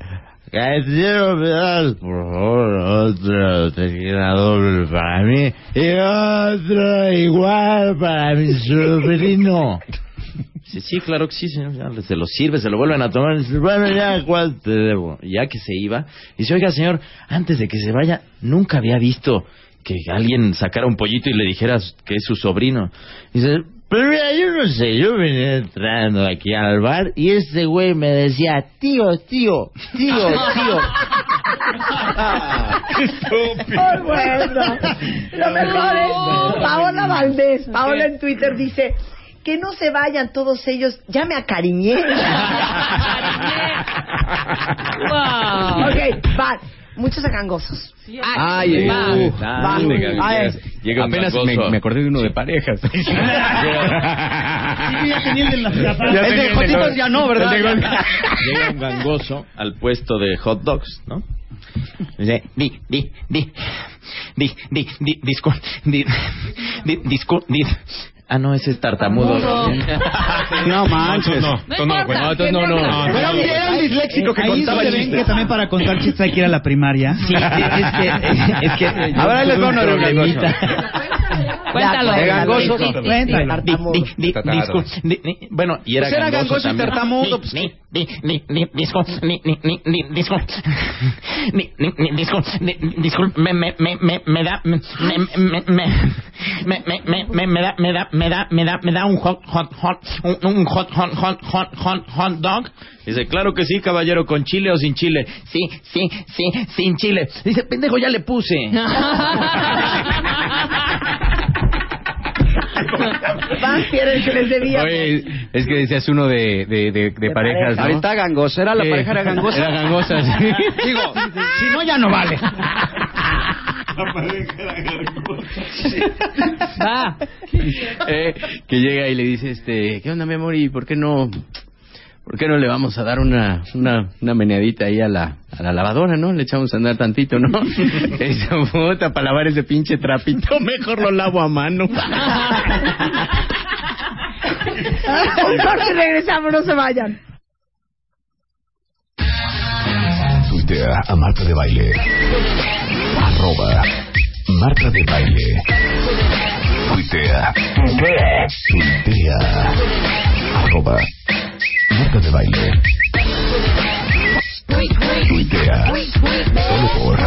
me das, por favor, otro tequila doble para mí y otro igual para mi sobrino. Sí, sí, claro que sí, señor. Ya, se lo sirve, se lo vuelven a tomar. Dice, bueno, ya, ¿cuál te debo? Y Ya que se iba, dice, oiga, señor, antes de que se vaya, nunca había visto que alguien sacara un pollito y le dijera que es su sobrino. Dice, pero mira, yo no sé, yo venía entrando aquí al bar y este güey me decía, tío, tío, tío, tío. ¡Qué estúpido! bueno. Lo mejor es Paola Valdés. Paola en Twitter dice que no se vayan todos ellos. Ya me acariñé. Wow. ok, va. Muchos gangosos. Ay, va. Llega Apenas me, me acordé de uno de parejas. Sí, ya tenía el de las Ya El tenía de Jotitos ya no, ¿verdad? Llega un gangoso al puesto de hot dogs, ¿no? Dice, di, di, di, di, di, di, discul, di, di, discul, di. Ah, no, ese es tartamudo. No manches. No, no, no, bueno, entonces no, no. Era un, disléxico que Ahí contaba se ven chistes. que también para contar chistes hay que ir a la primaria. Sí, es que, es que, A ver, ahí les va uno de Cuéntalo. Era gangoso. Bueno, y era gangoso. Y tartamudo. Disculpe, me me da me da me da me da me da un hot hot hot hot dog. Dice, claro que sí, caballero, con chile o sin chile. Sí, sí, sí, sin chile. Dice, pendejo, ya le puse. Van, quieren que les debía. Oye, es que decías uno de, de, de, de parejas, ¿no? Ahorita gangoso, era la Sí. pareja era gangosa. Era gangosa, sí. Digo, si no ya no vale. Va. Eh, que llega y le dice, este, ¿qué onda, mi amor? ¿Y por qué no, por qué no le vamos a dar una, una, una meneadita ahí a la, a la lavadora, no? Le echamos a andar tantito, ¿no? Esa puta, para lavar ese pinche trapito, mejor lo lavo a mano. Un corte regresamos, no se vayan. Tuitea a Marta de Baile. Arroba Marta de Baile. Tuitea. Tuitea. Arroba Marta de Baile. Tuitea. Solo por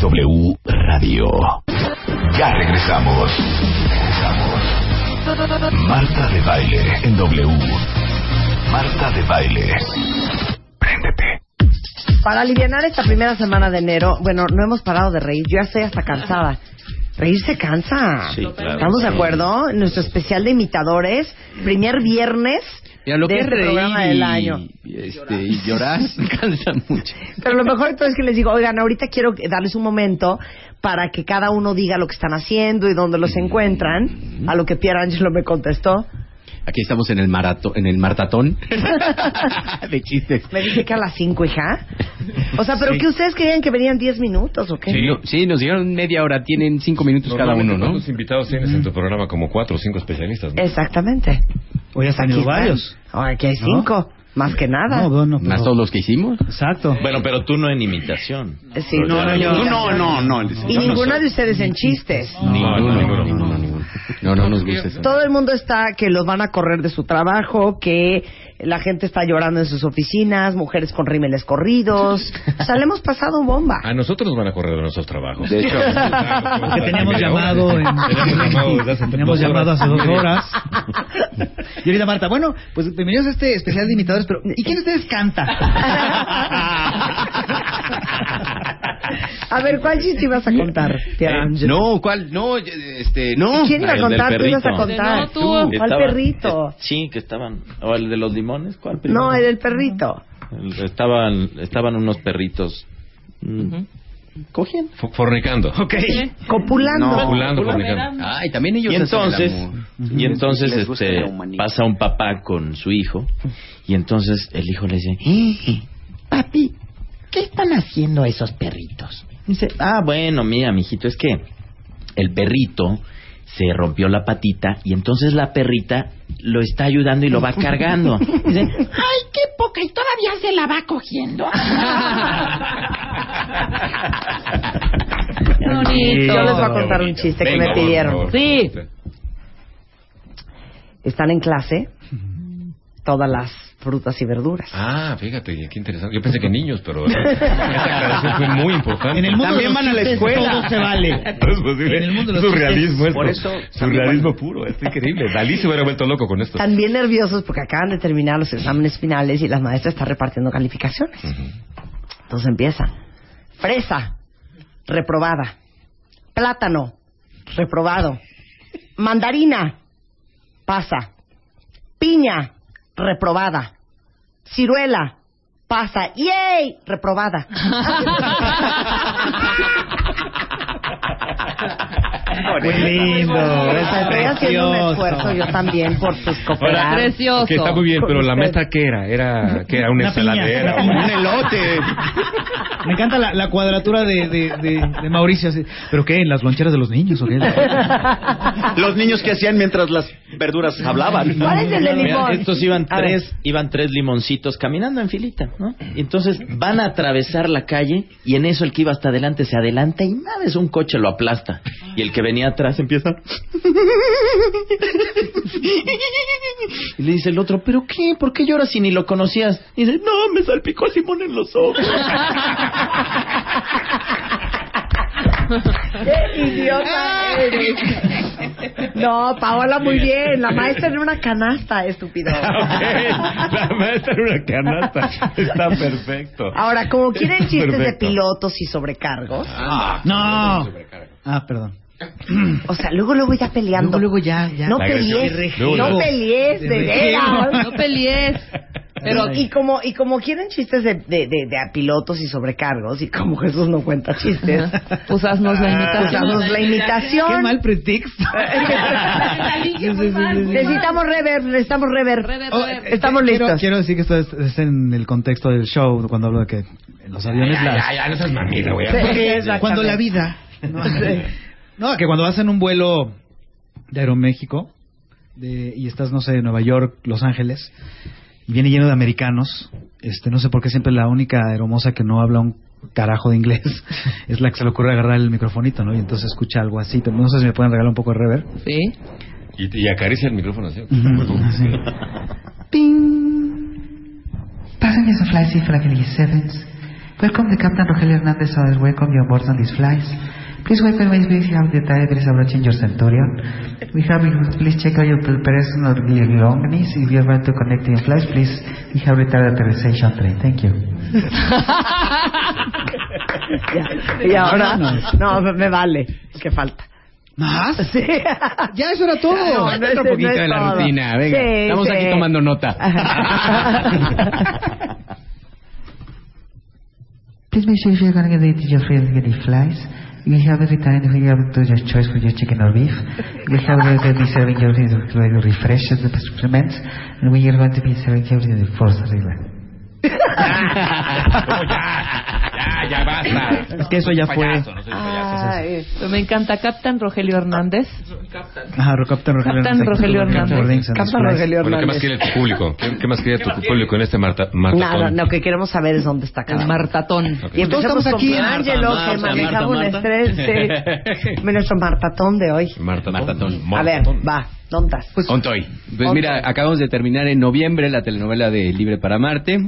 W Radio. Ya regresamos. Regresamos. Marta de Baile en W. Marta de Baile. Préndete. Para aliviar esta primera semana de enero, bueno, no hemos parado de reír. Yo ya estoy hasta cansada. Reír se cansa. Sí, claro. ¿Estamos de acuerdo? Nuestro especial de imitadores, primer viernes Mira, lo de que es este programa y, del año. y, este, y llorar cansa mucho. Pero lo mejor de todo es que les digo, oigan, ahorita quiero darles un momento para que cada uno diga lo que están haciendo y dónde los encuentran. A lo que Pierre Angelo me contestó. Aquí estamos en el marato, en el martatón de chistes. Me dice que a las 5, hija. O sea, pero Sí. que ustedes creían que venían 10 minutos o qué? Sí, no- sí, nos dieron media hora, tienen cinco minutos cada uno, ¿no? ¿Cuántos invitados tienes en tu programa? Como cuatro o cinco especialistas, ¿no? Exactamente. Hoy has Aquí tenido están. varios. Ahora aquí hay ¿No? Más que nada. No, bueno, pero- Más todos los que hicimos. Exacto. Bueno, pero tú no en imitación. Sí, no, no, yo- No, no, no. Y ninguna de ustedes en chistes. Ninguno, ninguno, ninguno, ninguno. No, no nos gusta eso. Todo el mundo está que los van a correr de su trabajo, que la gente está llorando en sus oficinas, mujeres con rímeles corridos. O sea, le hemos pasado bomba. A nosotros nos van a correr de nuestros trabajos. De hecho. Porque teníamos llamado en... Teníamos llamado hace dos horas. Y ahorita Marta, bueno, pues bienvenidos a este especial de imitadores, pero ¿y quién de ustedes canta? A ver, ¿cuál chiste ibas a contar, tía Ángela? No, ¿cuál? No, este, no. ¿Quién iba a del contar? Tú ibas a perrito. contar. No, tú. ¿Cuál Estaba- perrito? eh, sí, que estaban. ¿O el de los limones? ¿Cuál primero? No, el del perrito. Estaban, estaban unos perritos. mm, cogiendo. Fo- Fornicando. Ok. Copulando. No, Copulando, copulando. fornicando. Ay, también ellos y el entonces y entonces este pasa un papá con su hijo y entonces el hijo le dice "Eh, papi qué están haciendo esos perritos dice ah bueno mira mijito es que el perrito se rompió la patita y entonces la perrita lo está ayudando y lo va cargando dice Ay, qué poca, y todavía se la va cogiendo. Qué bonito. Yo les voy a contar un chiste que me pidieron. favor. Sí. Están en clase todas las frutas y verduras. Ah, fíjate, qué interesante. Yo pensé que niños, pero esa aclaración fue muy importante. En el mundo También van a la escuela. Todo se vale. No es posible. En el mundo de los Surrealismo chistes. esto. Por eso Surrealismo puro. Es increíble. Dalí se hubiera vuelto loco con esto. Bien nerviosos porque acaban de terminar los exámenes finales y las maestras están repartiendo calificaciones. Entonces empiezan. Fresa, reprobada. Plátano, reprobado. Mandarina, pasa. Piña, reprobada. Ciruela, pasa. ¡Yay! Reprobada. Muy lindo. Estoy es haciendo un precioso. esfuerzo yo también por pues cooperar. Ok, está muy bien, pero la mesa ¿qué era? Era, ¿qué era? Una, Una piña, ensaladera. una piña. un elote. Me encanta la, la cuadratura de, de, de, de Mauricio. así. ¿Pero qué? ¿En las loncheras de los niños o qué? Los niños que hacían mientras las verduras hablaban. ¿Cuál es el de Mira, limón? estos iban A ver. tres, iban tres limoncitos caminando en filita, ¿no? Y entonces van a atravesar la calle y en eso el que iba hasta adelante se adelanta y nada, es un coche lo aplasta. Y el que venía atrás empieza... Y le dice el otro, ¿pero qué? ¿Por qué lloras si ni lo conocías? Y dice, no, me salpicó Simón en los ojos. ¡Qué idiota eres! No, Paola, muy bien. La maestra en una canasta, estúpido. La maestra en una canasta. Está perfecto. Ahora, como quieren chistes de Perfecto. pilotos y sobrecargos, No. Ah, perdón. O sea, luego luego ya peleando. Luego, luego ya, ya. No pelees, no pelees, de veras. No pelees. Pero, y como, y como quieren chistes de, de, de, de a pilotos y sobrecargos, y como Jesús no cuenta chistes, Pues haznos la imitación. pues haznos la imitación. Qué mal pretexto. necesitamos rever, necesitamos rever. Oh, Estamos eh, quiero, listos. Quiero decir que esto es, es en el contexto del show, cuando hablo de que en los aviones Ya, las... ya, ya, no seas mamila, güey. Sí, cuando la vida... No, que cuando vas en un vuelo de Aeroméxico de, y estás, no sé, en Nueva York, Los Ángeles, y viene lleno de americanos, este, no sé por qué siempre la única hermosa que no habla un carajo de inglés es la que se le ocurre agarrar el microfonito, ¿no? Y entonces escucha algo así, no sé si me pueden regalar un poco de rever. Sí. Y, y acaricia el micrófono así. Así. Passengers of Flight C-7, welcome the Captain Rogelio Hernandez orders welcome you aboard on these flights. Please welcome me please have the is approaching your Centurion. We have please check out your personal belongings. If you are about to connect in flights, please we have retarded authorization train. Thank you. Ya, y ahora, no, me, me vale. ¿Qué falta? ¿Más? Sí. Ya, eso era todo. No, no Otro poquito es de la todo. rutina, venga. Sí, Estamos sí. aquí tomando nota. Please make sure if you're going to get your friends get the flights. You have every time you have to your choice for your chicken or beef. We have to be serving you with refreshes, the supplements, and we are going to be serving you the fourth river. Ya, ya basta. Es que eso ya fue. Payaso, no soy payaso. Ay, Pues me encanta Captain Rogelio Hernández. Ajá, Captain Rogelio Captain Hernández. Rogelio Captain Hernández. Hernández. Captain Rogelio Bueno, ¿qué más Hernández. quiere tu público? ¿Qué, qué más quiere tu público en este marta, Nada, martatón? lo que queremos saber es dónde está cada martatón. Y empezamos estamos con aquí. Angelo, Marta, que Marta, maneja un estrés. Nuestro martatón de hoy. Martatón. Martatón. A ver, va, ¿dónde estás? Pues, Ontoy. Pues Ontoy. mira, acabamos de terminar en noviembre la telenovela de Libre para Marte.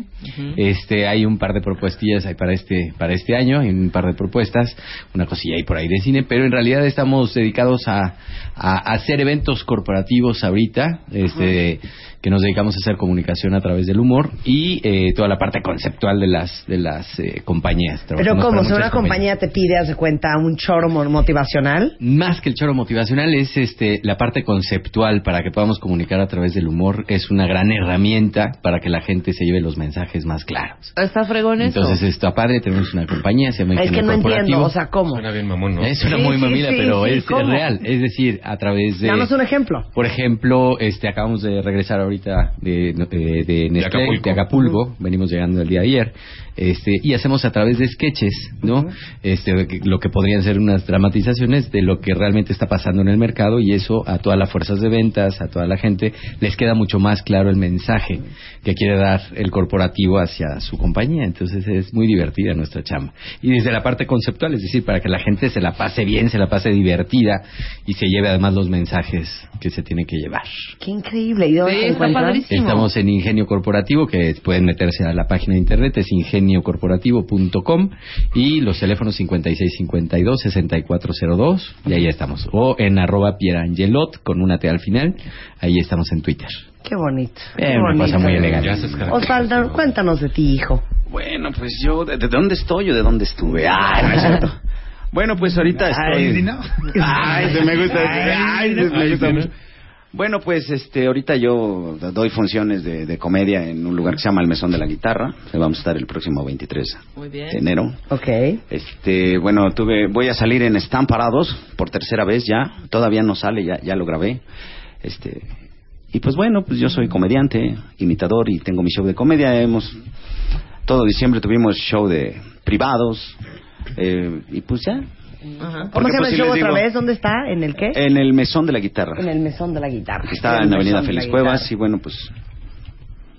Este, hay un par de propuestillas ahí para este para este año, hay un par de propuestas, una cosilla ahí por ahí de cine, pero en realidad estamos dedicados a, a hacer eventos corporativos ahorita, este que nos dedicamos a hacer comunicación a través del humor y eh, toda la parte conceptual de las de las eh, compañías. Pero como si una compañías. compañía te pide, haz de cuenta, un choro mo- motivacional. Más que el choro motivacional es este la parte conceptual para que podamos comunicar a través del humor es una gran herramienta para que la gente se lleve los mensajes más claros. Está fregón eso. Entonces está padre, tenemos una compañía, se llama Es que no entiendo, o sea, ¿cómo? Suena bien mamón, ¿no? Es una Sí, muy sí, mamila, sí, pero sí, es, real. Es decir, a través de... Danos un ejemplo. Por ejemplo, este acabamos de regresar ahorita de, de, de Nestlé, Acapulco. de Acapulco, venimos llegando el día de ayer, este, y hacemos a través de sketches, ¿no? Este, que- lo que podrían ser unas dramatizaciones de lo que realmente está pasando en el mercado y eso a todas las fuerzas de ventas, a toda la gente, les queda mucho más claro el mensaje que quiere dar el corporativo hacia su compañía. Entonces es muy divertida nuestra chamba. Y desde la parte conceptual, es decir, para que la gente se la pase bien, se la pase divertida y se lleve además los mensajes que se tiene que llevar. Qué increíble. ¿Y dónde Sí. Estamos en Ingenio Corporativo, que pueden meterse a la página de internet, es ingeniocorporativo.com y los teléfonos 5652-6402, y ahí estamos. O en arroba pierangelot, con una T al final, ahí estamos en Twitter. Qué bonito. Eh, qué una cosa muy elegante. Osvaldo, cuéntanos de ti, hijo. Bueno, pues yo, ¿de, de dónde estoy o de dónde estuve? Ah, no es cierto. Bueno, pues ahorita Ay, estoy... ¿no? Ay, se me gusta. Ay, se me Ay, gusta mucho. Bueno, pues este, ahorita yo doy funciones de, de comedia en un lugar que se llama El Mesón de la Guitarra. Vamos a estar el próximo 23 Muy bien. de enero. Ok. Este, bueno, tuve, voy a salir en Están Parados por tercera vez ya. Todavía no sale, ya, ya lo grabé. Este, y pues bueno, pues yo soy comediante, imitador y tengo mi show de comedia. Hemos, todo diciembre tuvimos show de privados. eh, y pues ya. ¿Cómo se llama pues, el show otra vez? ¿Dónde está? ¿En el qué? En el Mesón de la Guitarra. En el mesón de la guitarra. que está en la Avenida Félix Cuevas y bueno pues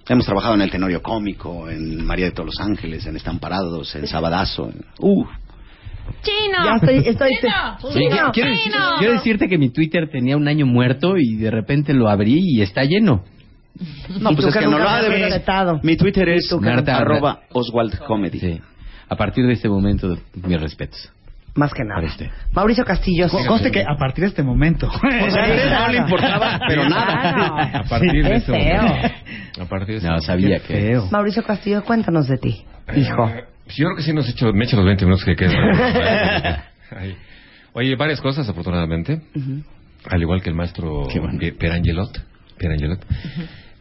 hemos trabajado en el Tenorio Cómico, en María de todos los Ángeles, en Están Parados, en Sabadazo, en- uh, ¡Chino! Ya estoy, estoy, Sí, quiero, quiero decir- quiero decirte que mi Twitter tenía un año muerto y de repente lo abrí y está lleno. No, pues es que que no lo ha de. Mi Twitter es nunca- arroba Oswald Comedy. Sí. A partir de este momento, mis respetos. Más que nada. Para usted. Mauricio Castillo. Con- Conste que a partir de este momento. O sea, a él no le importaba, pero nada. A partir de este feo. momento. A partir de este No, sabía que... Feo. Mauricio Castillo, cuéntanos de ti, hijo. Eh, Yo creo que sí nos he hecho, me he hecho los 20 minutos que quedan. Oye, varias cosas, afortunadamente. Al igual que el maestro Pi- Pierangelot. Pierangelot.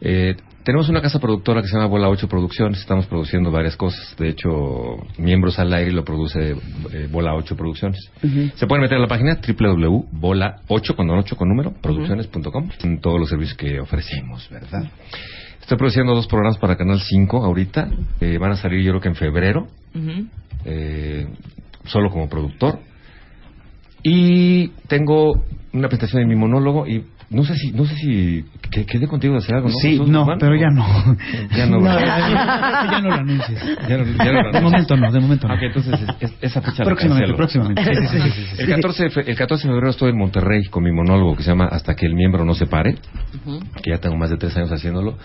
Eh, tenemos una casa productora que se llama Bola 8 Producciones. Estamos produciendo varias cosas. De hecho, Miembros al Aire lo produce eh, Bola 8 Producciones. Se pueden meter a la página www.bola8 con 8 con número producciones.com en todos los servicios que ofrecemos, ¿verdad? Estoy produciendo dos programas para Canal 5 ahorita. Eh, van a salir yo creo que en febrero eh, solo como productor. Y tengo una presentación de mi monólogo y no sé si, no sé si que- quedé contigo de hacer algo, ¿no? Sí, no, pero ya no. Ya no, No, ¿verdad? ya, ya no lo anuncies. Ya no- ya no lo De momento no, de momento no. Ok, entonces es- es- esa fecha la Próximamente, próximamente. Sí, sí, sí, sí, sí. El 14, de fe- el 14 de febrero estoy en Monterrey con mi monólogo que se llama Hasta que el miembro no se pare, que ya tengo más de tres años haciéndolo,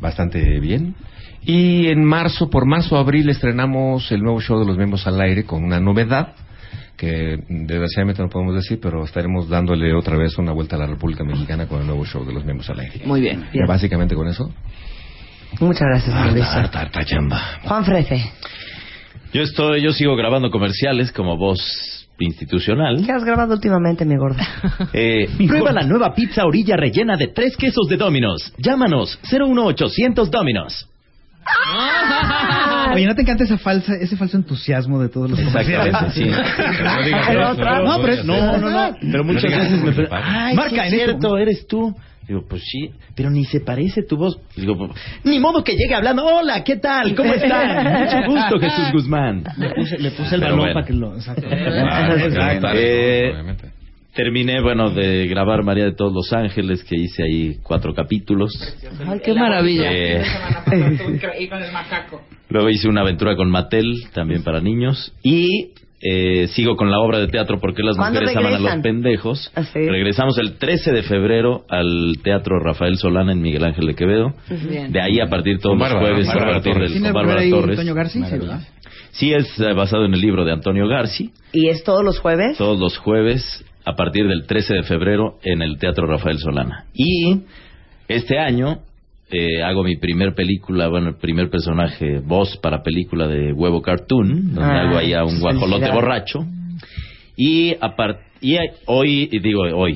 bastante bien. Y en marzo, por marzo, abril, estrenamos el nuevo show de los miembros al aire con una novedad que desgraciadamente no podemos decir, pero estaremos dándole otra vez una vuelta a la República Mexicana con el nuevo show de los miembros al aire. Muy bien. Y Básicamente con eso. Muchas gracias, Mauricio. Harta, harta chamba. Juan Frefe, Yo estoy, yo sigo grabando comerciales como voz institucional. ¿qué has grabado últimamente, mi gorda? Eh, prueba la nueva pizza orilla rellena de tres quesos de Dominos. Llámanos 01800 Dominos. Oye, ¿no te encanta esa falsa, ese falso entusiasmo de todos los Exactamente, comerciales? sí. No digas Pero eso, otra- no, pero es- no, no, no. Pero muchas No veces me preguntan, ay, Marca es cierto, eres tú. Digo, pues sí, pero ni se parece tu voz. Digo, ni modo que llegue hablando, hola, ¿qué tal? ¿Cómo están? Mucho gusto, Jesús Guzmán. Le puse, le puse el balón bueno. para que lo... Exacto. Exacto. Eh, terminé, bueno, de grabar María de todos los Ángeles, que hice ahí cuatro capítulos. Ay, qué maravilla. Eh, Y con el macaco. Luego hice una aventura con Mattel, también para niños. Y eh, sigo con la obra de teatro porque las ¿Cuándo mujeres aman a los pendejos. Ah, sí. Regresamos el 13 de febrero al Teatro Rafael Solana en Miguel Ángel de Quevedo. Bien. De ahí a partir todos Con los Bárbara, jueves, Bárbara a partir Torres. del ¿Tiene con Bárbara Torres. Antonio Garci? Sí, ¿verdad? Sí, es eh, basado en el libro de Antonio Garci. ¿Y es todos los jueves? Todos los jueves a partir del 13 de febrero en el Teatro Rafael Solana. Y este año eh, hago mi primer película, bueno, el primer personaje, voz para película de Huevo Cartoon, donde Ah, hago ahí a un guajolote borracho. Y, apar- y hoy, y digo hoy,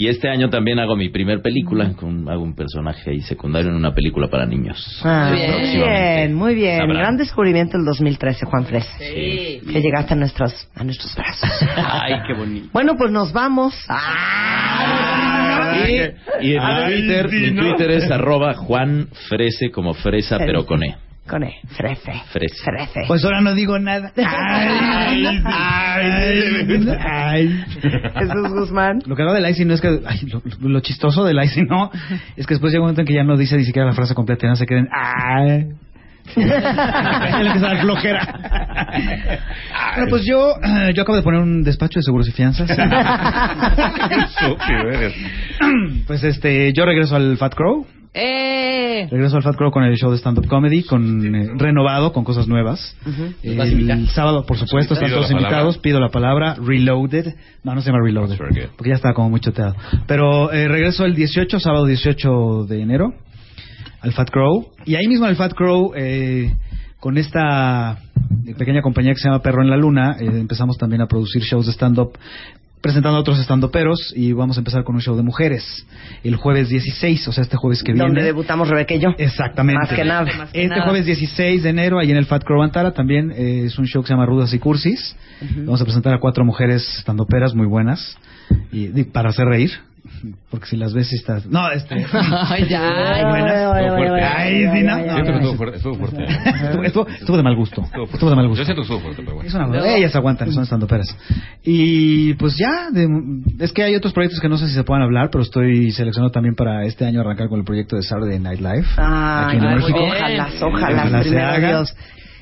Y este año también hago mi primer película, con, hago un personaje ahí secundario en una película para niños. Ah, bien, muy bien. Sabrán. Gran descubrimiento el 2013, Juan Fresa. Sí. Que llegaste a nuestros, a nuestros brazos. Ay, qué bonito. Bueno, pues nos vamos. Ah. Y, y en A mi ver, Twitter, mi. Twitter es arroba Juan Frese como fresa, pero con E. Con E, Frese. Frese. Frese. Pues ahora no digo nada. Ay, ay, ay. Jesús Guzmán. Lo que hago del icing no es que. ay, lo, lo chistoso del icing no. Es que después llega un momento en que ya no dice ni siquiera la frase completa. Ya no se queden. ¡Ay! Dar flojera. Bueno, pues yo, eh, yo acabo de poner un despacho de seguros y fianzas. pues este, yo regreso al Fat Crow. ¡Eh! Regreso al Fat Crow con el show de stand-up comedy, con eh, renovado, con cosas nuevas. ¿Nos vas a invitar? El sábado, por supuesto, están todos palabra. invitados. Pido la palabra Reloaded. No, no se llama Reloaded, porque ya está como muy choteado. Pero eh, regreso el 18, sábado 18 de enero, al Fat Crow. Y ahí mismo el Fat Crow, eh, con esta pequeña compañía que se llama Perro en la Luna, eh, empezamos también a producir shows de stand-up presentando a otros estandoperos y vamos a empezar con un show de mujeres el jueves 16, o sea, este jueves que viene. Donde debutamos Rebeca y yo. Exactamente. Más que nada. Este jueves 16 de enero, ahí en el Fat Crow Antara, también eh, es un show que se llama Rudas y Cursis. Vamos a presentar a cuatro mujeres estandoperas muy buenas y, y para hacer reír. Porque si las ves, estás. No, este. Ay, ya. Buenas. Estuvo fuerte. Ay, sí, no. Siento que estuvo fuerte. Estuvo fuerte. Estuvo, de mal gusto. Estuvo de mal gusto. Yo siento que estuvo fuerte, pero bueno. Es una- ellas aguantan, son estandoperas. Y pues ya, de- es que hay otros proyectos que no sé si se puedan hablar, pero estoy seleccionando también para este año arrancar con el proyecto de Saturday Night Live. aquí Ay, en ay, México. ojalá, ojalá, Ojalá se haga. Dios.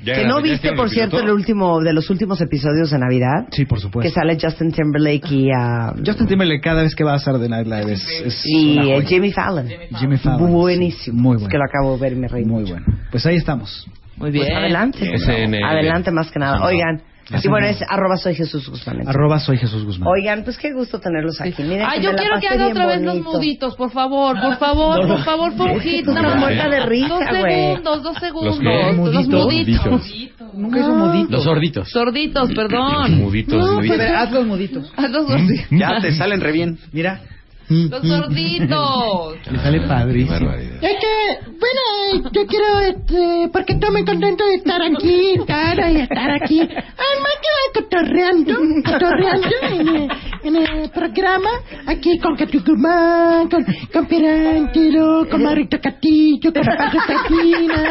Ya que no viste, por el cierto, el último de los últimos episodios de Navidad. Sí, por supuesto. Que sale Justin Timberlake y a Justin Timberlake cada vez que va a Saturday Night Live es, es y una joya. Jimmy Fallon. Jimmy Fallon. Buenísimo. Muy Es bueno. que lo acabo de ver y me reí. Muy bueno. Pues ahí estamos. Muy Pues adelante. SNL. Adelante más que nada. Oigan. Y bueno, es arroba soy Jesús Guzmán. Arroba soy Jesús Guzmán. Oigan, pues qué gusto tenerlos aquí. Miren Ay, que yo quiero que haga otra vez los bonito. muditos, por favor, por favor, No, por favor, fue un hit. más. muerta de risa, Dos segundos, dos segundos. ¿Los? Los Muditos. muditos. Nunca hizo muditos. Los sorditos. Sorditos, perdón. Muditos, No, muditos. pues, Haz los muditos. haz los sorditos. Ya te salen re bien. Mira. Los sorditos. Le sale padrísimo. Es que, bueno, yo quiero, este, porque estoy muy contento de estar aquí, estar y estar aquí. Además que cotorreando, cotorreando en el, en el programa, aquí con Katy Guzmán, con, con Pierantilo, con Marito Castillo, con Paco Casina,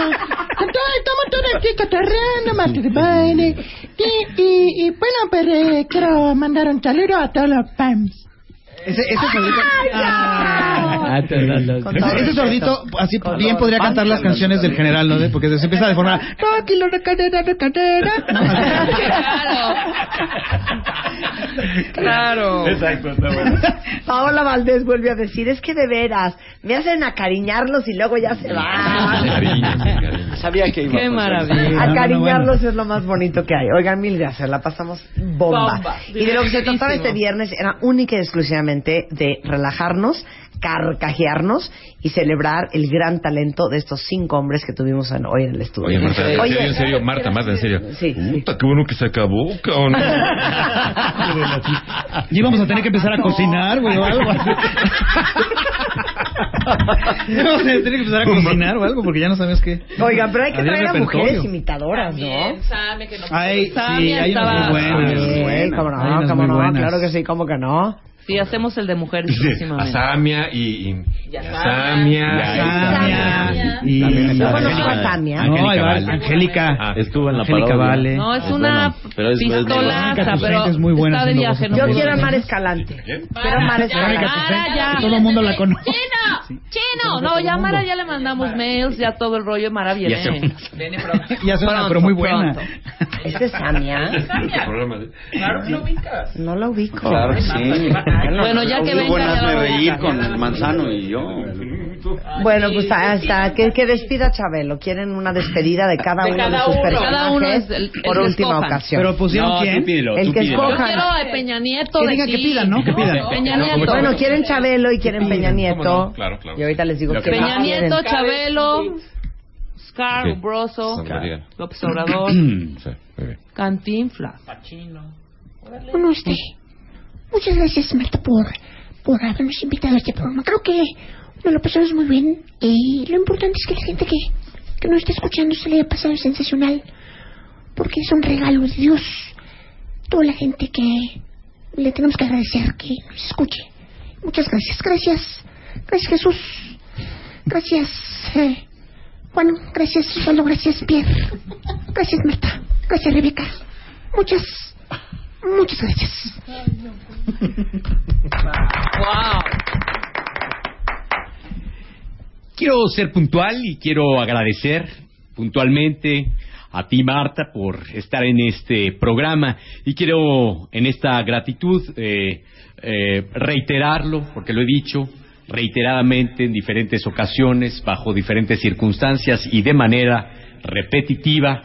con todo, estamos todos aquí cotorreando, Marta de baile. Y, y, y bueno, pues eh, quiero mandar un saludo a todos los fans. Ese, ese sordito. Ah, Ese, sordito, así bien podría cantar las canciones del general, ¿no? Porque se empieza de forma. No, aquí lo de cadera, de cadera. Claro. Exacto, está bueno. Paola Valdés vuelve a decir, es que de veras, me hacen acariñarlos y luego ya se van. Sabía que iba Qué maravilla. Acariñarlos es lo más bonito que hay. Oigan, mil gracias, la pasamos bomba. Bomba, Y de lo que se trataba este viernes era única y exclusivamente de relajarnos, carcajearnos y celebrar el gran talento de estos cinco hombres que tuvimos en- hoy en el estudio. Oye, Marta, en Oye, serio, en serio, Marta, Marta, en serio. Sí, Puta, qué bueno que se acabó, cabrón. Y íbamos a tener que empezar a cocinar, güey, o algo. A tener que empezar a cocinar o algo, porque ya no sabes qué. Oigan, pero hay que traer a mujeres imitadoras, ¿no? No Ay, sí, hay unas muy buenas. Sí, cómo Hay no, cómo no, buenas. claro que sí, cómo que no. Sí, hacemos el de mujeres A próximamente. Samia y... y Y a y Samia. Samia. Yo conozco a Samia. No. Angélica. Ah, Estuvo en la Angélica. Vale. No, es Es una bueno, pero es- es- pistolaza, pero es muy buena está de viaje. Yo quiero a Mar puede. Escalante. Quiero a Mar Escalante. Mara, ya. Todo el mundo la conoce. ¡Chino! ¡Chino! No, ya a Mara ya le mandamos mails, ya todo el rollo. Mara viene. Ya se- pero muy buena. ¿Este es Samia? Este de- Claro que lo ubicas. No lo ubico. Claro que sí. Bueno, ya que Muy venga, buenas lo reír con el manzano y yo. Bueno, pues hasta que, que despida Chabelo. Quieren una despedida de cada De uno de sus uno. personajes Cada uno es el- el por que última escojan. ocasión. Pero pusieron No, quién? tú pídelo, El tú que pídelo. Yo escojan. quiero a Peña Nieto Que de digan, que pidan, ¿no? Que pidan. Peña Nieto. Bueno, quieren Chabelo y quieren Peña Nieto. Claro, claro. Y ahorita les digo que Peña Nieto, Chabelo, Scar, Sí. Broso. López Obrador, Sí. Cantinflas. Bueno, este, muchas gracias, Marta, por, por habernos invitado a este programa. Creo que nos lo pasamos muy bien y lo importante es que la gente que, que nos está escuchando se le haya pasado sensacional porque es un de Dios. Toda la gente que le tenemos que agradecer que nos escuche. Muchas gracias. Gracias. Gracias Jesús. Gracias eh, Juan. Gracias Osvaldo. Gracias Pierre. Gracias Marta. Gracias Rebeca. Muchas, muchas gracias. Wow. Quiero ser puntual y quiero agradecer puntualmente a ti, Marta, por estar en este programa. Y quiero, en esta gratitud, eh, eh, reiterarlo, porque lo he dicho reiteradamente en diferentes ocasiones, bajo diferentes circunstancias y de manera repetitiva,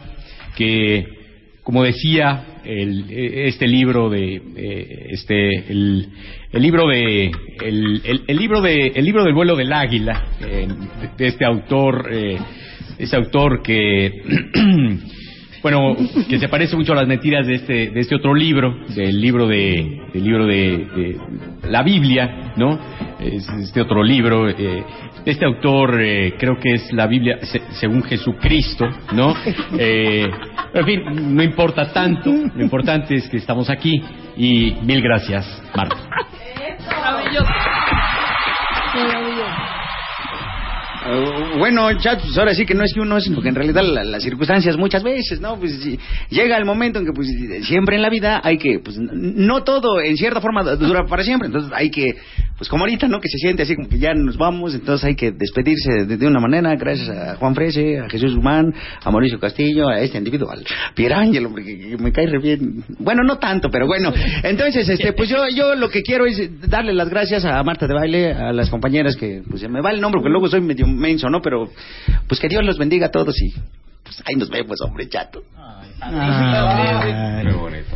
que, como decía el- eh, este libro de eh, este el, el libro de el, el- libro de el libro del vuelo del águila eh, de, de este autor eh, ese autor que bueno que se parece mucho a las mentiras de este de este otro libro del libro de del libro de, la Biblia no es este otro libro eh, este autor eh, creo que es la Biblia se- según Jesucristo no Eh, en fin no importa tanto lo importante es que estamos aquí y mil gracias Marta Eh, bueno, chat, pues ahora sí que no es que uno es, porque en realidad la- las circunstancias muchas veces, ¿no? Pues llega el momento en que, pues, siempre en la vida hay que, pues, no todo en cierta forma dura para siempre, entonces hay que, pues, como ahorita, ¿no? Que se siente así como que ya nos vamos, entonces hay que despedirse de, una manera, gracias a Juan Frese, a Jesús Humán, a Mauricio Castillo, a este individuo, al Pierre Ángel, hombre, que, que me cae re bien. Bueno, no tanto, pero bueno. Entonces, este, pues yo, yo lo que quiero es darle las gracias a Marta de Baile, a las compañeras que, pues, se me va el nombre, porque luego soy medio menso, ¿no? Pero, pues que Dios los bendiga a todos y, pues, ahí nos vemos, hombre, chato. Muy bonito.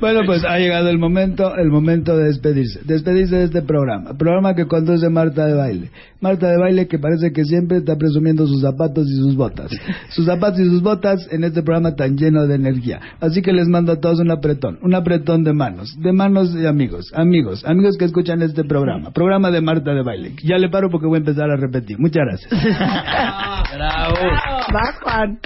Bueno, pues ha llegado el momento, el momento de despedirse. Despedirse de este programa. Programa que conduce Marta de Baile. Marta de Baile que parece que siempre está presumiendo sus zapatos y sus botas. Sus zapatos y sus botas en este programa tan lleno de energía. Así que les mando a todos un apretón. Un apretón de manos. De manos de amigos. Amigos. Amigos que escuchan este programa. Programa de Marta de Baile. Ya le paro porque voy a empezar a repetir. Muchas gracias. Bravo. Va, Juan.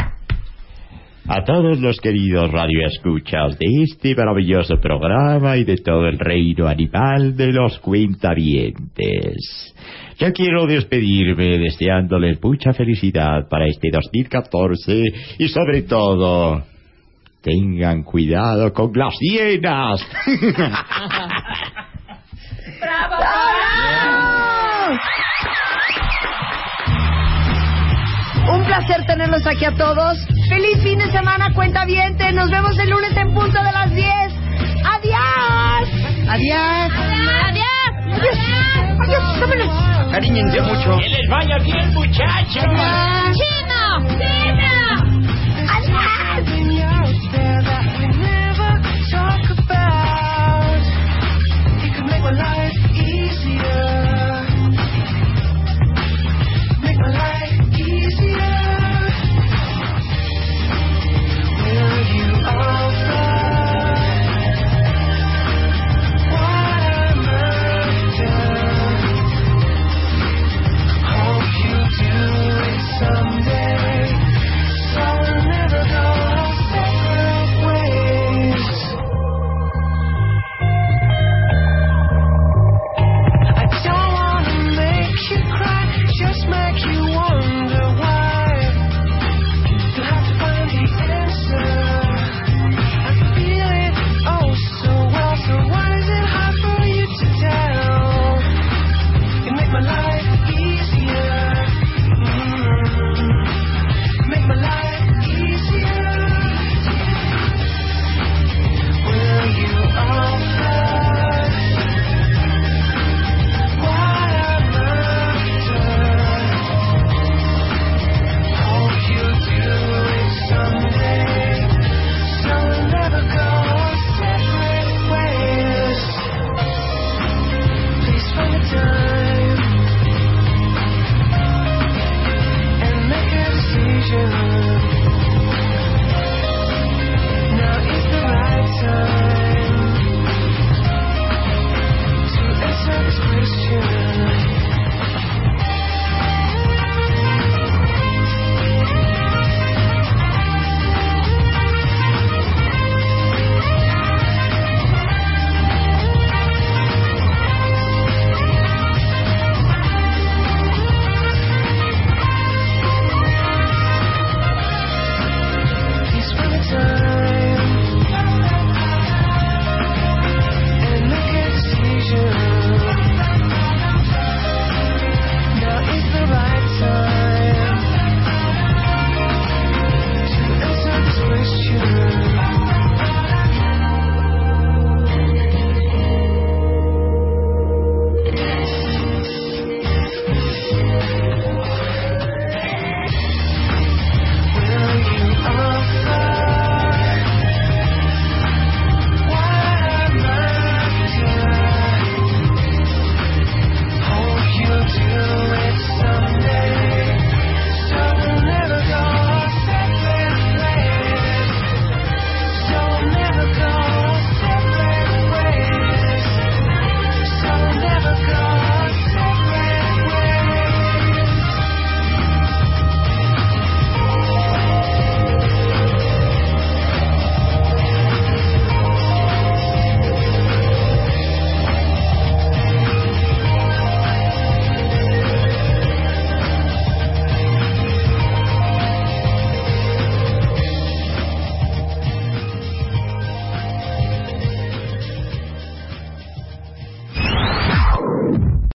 A todos los queridos radioescuchas de este maravilloso programa y de todo el reino animal de los cuentavientes. Yo quiero despedirme deseándoles mucha felicidad para este 2014 y sobre todo, tengan cuidado con las hienas. Un placer tenerlos aquí a todos. Feliz fin de semana, cuenta viente. Nos vemos el lunes en punto de las 10. Adiós. Adiós. Adiós. Adiós. Adiós. Adiós. Cariñense mucho. Que les vaya bien, muchachos. Chino. Chino. Adiós.